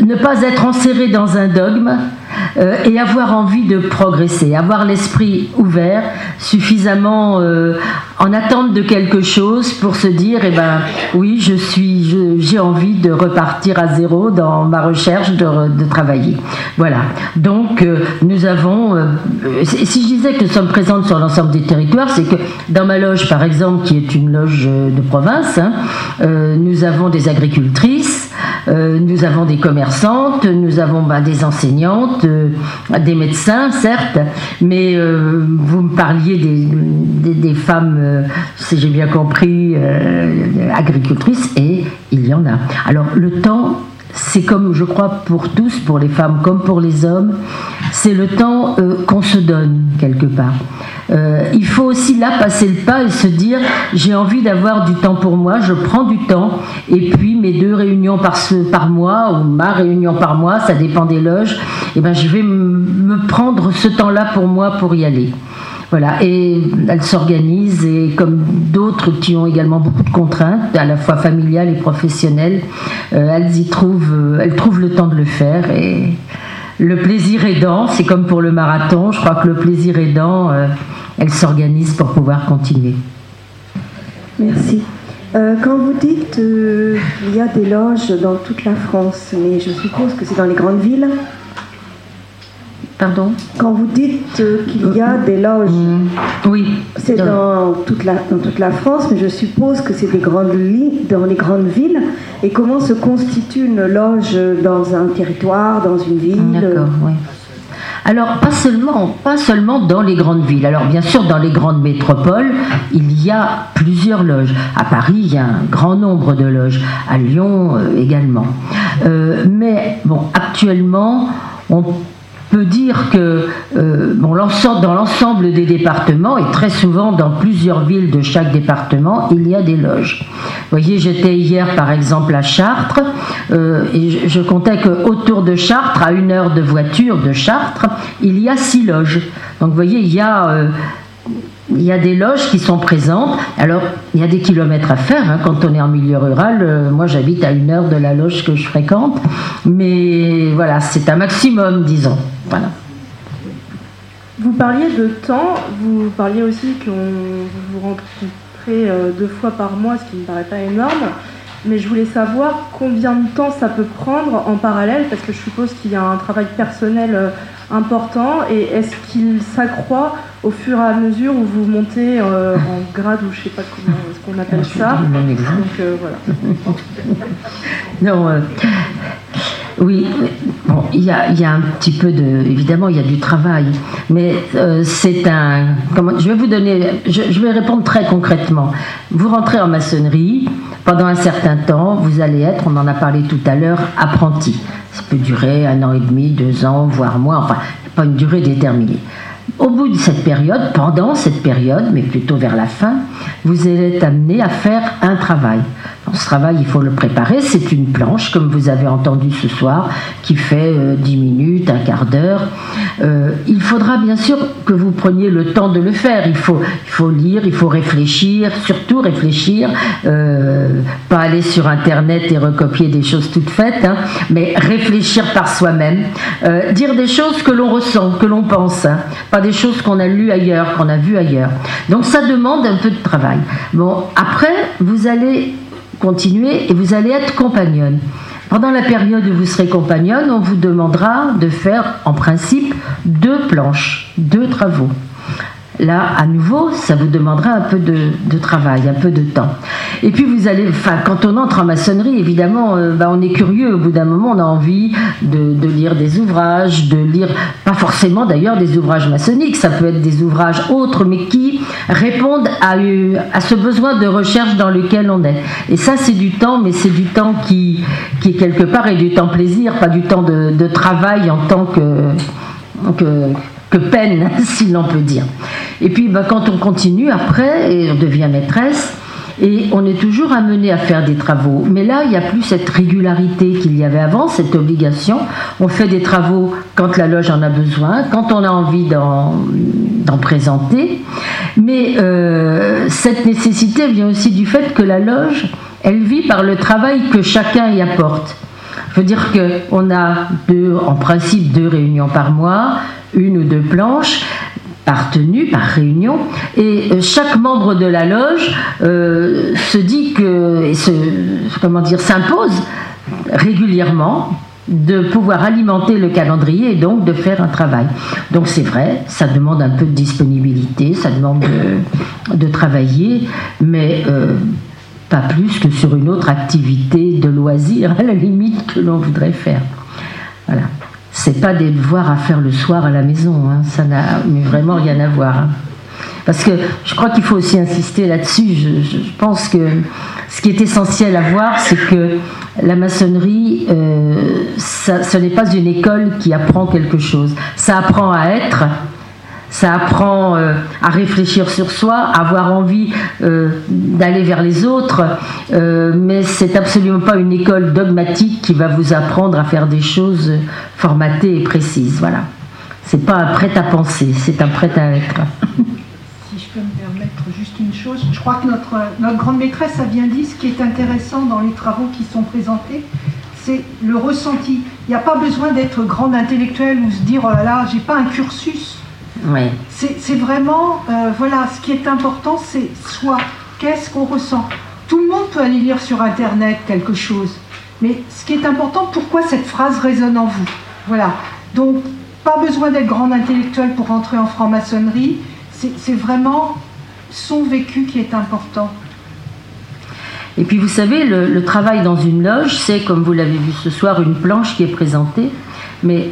S2: ne pas être enserré dans un dogme, euh, et avoir envie de progresser, avoir l'esprit ouvert, suffisamment euh, en attente de quelque chose pour se dire, eh ben oui, je suis, j'ai envie de repartir à zéro dans ma recherche de, travailler. Voilà. Donc euh, nous avons, si je disais que nous sommes présentes sur l'ensemble des territoires, c'est que dans ma loge, par exemple, qui est une loge de province, hein, nous avons des agricultrices, nous avons des commerçantes, nous avons bah, des enseignantes, euh, des médecins, certes, mais euh, vous me parliez des, femmes, euh, si j'ai bien compris, agricultrices, et il y en a. Alors le temps, c'est comme je crois pour tous, pour les femmes comme pour les hommes, c'est le temps qu'on se donne quelque part. Euh, il faut aussi là passer le pas et se dire j'ai envie d'avoir du temps pour moi, je prends du temps et puis mes deux réunions par, par mois ou ma réunion par mois, ça dépend des loges, et eh ben je vais me prendre ce temps-là pour moi pour y aller. Voilà, et elle s'organise et comme d'autres qui ont également beaucoup de contraintes, à la fois familiales et professionnelles, euh, elles y trouvent, euh, elles trouvent le temps de le faire et le plaisir aidant, c'est comme pour le marathon, je crois que le plaisir aidant, euh, elle s'organise pour pouvoir continuer.
S16: Merci. Quand vous dites qu'il y a des loges dans toute la France, mais je suppose que c'est dans les grandes villes
S2: Pardon
S16: Quand vous dites euh, qu'il y a des loges,
S2: mmh. oui,
S16: c'est dans toute, la, dans toute la France, mais je suppose que c'est des grandes dans les grandes villes. Et comment se constitue une loge dans un territoire, dans une ville?
S2: D'accord, oui. Alors, pas seulement, pas seulement dans les grandes villes. Alors, bien sûr, dans les grandes métropoles, il y a plusieurs loges. À Paris, il y a un grand nombre de loges. À Lyon euh, également. Euh, mais, bon, actuellement, on peut dire que euh, dans l'ensemble des départements, et très souvent dans plusieurs villes de chaque département, il y a des loges. Vous voyez, j'étais hier par exemple à Chartres, euh, et je, je comptais qu'autour de Chartres, à une heure de voiture de Chartres, il y a six loges. Donc vous voyez, il y a... Euh, il y a des loges qui sont présentes. Alors, il y a des kilomètres à faire hein, quand on est en milieu rural. Euh, moi, j'habite à une heure de la loge que je fréquente. Mais voilà, c'est un maximum, disons. Voilà.
S12: Vous parliez de temps, vous parliez aussi que vous rencontrez euh, deux fois par mois, ce qui ne me paraît pas énorme. Mais je voulais savoir combien de temps ça peut prendre en parallèle, parce que je suppose qu'il y a un travail personnel euh, important et est-ce qu'il s'accroît au fur et à mesure où vous montez euh, en grade ou je sais pas comment ce qu'on appelle ça. donc euh, voilà.
S2: Non euh, oui bon il y a, un petit peu de évidemment il y a du travail mais c'est un comment je vais vous donner je, je vais répondre très concrètement vous rentrez en maçonnerie pendant un certain temps, vous allez être, on en a parlé tout à l'heure, apprenti. Ça peut durer un an et demi, deux ans, voire moins, enfin, pas une durée déterminée. Au bout de cette période, pendant cette période, mais plutôt vers la fin, vous être amené à faire un travail. Ce travail, il faut le préparer. C'est une planche, comme vous avez entendu ce soir, qui fait euh, dix 10 minutes, un quart d'heure. Euh, il faudra bien sûr que vous preniez le temps de le faire. Il faut, il faut lire, il faut réfléchir, surtout réfléchir, euh, pas aller sur Internet et recopier des choses toutes faites, hein, mais réfléchir par soi-même, dire des choses que l'on ressent, que l'on pense. Hein, des choses qu'on a lues ailleurs, qu'on a vues ailleurs. Donc ça demande un peu de travail. Bon, après, vous allez continuer et vous allez être compagnonne. Pendant la période où vous serez compagnonne, on vous demandera de faire en principe deux planches, deux travaux. Là, à nouveau, ça vous demandera un peu de, travail, un peu de temps. Et puis vous allez, quand on entre en maçonnerie, évidemment, euh, bah, on est curieux. Au bout d'un moment, on a envie de, lire des ouvrages, de lire, pas forcément d'ailleurs des ouvrages maçonniques, ça peut être des ouvrages autres, mais qui répondent à, à ce besoin de recherche dans lequel on est. Et ça, c'est du temps, mais c'est du temps qui, qui quelque part est du temps plaisir, pas du temps de, travail en tant que que peine, si l'on peut dire. Et puis bah, quand on continue après, on devient maîtresse, et on est toujours amené à faire des travaux. Mais là, il n'y a plus cette régularité qu'il y avait avant, cette obligation. On fait des travaux quand la loge en a besoin, quand on a envie d'en présenter. Mais euh, cette nécessité vient aussi du fait que la loge, elle vit par le travail que chacun y apporte Je veux dire qu'on a deux, en principe deux réunions par mois, une ou deux planches par tenue, par réunion, et euh, chaque membre de la loge euh, se dit que, et comment dire, s'impose régulièrement de pouvoir alimenter le calendrier et donc de faire un travail. Donc c'est vrai, ça demande un peu de disponibilité, ça demande de, travailler, mais euh, pas plus que sur une autre activité de loisir à la limite que l'on voudrait faire. Voilà. C'est pas des devoirs à faire le soir à la maison, hein. ça n'a vraiment rien à voir. Hein. Parce que je crois qu'il faut aussi insister là-dessus. Je, pense que ce qui est essentiel à voir, c'est que la maçonnerie, euh, ce n'est pas une école qui apprend quelque chose. Ça apprend à être, ça apprend euh, à réfléchir sur soi, à avoir envie euh, d'aller vers les autres, mais c'est absolument pas une école dogmatique qui va vous apprendre à faire des choses formatées et précises. Voilà. C'est pas un prêt à penser, c'est un prêt à être.
S3: une chose. Je crois que notre, grande maîtresse a bien dit ce qui est intéressant dans les travaux qui sont présentés, c'est le ressenti. Il n'y a pas besoin d'être grand intellectuel ou se dire oh là là, j'ai pas un cursus.
S2: Oui.
S3: C'est vraiment, euh, voilà, ce qui est important, c'est soi. Qu'est-ce qu'on ressent? Tout le monde peut aller lire sur Internet quelque chose. Mais ce qui est important, pourquoi cette phrase résonne en vous? Voilà. Donc, pas besoin d'être grand intellectuel pour rentrer en franc-maçonnerie. C'est vraiment son vécu qui est important.
S2: Et puis vous savez, le, travail dans une loge, c'est, comme vous l'avez vu ce soir, une planche qui est présentée, mais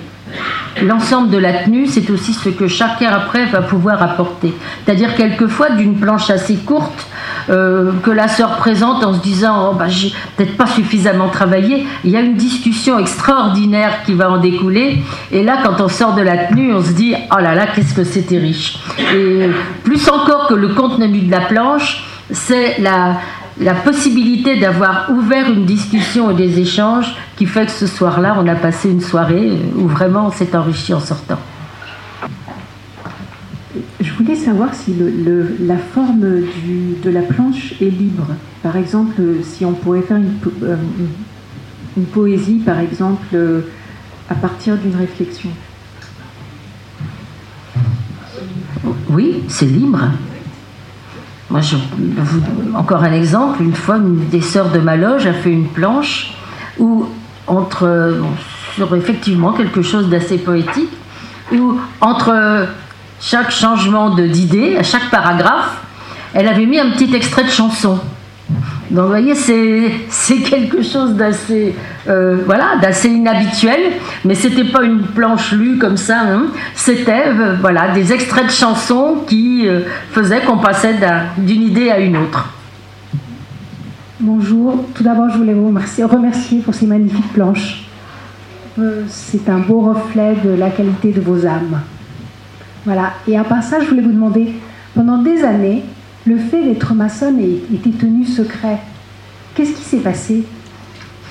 S2: l'ensemble de la tenue, c'est aussi ce que chacun après va pouvoir apporter. C'est-à-dire quelquefois d'une planche assez courte euh, que la sœur présente en se disant oh, bah, j'ai peut-être pas suffisamment travaillé, il y a une discussion extraordinaire qui va en découler. Et là, quand on sort de la tenue, on se dit oh là là, qu'est-ce que c'était riche. Et plus encore que le contenu de la planche, c'est la, la possibilité d'avoir ouvert une discussion et des échanges qui fait que ce soir-là, on a passé une soirée où vraiment on s'est enrichi en sortant.
S5: Je voulais savoir si la forme de la planche est libre. Par exemple, si on pourrait faire une, euh, une poésie, par exemple, euh, à partir d'une réflexion.
S2: Oui, c'est libre. Moi, je, encore un exemple, une fois, une des sœurs de ma loge a fait une planche où, entre, sur effectivement quelque chose d'assez poétique, où entre chaque changement d'idée, à chaque paragraphe, elle avait mis un petit extrait de chanson. Donc vous voyez, c'est quelque chose d'assez euh, voilà, d'assez inhabituel, mais c'était pas une planche lue comme ça, hein. c'était euh, voilà, des extraits de chansons qui euh, faisaient qu'on passait d'une idée à une autre.
S15: Bonjour, tout d'abord je voulais vous remercier, remercier pour ces magnifiques planches. c'est un beau reflet de la qualité de vos âmes. Voilà, et à part ça, je voulais vous demander, pendant des années, le fait d'être maçonne était tenu secret. Qu'est-ce qui s'est passé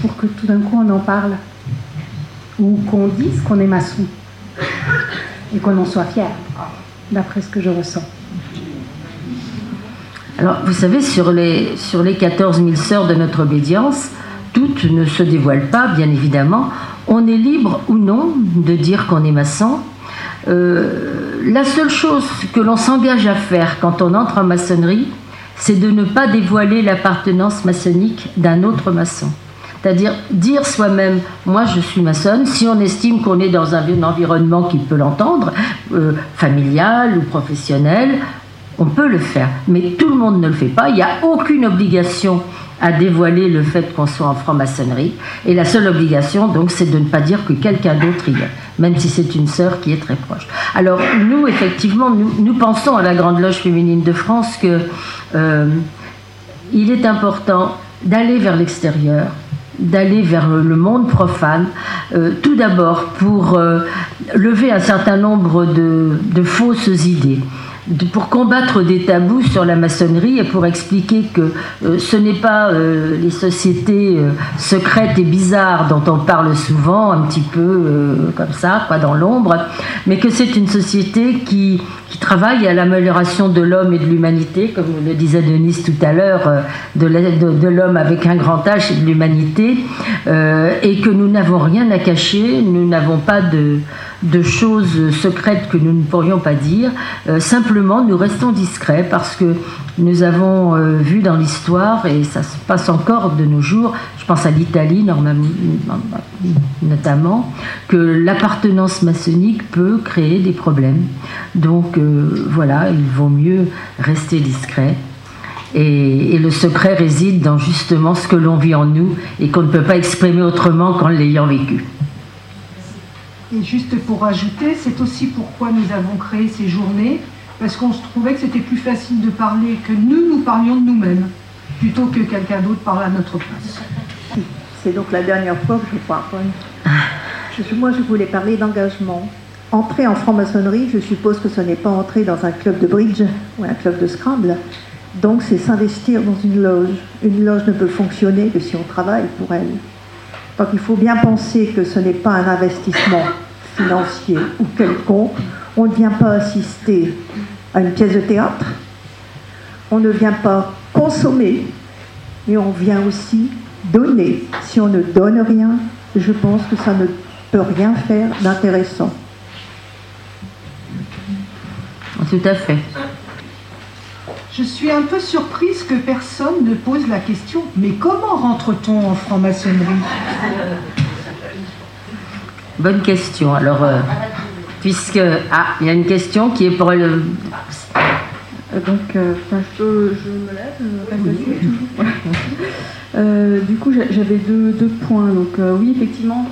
S15: pour que tout d'un coup on en parle Ou qu'on dise qu'on est maçon et qu'on en soit fier, d'après ce que je ressens.
S2: Alors, vous savez, sur les, sur les 14 000 sœurs de notre obédience, toutes ne se dévoilent pas, bien évidemment. On est libre ou non de dire qu'on est maçon. Euh, la seule chose que l'on s'engage à faire quand on entre en maçonnerie, c'est de ne pas dévoiler l'appartenance maçonnique d'un autre maçon. C'est-à-dire dire soi-même, moi je suis maçonne, si on estime qu'on est dans un, environnement qui peut l'entendre, euh, familial ou professionnel, on peut le faire. Mais tout le monde ne le fait pas. Il n'y a aucune obligation à dévoiler le fait qu'on soit en franc-maçonnerie. Et la seule obligation, donc, c'est de ne pas dire que quelqu'un d'autre y est, même si c'est une sœur qui est très proche. Alors, nous, effectivement, nous, pensons à la Grande Loge féminine de France que euh, il est important d'aller vers l'extérieur, d'aller vers le monde profane, euh, tout d'abord pour euh, lever un certain nombre de fausses idées pour combattre des tabous sur la maçonnerie et pour expliquer que euh, ce n'est pas euh, les sociétés euh, secrètes et bizarres dont on parle souvent, un petit peu comme ça, pas dans l'ombre, mais que c'est une société qui, qui travaille à l'amélioration de l'homme et de l'humanité, comme le disait Denise tout à l'heure, euh, de l'homme avec un grand H et de l'humanité, euh, et que nous n'avons rien à cacher, nous n'avons pas de, choses secrètes que nous ne pourrions pas dire. Euh, simplement, nous restons discrets parce que nous avons euh, vu dans l'histoire, et ça se passe encore de nos jours, je pense à l'Italie notamment, que l'appartenance maçonnique peut créer des problèmes. Donc euh, voilà, il vaut mieux rester discret. Et, et, le secret réside dans justement ce que l'on vit en nous et qu'on ne peut pas exprimer autrement qu'en l'ayant vécu.
S3: Et juste pour ajouter, c'est aussi pourquoi nous avons créé ces journées, parce qu'on se trouvait que c'était plus facile de parler que nous, nous parlions de nous-mêmes, plutôt que quelqu'un d'autre parle à notre place.
S16: C'est donc la dernière fois que je parle. moi, je voulais parler d'engagement. Entrer en franc-maçonnerie, je suppose que ce n'est pas entrer dans un club de bridge ou un club de scramble. Donc, c'est s'investir dans une loge. Une loge ne peut fonctionner que si on travaille pour elle. Donc, il faut bien penser que ce n'est pas un investissement financier ou quelconque. On ne vient pas assister à une pièce de théâtre, on ne vient pas consommer, mais on vient aussi donner. Si on ne donne rien, je pense que ça ne peut rien faire d'intéressant.
S2: Tout à fait.
S3: Je suis un peu surprise que personne ne pose la question mais comment rentre-t-on en franc-maçonnerie?
S2: Bonne question. Alors, euh, puisque. Ah, il y a une question qui est pour le. Euh,
S20: donc, euh, je, me lève. du coup, j'avais deux, deux, points. Donc, oui, effectivement,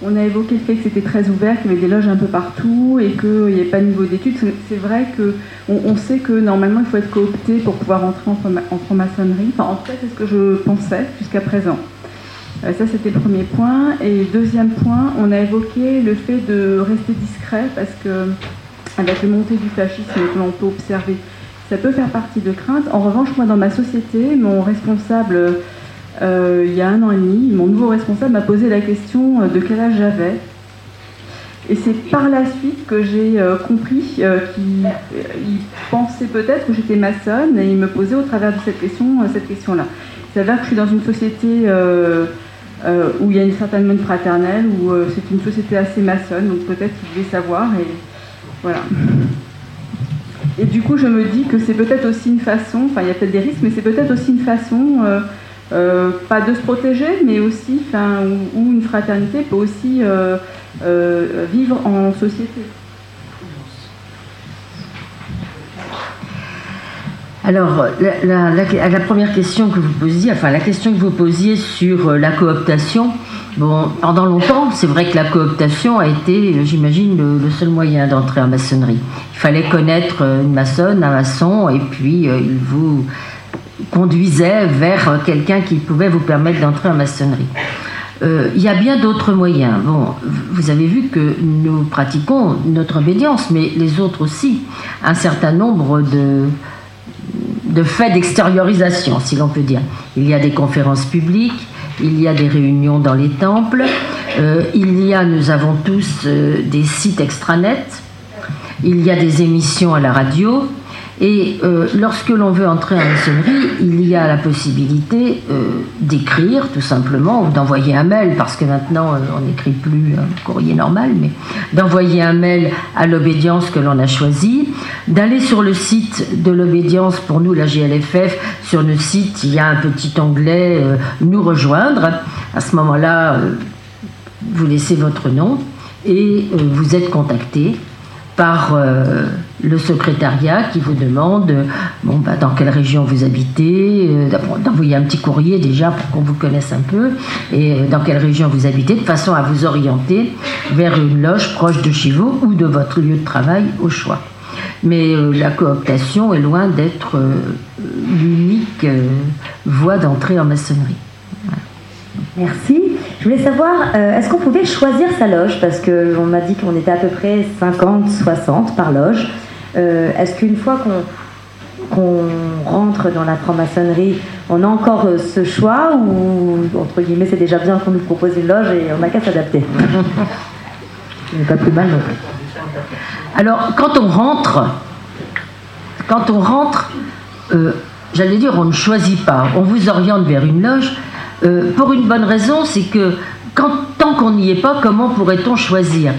S20: on a évoqué le fait que c'était très ouvert, qu'il y avait des loges un peu partout et qu'il n'y avait pas de niveau d'études. C'est vrai qu'on on sait que normalement, il faut être coopté pour pouvoir entrer en, franc-maçonnerie. Enfin, en tout cas, c'est ce que je pensais jusqu'à présent. Euh, ça, c'était le premier point. Et deuxième point, on a évoqué le fait de rester discret parce que, avec le montée du fascisme que l'on peut observer, ça peut faire partie de crainte. En revanche, moi, dans ma société, mon responsable, euh, il y a un an et demi, mon nouveau responsable m'a posé la question de quel âge j'avais. Et c'est par la suite que j'ai euh, compris qu'il pensait peut-être que j'étais maçonne et il me posait au travers de cette question cette question-là. Il s'avère que je suis dans une société euh, où il y a une certaine mode fraternelle, où euh, c'est une société assez maçonne, donc peut-être qu'il voulait savoir, et voilà. Et du coup, je me dis que c'est peut-être aussi une façon, enfin il y a peut-être des risques, mais c'est peut-être aussi une façon, euh, pas de se protéger, mais aussi, enfin, où, une fraternité peut aussi vivre en société.
S2: Alors, la, première question que vous posiez, enfin la question que vous posiez sur euh, la cooptation, bon, pendant longtemps, c'est vrai que la cooptation a été, euh, j'imagine, le, seul moyen d'entrer en maçonnerie. Il fallait connaître euh, une maçonne, un maçon, et puis il vous conduisait vers quelqu'un qui pouvait vous permettre d'entrer en maçonnerie. il y a bien d'autres moyens. Bon, vous avez vu que nous pratiquons notre obédience, mais les autres aussi. Un certain nombre de, de fait d'extériorisation, si l'on peut dire. Il y a des conférences publiques, il y a des réunions dans les temples, euh, il y a, nous avons tous euh, des sites extranets, il y a des émissions à la radio, et euh, lorsque l'on veut entrer en maçonnerie, il y a la possibilité euh, d'écrire tout simplement, ou d'envoyer un mail, parce que maintenant euh, on n'écrit plus un courrier normal, mais d'envoyer un mail à l'obédience que l'on a choisie, d'aller sur le site de l'obédience, pour nous la GLFF, sur le site il y a un petit onglet Nous rejoindre. À ce moment-là, vous laissez votre nom et vous êtes contacté par le secrétariat qui vous demande bon, bah, dans quelle région vous habitez, euh, d'envoyer un petit courrier déjà pour qu'on vous connaisse un peu, et euh, dans quelle région vous habitez, de façon à vous orienter vers une loge proche de chez vous ou de votre lieu de travail au choix. Mais la cooptation est loin d'être l'unique voie d'entrée en maçonnerie.
S8: Merci. Je voulais savoir, euh, est-ce qu'on pouvait choisir sa loge? Parce qu'on m'a dit qu'on était à peu près 50, 60 par loge. Euh, est-ce qu'une fois qu'on rentre dans la franc-maçonnerie, on a encore euh, ce choix ou, entre guillemets, c'est déjà bien qu'on nous propose une loge et on n'a qu'à s'adapter?
S2: N'est pas plus mal non. Alors, quand on rentre, quand on rentre, euh, j'allais dire, on ne choisit pas, on vous oriente vers une loge, euh, pour une bonne raison, c'est que tant qu'on n'y est pas, comment pourrait-on choisir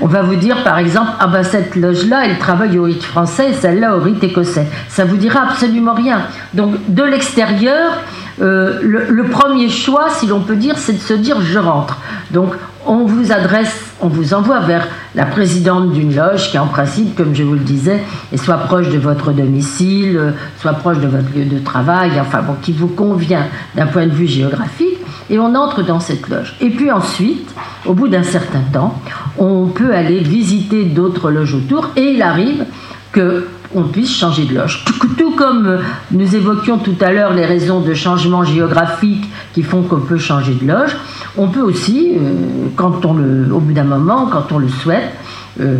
S2: on va vous dire par exemple, ah ben cette loge-là, elle travaille au rite français, celle-là au rite écossais. Ça vous dira absolument rien. Donc de l'extérieur, euh, le, premier choix, si l'on peut dire, c'est de se dire je rentre. Donc on vous adresse, on vous envoie vers la présidente d'une loge qui, en principe, comme je vous le disais, est soit proche de votre domicile, soit proche de votre lieu de travail, enfin bon, qui vous convient d'un point de vue géographique, et on entre dans cette loge. Et puis ensuite, au bout d'un certain temps, on peut aller visiter d'autres loges autour, et il arrive que on puisse changer de loge. Tout, comme nous évoquions tout à l'heure les raisons de changement géographique qui font qu'on peut changer de loge, on peut aussi, euh, quand on le, au bout d'un moment, quand on le souhaite, euh,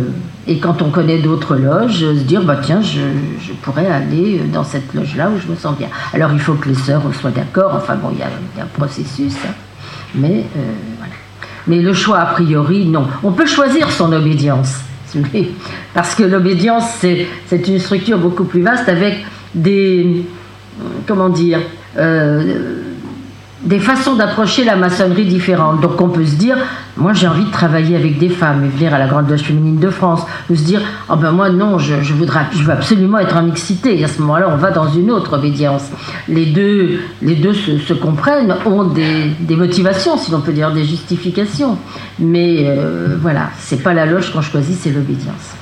S2: et quand on connaît d'autres loges, se dire bah tiens, je, pourrais aller dans cette loge-là où je me sens bien. Alors il faut que les sœurs soient d'accord. Enfin bon, il y, a, un processus, hein. mais euh, voilà. Mais le choix a priori, non. On peut choisir son obédience. Parce que l'obédience, c'est une structure beaucoup plus vaste avec des, comment dire, euh, des façons d'approcher la maçonnerie différentes. Donc on peut se dire, moi j'ai envie de travailler avec des femmes et venir à la Grande Loge féminine de France, ou se dire, oh ben moi non, je, je, voudrais, je veux absolument être en mixité. Et à ce moment-là, on va dans une autre obédience. Les deux, les deux se, comprennent, ont des, des, motivations, si l'on peut dire, des justifications. Mais euh, voilà, c'est pas la loge qu'on choisit, c'est l'obédience.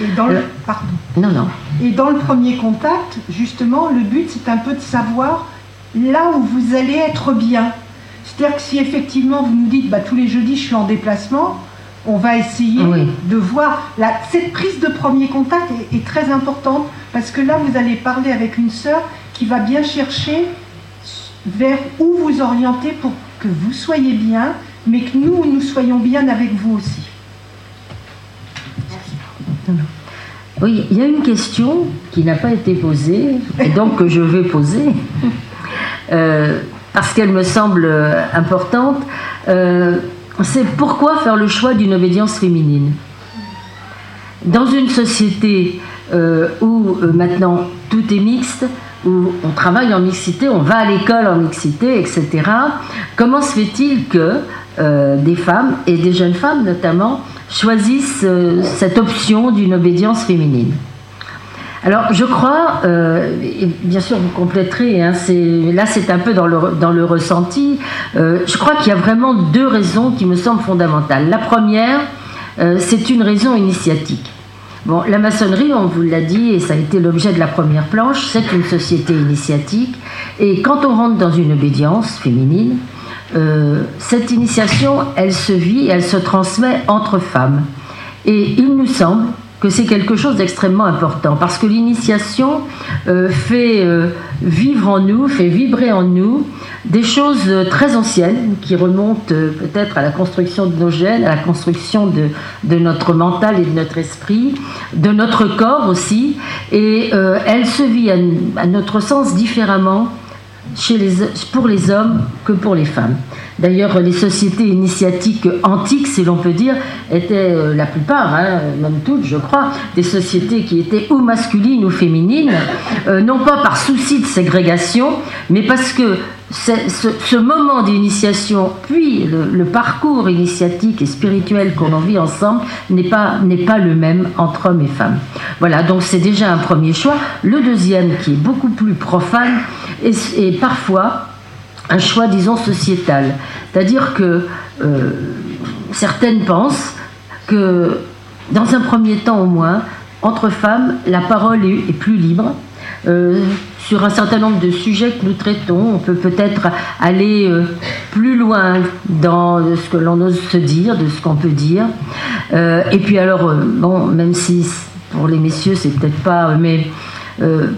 S3: Et dans le, pardon.
S2: Non, non.
S3: Et dans le premier contact, justement, le but, c'est un peu de savoir là où vous allez être bien. C'est-à-dire que si effectivement vous nous dites bah, tous les jeudis je suis en déplacement, on va essayer de voir. cette prise de premier contact est, très importante parce que là vous allez parler avec une sœur qui va bien chercher vers où vous orienter pour que vous soyez bien, mais que nous, nous soyons bien avec vous aussi.
S2: Oui, il y a une question qui n'a pas été posée, et donc que je vais poser. Euh, parce qu'elle me semble importante, euh, c'est pourquoi faire le choix d'une obédience féminine. Dans une société euh, où maintenant tout est mixte, où on travaille en mixité, on va à l'école en mixité, etc., comment se fait-il que des femmes, et des jeunes femmes notamment, choisissent cette option d'une obédience féminine? Alors, je crois, euh, et bien sûr, vous compléterez, hein, là c'est un peu dans le, ressenti, euh, je crois qu'il y a vraiment deux raisons qui me semblent fondamentales. La première, euh, c'est une raison initiatique. Bon, la maçonnerie, on vous l'a dit, et ça a été l'objet de la première planche, c'est une société initiatique, et quand on rentre dans une obédience féminine, cette initiation, elle se vit, elle se transmet entre femmes. Et il nous semble c'est quelque chose d'extrêmement important parce que l'initiation euh, fait euh, vivre en nous, fait vibrer en nous des choses très anciennes qui remontent euh, peut-être à la construction de nos gènes, à la construction de, de, notre mental et de notre esprit, de notre corps aussi, et elle se vit à, à notre sens différemment chez les, pour les hommes que pour les femmes. D'ailleurs, les sociétés initiatiques antiques, si l'on peut dire, étaient euh, la plupart, hein, même toutes, je crois, des sociétés qui étaient ou masculines ou féminines, euh, non pas par souci de ségrégation, mais parce que ce, moment d'initiation, puis le, parcours initiatique et spirituel qu'on en vit ensemble, n'est pas, pas le même entre hommes et femmes. Voilà, donc c'est déjà un premier choix. Le deuxième, qui est beaucoup plus profane, est, parfois un choix, disons, sociétal. C'est-à-dire que euh, certaines pensent que, dans un premier temps au moins, entre femmes, la parole est, plus libre. Euh, sur un certain nombre de sujets que nous traitons. On peut peut-être aller euh, plus loin dans ce que l'on ose se dire, de ce qu'on peut dire. et puis alors, bon, même si pour les messieurs, c'est peut-être pas, mais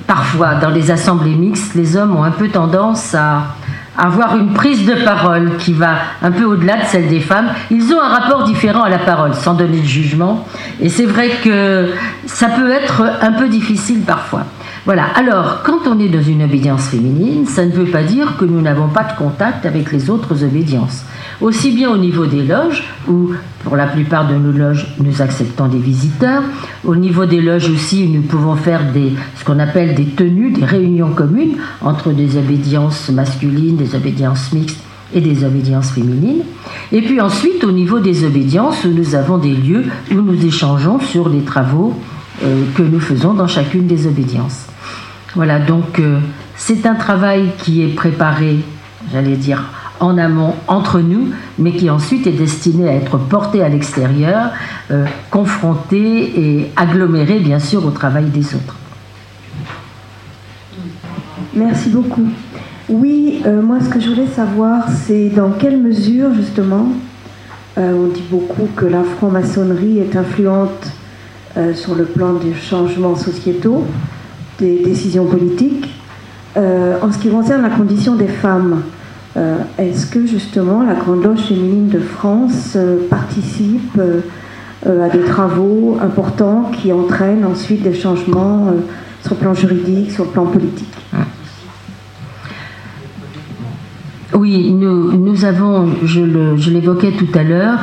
S2: parfois dans les assemblées mixtes, les hommes ont un peu tendance à avoir une prise de parole qui va un peu au-delà de celle des femmes. Ils ont un rapport différent à la parole, sans donner de jugement. Et c'est vrai que ça peut être un peu difficile parfois. Voilà, alors quand on est dans une obédience féminine, ça ne veut pas dire que nous n'avons pas de contact avec les autres obédiences. Aussi bien au niveau des loges, où pour la plupart de nos loges, nous acceptons des visiteurs, au niveau des loges aussi, nous pouvons faire ce qu'on appelle des tenues, des réunions communes entre des obédiences masculines, des obédiences mixtes et des obédiences féminines. Et puis ensuite, au niveau des obédiences, nous avons des lieux où nous échangeons sur les travaux euh, que nous faisons dans chacune des obédiences. Voilà, donc euh, c'est un travail qui est préparé, j'allais dire, en amont entre nous, mais qui ensuite est destiné à être porté à l'extérieur, euh, confronté et aggloméré bien sûr au travail des autres.
S16: Merci beaucoup. Oui, euh, moi ce que je voulais savoir, c'est dans quelle mesure justement, on dit beaucoup que la franc-maçonnerie est influente sur le plan des changements sociétaux, des décisions politiques, en ce qui concerne la condition des femmes. Euh, est-ce que justement la Grande Loge féminine de France euh, participe euh, à des travaux importants qui entraînent ensuite des changements sur le plan juridique, sur le plan politique?
S2: Oui, nous, avons, je l'évoquais tout à l'heure,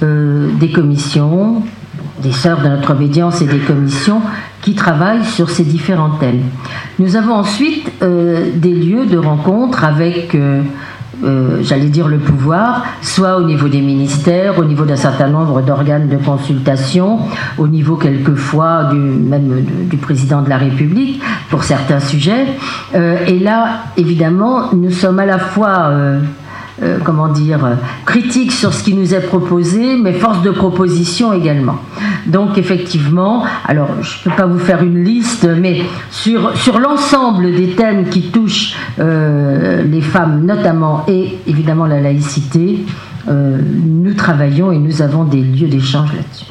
S2: des commissions, des sœurs de notre obédience et des commissions qui travaillent sur ces différents thèmes. Nous avons ensuite des lieux de rencontre avec euh, j'allais dire le pouvoir, soit au niveau des ministères, au niveau d'un certain nombre d'organes de consultation, au niveau quelquefois du, même du président de la République pour certains sujets. Euh, et là, évidemment, nous sommes à la fois euh, euh, comment dire, critique sur ce qui nous est proposé, mais force de proposition également. Donc effectivement, alors je ne peux pas vous faire une liste, mais sur, sur l'ensemble des thèmes qui touchent euh, les femmes notamment et évidemment la laïcité, euh, nous travaillons et nous avons des lieux d'échange là-dessus.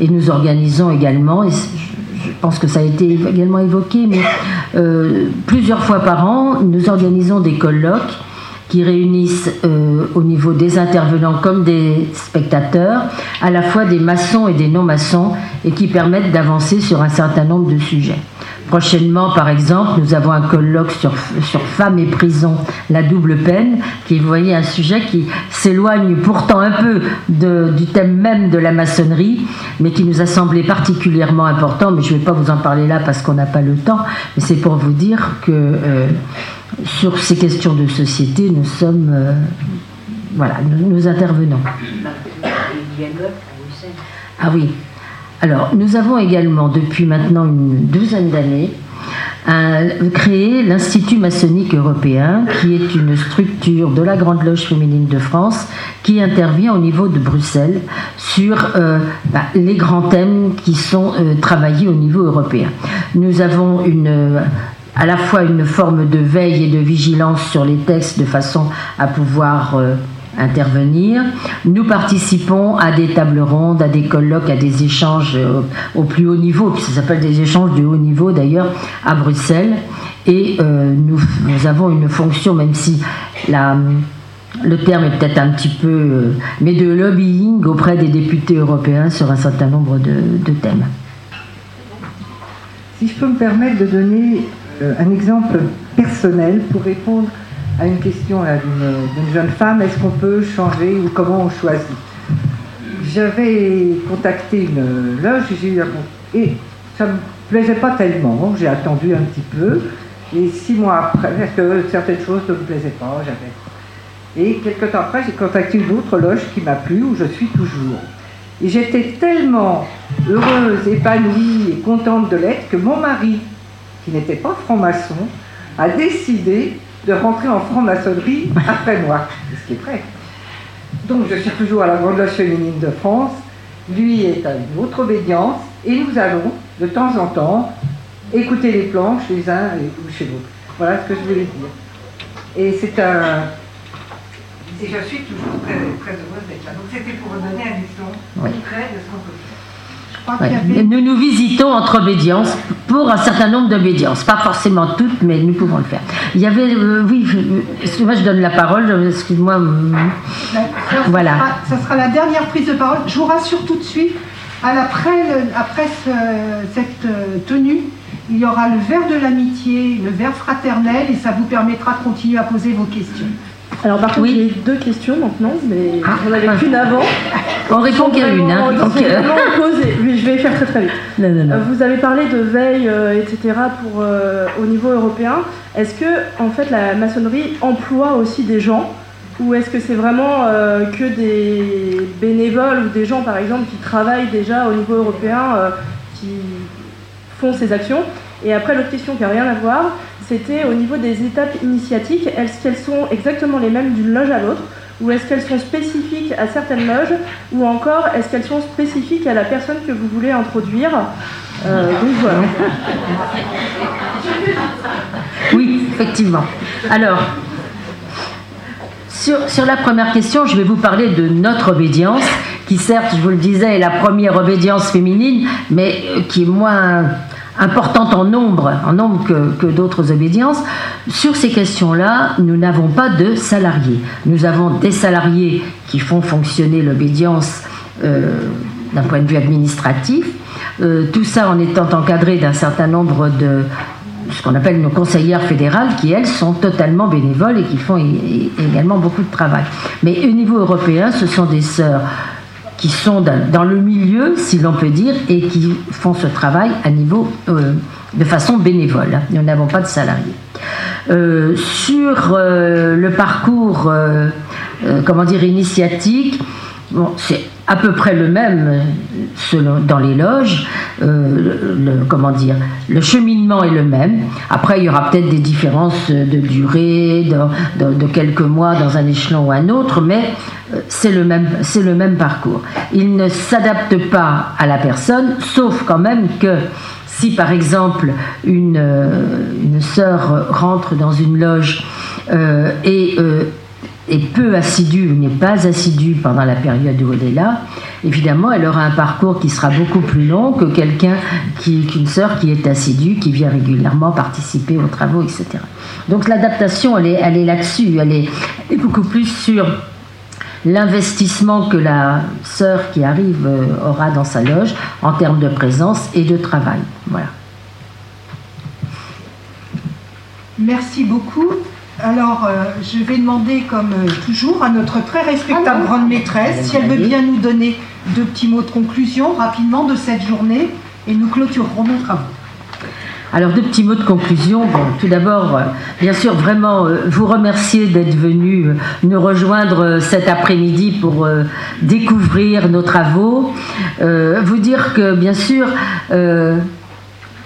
S2: Et nous organisons également, et je pense que ça a été également évoqué, mais plusieurs fois par an, nous organisons des colloques qui réunissent euh, au niveau des intervenants comme des spectateurs, à la fois des maçons et des non-maçons, et qui permettent d'avancer sur un certain nombre de sujets. Prochainement, par exemple, nous avons un colloque sur, sur femmes et prison, la double peine, qui est, vous voyez, un sujet qui s'éloigne pourtant un peu du thème même de la maçonnerie, mais qui nous a semblé particulièrement important. Mais je ne vais pas vous en parler là parce qu'on n'a pas le temps, mais c'est pour vous dire que euh, sur ces questions de société, nous sommes. Euh, voilà, nous, intervenons. Ah oui. Alors, nous avons également, depuis maintenant une douzaine d'années, créé l'Institut maçonnique européen, qui est une structure de la Grande Loge féminine de France, qui intervient au niveau de Bruxelles sur euh, bah, les grands thèmes qui sont euh, travaillés au niveau européen. Nous avons une à la fois une forme de veille et de vigilance sur les textes de façon à pouvoir euh, intervenir. Nous participons à des tables rondes, à des colloques, à des échanges euh, au, plus haut niveau, puis ça s'appelle des échanges de haut niveau d'ailleurs, à Bruxelles. Et euh, nous, avons une fonction, même si la, le terme est peut-être un petit peu, mais de lobbying auprès des députés européens sur un certain nombre de, de thèmes.
S23: Si je peux me permettre de donner un exemple personnel pour répondre à une question d'une jeune femme, est-ce qu'on peut changer ou comment on choisit? J'avais contacté une loge et ça ne me plaisait pas tellement, j'ai attendu un petit peu, et six mois après, parce que certaines choses ne me plaisaient pas, j'avais... Et quelques temps après, j'ai contacté une autre loge qui m'a plu, où je suis toujours. Et j'étais tellement heureuse, épanouie et contente de l'être que mon mari, qui n'était pas franc-maçon, a décidé de rentrer en franc-maçonnerie après moi, ce qui est vrai. Donc je suis toujours à la Grande Loge féminine de France, lui est à une autre obédience, et nous allons de temps en temps écouter les planches les uns ou chez l'autre. Voilà ce que je voulais dire. Et c'est un. Et je suis toujours très, très heureuse d'être là. Donc c'était pour donner un exemple concret de ce qu'on peut faire.
S2: Nous nous visitons entre obédiences pour un certain nombre d'obédiences, pas forcément toutes, mais nous pouvons le faire. Il y avait, euh, oui, excuse-moi, je donne la parole, excuse-moi.
S3: Voilà. Ça sera, la dernière prise de parole. Je vous rassure tout de suite, après, après cette euh, tenue, il y aura le verre de l'amitié, le verre fraternel, et ça vous permettra de continuer à poser vos questions.
S12: Alors par contre, j'ai deux questions maintenant, mais
S2: Ah,
S12: on avait qu'une avant.
S2: On répond qu'à une, hein, donc, euh.
S12: Oui, je vais faire très très vite.
S2: Non, non, non.
S12: Euh, Vous avez parlé de veille, euh, etc. Pour, euh, au niveau européen. Est-ce que en fait la maçonnerie emploie aussi des gens? Ou est-ce que c'est vraiment que des bénévoles ou des gens par exemple qui travaillent déjà au niveau européen qui font ces actions? Et après l'autre question qui n'a rien à voir, c'était au niveau des étapes initiatiques, est-ce qu'elles sont exactement les mêmes d'une loge à l'autre ou est-ce qu'elles sont spécifiques à certaines loges Ou encore, est-ce qu'elles sont spécifiques à la personne que vous voulez introduire Euh, Donc.
S2: Oui, effectivement. Alors, sur, sur la première question, je vais vous parler de notre obédience, qui certes, je vous le disais, est la première obédience féminine, mais qui est moins importante en nombre, nombre que, d'autres obédiences. Sur ces questions-là, nous n'avons pas de salariés. Nous avons des salariés qui font fonctionner l'obédience euh, d'un point de vue administratif. Euh, tout ça en étant encadré d'un certain nombre de ce qu'on appelle nos conseillères fédérales, qui elles sont totalement bénévoles et qui font également beaucoup de travail. Mais au niveau européen, ce sont des sœurs qui sont dans, le milieu, si l'on peut dire, et qui font ce travail à niveau euh, de façon bénévole. Nous n'avons pas de salariés. Euh, sur euh, le parcours, comment dire, initiatique, bon, c'est à peu près le même dans les loges. Euh, le, comment dire, le cheminement est le même. Après, il y aura peut-être des différences de durée, de, quelques mois dans un échelon ou un autre, mais euh, c'est le même, parcours. Il ne s'adapte pas à la personne, sauf quand même que si par exemple une, euh, sœur rentre dans une loge et est peu assidue ou n'est pas assidue pendant la période où elle est là, évidemment, elle aura un parcours qui sera beaucoup plus long que quelqu'un qui, qu'une sœur qui est assidue, qui vient régulièrement participer aux travaux, etc. Donc l'adaptation, elle est, elle est là-dessus, elle est, elle est beaucoup plus sur l'investissement que la sœur qui arrive euh, aura dans sa loge en termes de présence et de travail. Voilà.
S3: Merci beaucoup. Alors, euh, je vais demander, comme euh, toujours, à notre très respectable grande maîtresse, si elle veut bien nous donner deux petits mots de conclusion rapidement de cette journée, et nous clôturerons nos travaux.
S2: Alors, deux petits mots de conclusion. Bon, tout d'abord, euh, bien sûr, vraiment euh, vous remercier d'être venu euh, nous rejoindre cet après-midi pour découvrir nos travaux. Vous dire que, bien sûr,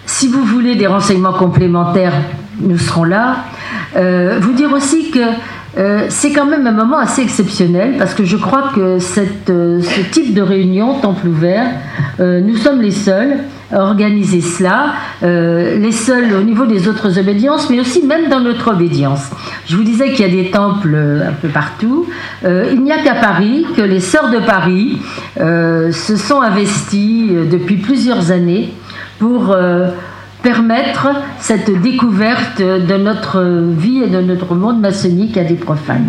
S2: si vous voulez des renseignements complémentaires, nous serons là. Euh, vous dire aussi que euh, c'est quand même un moment assez exceptionnel parce que je crois que euh, ce type de réunion, temple ouvert, nous sommes les seuls à organiser cela, les seuls au niveau des autres obédiences, mais aussi même dans notre obédience. Je vous disais qu'il y a des temples un peu partout. Il n'y a qu'à Paris que les sœurs de Paris se sont investies depuis plusieurs années pour permettre cette découverte de notre vie et de notre monde maçonnique à des profanes.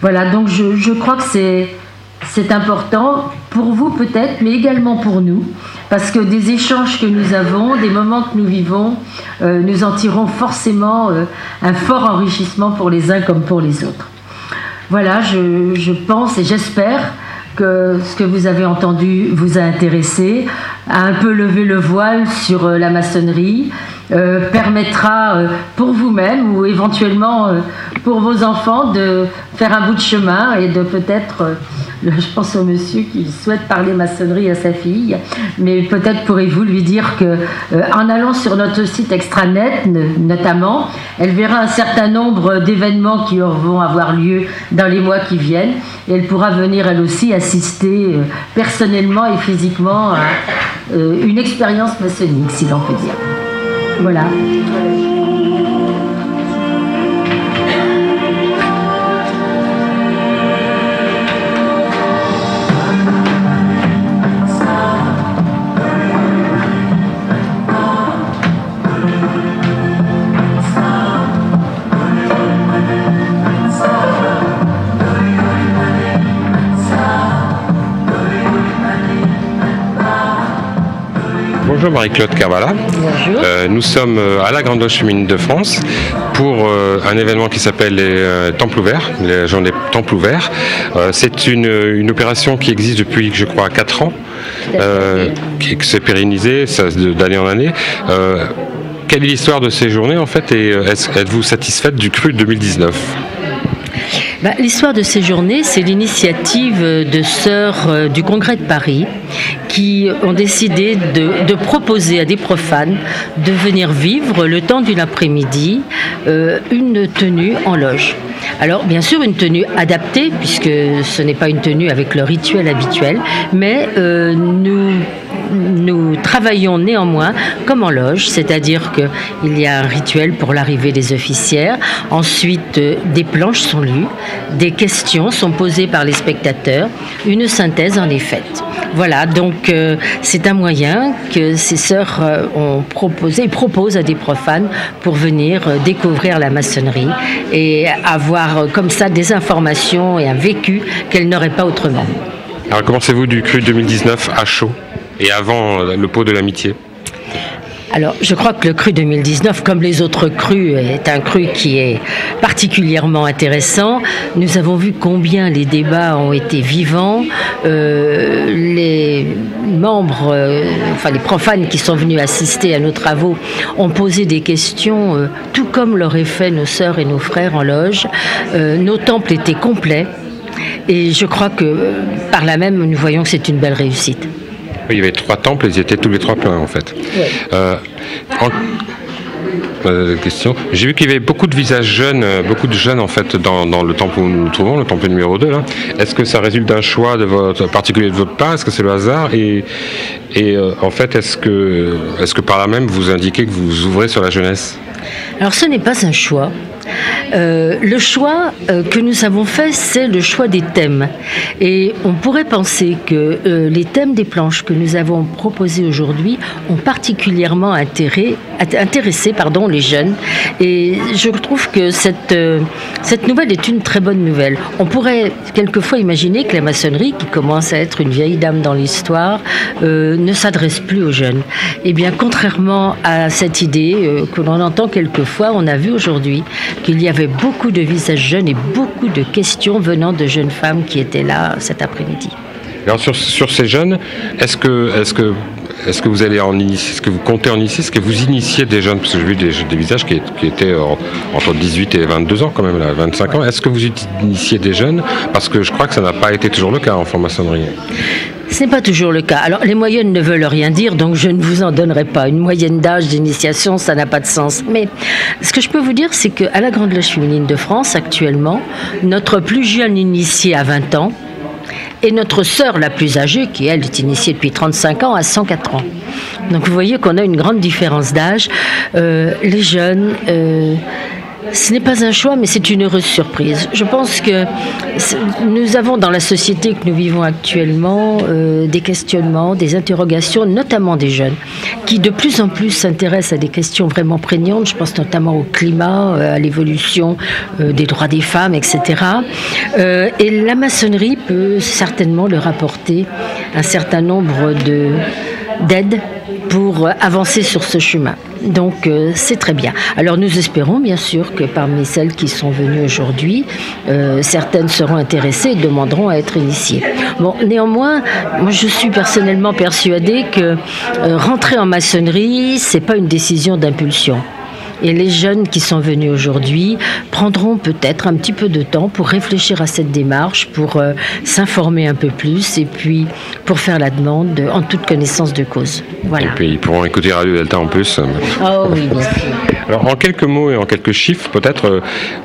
S2: Voilà, donc je, crois que c'est important pour vous peut-être, mais également pour nous, parce que des échanges que nous avons, des moments que nous vivons, euh, nous en tirons forcément euh, un fort enrichissement pour les uns comme pour les autres. Voilà, je pense et j'espère que ce que vous avez entendu vous a intéressé, a un peu levé le voile sur euh, la maçonnerie, euh, permettra euh, pour vous-même ou éventuellement pour vos enfants de faire un bout de chemin et de peut-être, je pense au monsieur qui souhaite parler maçonnerie à sa fille, mais peut-être pourrez-vous lui dire que en allant sur notre site extranet ne- notamment, elle verra un certain nombre d'événements qui vont avoir lieu dans les mois qui viennent et elle pourra venir elle aussi assister personnellement et physiquement une expérience maçonnique, si l'on peut dire. Voilà.
S24: Bonjour
S25: bonjour Marie-Claude Carvala. Euh, nous sommes euh, à la Grande Loge Féminine de France pour euh, un événement qui s'appelle les Temples ouverts, les journées Temples ouverts. c'est une, opération qui existe depuis, je crois, 4 ans, qui s'est pérennisée d'année en année. quelle est l'histoire de ces journées en fait et êtes-vous satisfaite du cru 2019
S2: bah, l'histoire de ces journées, c'est l'initiative de sœurs euh, du Congrès de Paris qui ont décidé de, proposer à des profanes de venir vivre le temps d'une après-midi euh, une tenue en loge. Alors bien sûr une tenue adaptée puisque ce n'est pas une tenue avec le rituel habituel, mais euh, nous nous travaillons néanmoins comme en loge, c'est-à-dire qu'il y a un rituel pour l'arrivée des officières. Ensuite, euh, des planches sont lues, des questions sont posées par les spectateurs, une synthèse en est faite. Voilà, donc euh, c'est un moyen que ces sœurs euh, ont proposé et proposent à des profanes pour venir découvrir la maçonnerie et avoir comme ça des informations et un vécu qu'elles n'auraient pas autrement.
S25: Alors commencez-vous du cru 2019 à chaud? Et avant euh, le pot de l'amitié
S2: alors, je crois que le cru 2019, comme les autres crus, est un cru qui est particulièrement intéressant. Nous avons vu combien les débats ont été vivants. Euh, les membres, euh, enfin les profanes qui sont venus assister à nos travaux ont posé des questions, tout comme l'auraient fait nos sœurs et nos frères en loge. nos temples étaient complets. Et je crois que par là même, nous voyons que c'est une belle réussite.
S25: Il y avait trois temples, ils étaient tous les trois pleins en fait. Euh, euh, question. J'ai vu qu'il y avait beaucoup de visages jeunes, euh, beaucoup de jeunes en fait dans, le temple où nous nous trouvons, le temple numéro 2 Est-ce que ça résulte d'un choix de votre, particulier de votre part? Est-ce que c'est le hasard? Et, et en fait, est-ce que, est-ce que par là même vous indiquez que vous ouvrez sur la jeunesse?
S2: Alors ce n'est pas un choix. Euh, le choix euh, que nous avons fait, c'est le choix des thèmes. Et on pourrait penser que euh, les thèmes des planches que nous avons proposés aujourd'hui ont particulièrement intéressé les jeunes. Et je trouve que cette, cette nouvelle est une très bonne nouvelle. On pourrait quelquefois imaginer que la maçonnerie, qui commence à être une vieille dame dans l'histoire, ne s'adresse plus aux jeunes. Eh bien, contrairement à cette idée que l'on entend quelquefois, on a vu aujourd'hui qu'il y avait beaucoup de visages jeunes et beaucoup de questions venant de jeunes femmes qui étaient là cet après-midi.
S25: Alors sur, ces jeunes, est-ce que, vous allez en initier, est-ce que vous comptez en initier, est-ce que vous initiez des jeunes, parce que j'ai vu des, visages qui, qui étaient entre 18 et 22 ans quand même, là, 25 ans, est-ce que vous initiez des jeunes? Parce que je crois que ça n'a pas été toujours le cas en franc-maçonnerie.
S2: Ce n'est pas toujours le cas. Alors, les moyennes ne veulent rien dire, donc je ne vous en donnerai pas. Une moyenne d'âge d'initiation, ça n'a pas de sens. Mais ce que je peux vous dire, c'est qu'à la Grande Loge féminine de France, actuellement, notre plus jeune initié a 20 ans, et notre sœur la plus âgée, qui elle est initiée depuis 35 ans, a 104 ans. Donc vous voyez qu'on a une grande différence d'âge. Euh, les jeunes, euh, ce n'est pas un choix, mais c'est une heureuse surprise. Je pense que nous avons dans la société que nous vivons actuellement euh, des questionnements, des interrogations, notamment des jeunes, qui de plus en plus s'intéressent à des questions vraiment prégnantes. Je pense notamment au climat, euh, à l'évolution euh, des droits des femmes, etc. et la maçonnerie peut certainement leur apporter un certain nombre d'aides pour avancer sur ce chemin. Donc euh, c'est très bien. Alors nous espérons bien sûr que parmi celles qui sont venues aujourd'hui, euh, certaines seront intéressées et demanderont à être initiées. Bon, néanmoins, moi je suis personnellement persuadée que euh, rentrer en maçonnerie, c'est pas une décision d'impulsion. Et les jeunes qui sont venus aujourd'hui prendront peut-être un petit peu de temps pour réfléchir à cette démarche, pour euh, s'informer un peu plus et puis pour faire la demande en toute connaissance de cause. Voilà.
S25: Et puis ils pourront écouter Radio Delta en plus.
S2: Oh oui, bien sûr.
S25: Alors en quelques mots et en quelques chiffres, peut-être, euh,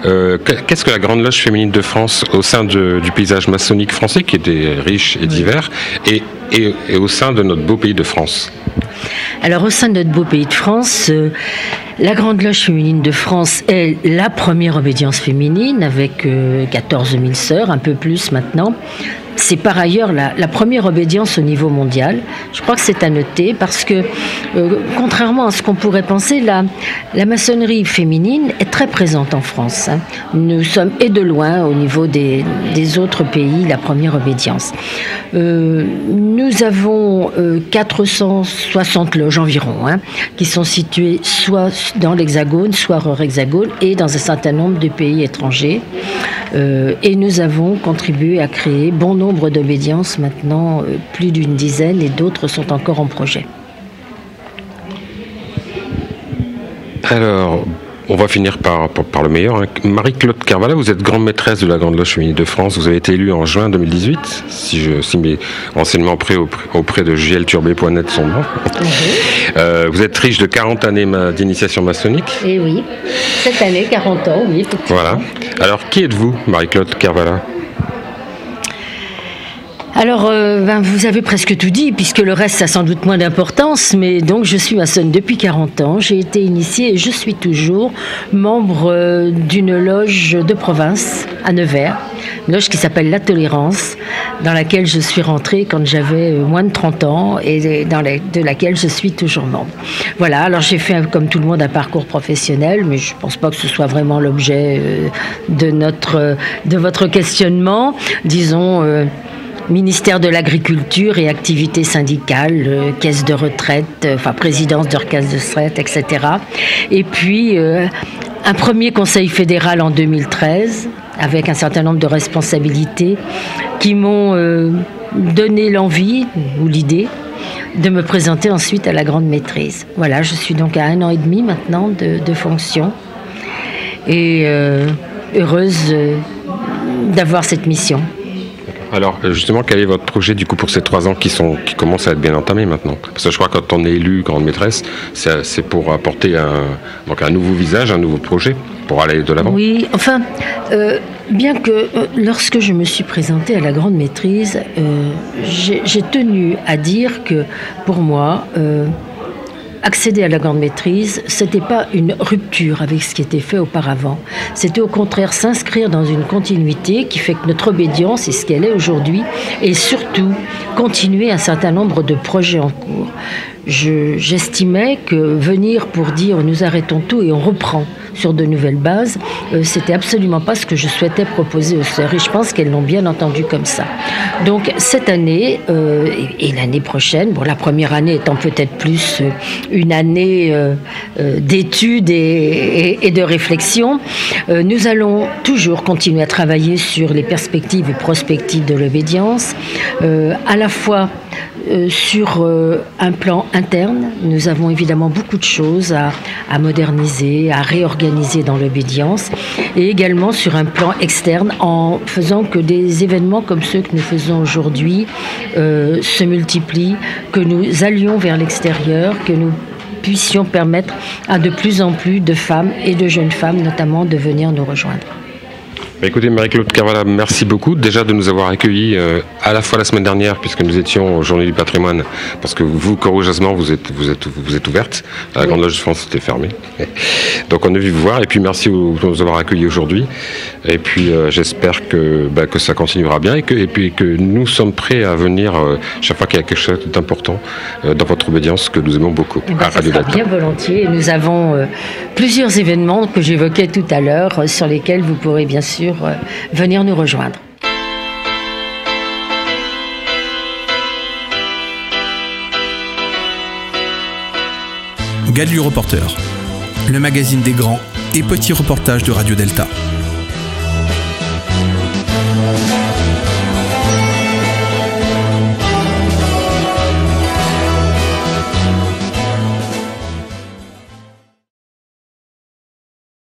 S25: euh, qu'est-ce que la Grande Loge féminine de France au sein du paysage maçonnique français, qui était riche et divers, et, et, et au sein de notre beau pays de France?
S2: Alors au sein de notre beau pays de France, euh, la Grande Loge féminine de France est la première obédience féminine avec 14 euh, 000 sœurs, un peu plus maintenant. C'est par ailleurs la, première obédience au niveau mondial. Je crois que c'est à noter parce que, euh, contrairement à ce qu'on pourrait penser, la, maçonnerie féminine est très présente en France. Hein. Nous sommes, et de loin, au niveau des, autres pays, la première obédience. Euh, nous avons 460 60 loges environ, hein, qui sont situées soit dans l'Hexagone, soit hors Hexagone, et dans un certain nombre de pays étrangers. Euh, et nous avons contribué à créer bon nombre d'obédiences, maintenant euh, plus d'une dizaine, et d'autres sont encore en projet.
S25: Alors, on va finir par, par, le meilleur. Hein. Marie-Claude Carvala, vous êtes grande maîtresse de la Grande Loge Féminine de France. Vous avez été élue en juin 2018, si, je, si mes renseignements auprès, auprès de glturbé.net sont bons. Euh, vous êtes riche de 40 années d'initiation maçonnique.
S2: Eh oui, cette année, 40 ans, oui.
S25: Voilà. Alors, qui êtes-vous, Marie-Claude Carvala
S2: alors, euh, ben, vous avez presque tout dit, puisque le reste a sans doute moins d'importance, mais donc je suis maçonne depuis 40 ans. J'ai été initiée et je suis toujours membre euh, d'une loge de province à Nevers, une loge qui s'appelle La Tolérance, dans laquelle je suis rentrée quand j'avais euh, moins de 30 ans et dans de laquelle je suis toujours membre. Voilà, alors j'ai fait comme tout le monde un parcours professionnel, mais je ne pense pas que ce soit vraiment l'objet de, de votre questionnement. Disons ministère de l'Agriculture et activités syndicales, euh, caisse de retraite, euh, enfin présidence de caisse de retraite, etc. Et puis euh, un premier conseil fédéral en 2013 avec un certain nombre de responsabilités qui m'ont donné l'envie ou l'idée de me présenter ensuite à la grande maîtrise. Voilà, je suis donc à un an et demi maintenant de, de fonction et heureuse d'avoir cette mission.
S25: Alors justement, quel est votre projet du coup pour ces trois ans qui, commencent à être bien entamés maintenant Parce que je crois que quand on est élu grande maîtresse, c'est pour apporter un, nouveau visage, un nouveau projet pour aller de l'avant.
S2: Oui, enfin, euh, bien que euh, lorsque je me suis présentée à la grande maîtrise, euh, j'ai tenu à dire que pour moi, accéder à la grande maîtrise, c'était pas une rupture avec ce qui était fait auparavant. C'était au contraire s'inscrire dans une continuité qui fait que notre obédience est ce qu'elle est aujourd'hui et surtout continuer un certain nombre de projets en cours. J'estimais que venir pour dire nous arrêtons tout et on reprend sur de nouvelles bases, euh, c'était absolument pas ce que je souhaitais proposer aux sœurs et je pense qu'elles l'ont bien entendu comme ça. Donc cette année euh, et, l'année prochaine, bon la première année étant peut-être plus euh, une année d'études et, et, de réflexion, nous allons toujours continuer à travailler sur les perspectives et prospectives de l'obédience, à la fois euh, sur euh, un plan interne, nous avons évidemment beaucoup de choses à, moderniser, à réorganiser dans l'obédience, et également sur un plan externe en faisant que des événements comme ceux que nous faisons aujourd'hui euh, se multiplient, que nous allions vers l'extérieur, que nous puissions permettre à de plus en plus de femmes et de jeunes femmes notamment de venir nous rejoindre.
S25: Bah, écoutez, Marie-Claude Carvala, merci beaucoup déjà de nous avoir accueillis euh, à la fois la semaine dernière, puisque nous étions au Journée du patrimoine, parce que vous, courageusement, vous êtes, vous êtes, vous êtes ouverte. La Grande Loge de France était fermée. Donc on est venu vous voir, et puis merci de nous avoir accueillis aujourd'hui. Et puis euh, j'espère que, bah, que ça continuera bien, et, que, et puis que nous sommes prêts à venir euh, chaque fois qu'il y a quelque chose d'important dans votre obédience, que nous aimons beaucoup.
S2: Eh ben, ça sera bien volontiers. Nous avons plusieurs événements que j'évoquais tout à l'heure, sur lesquels vous pourrez bien sûr euh, venir nous rejoindre.
S1: Gadu Reporter, le magazine des grands et petits reportages de Radio Delta.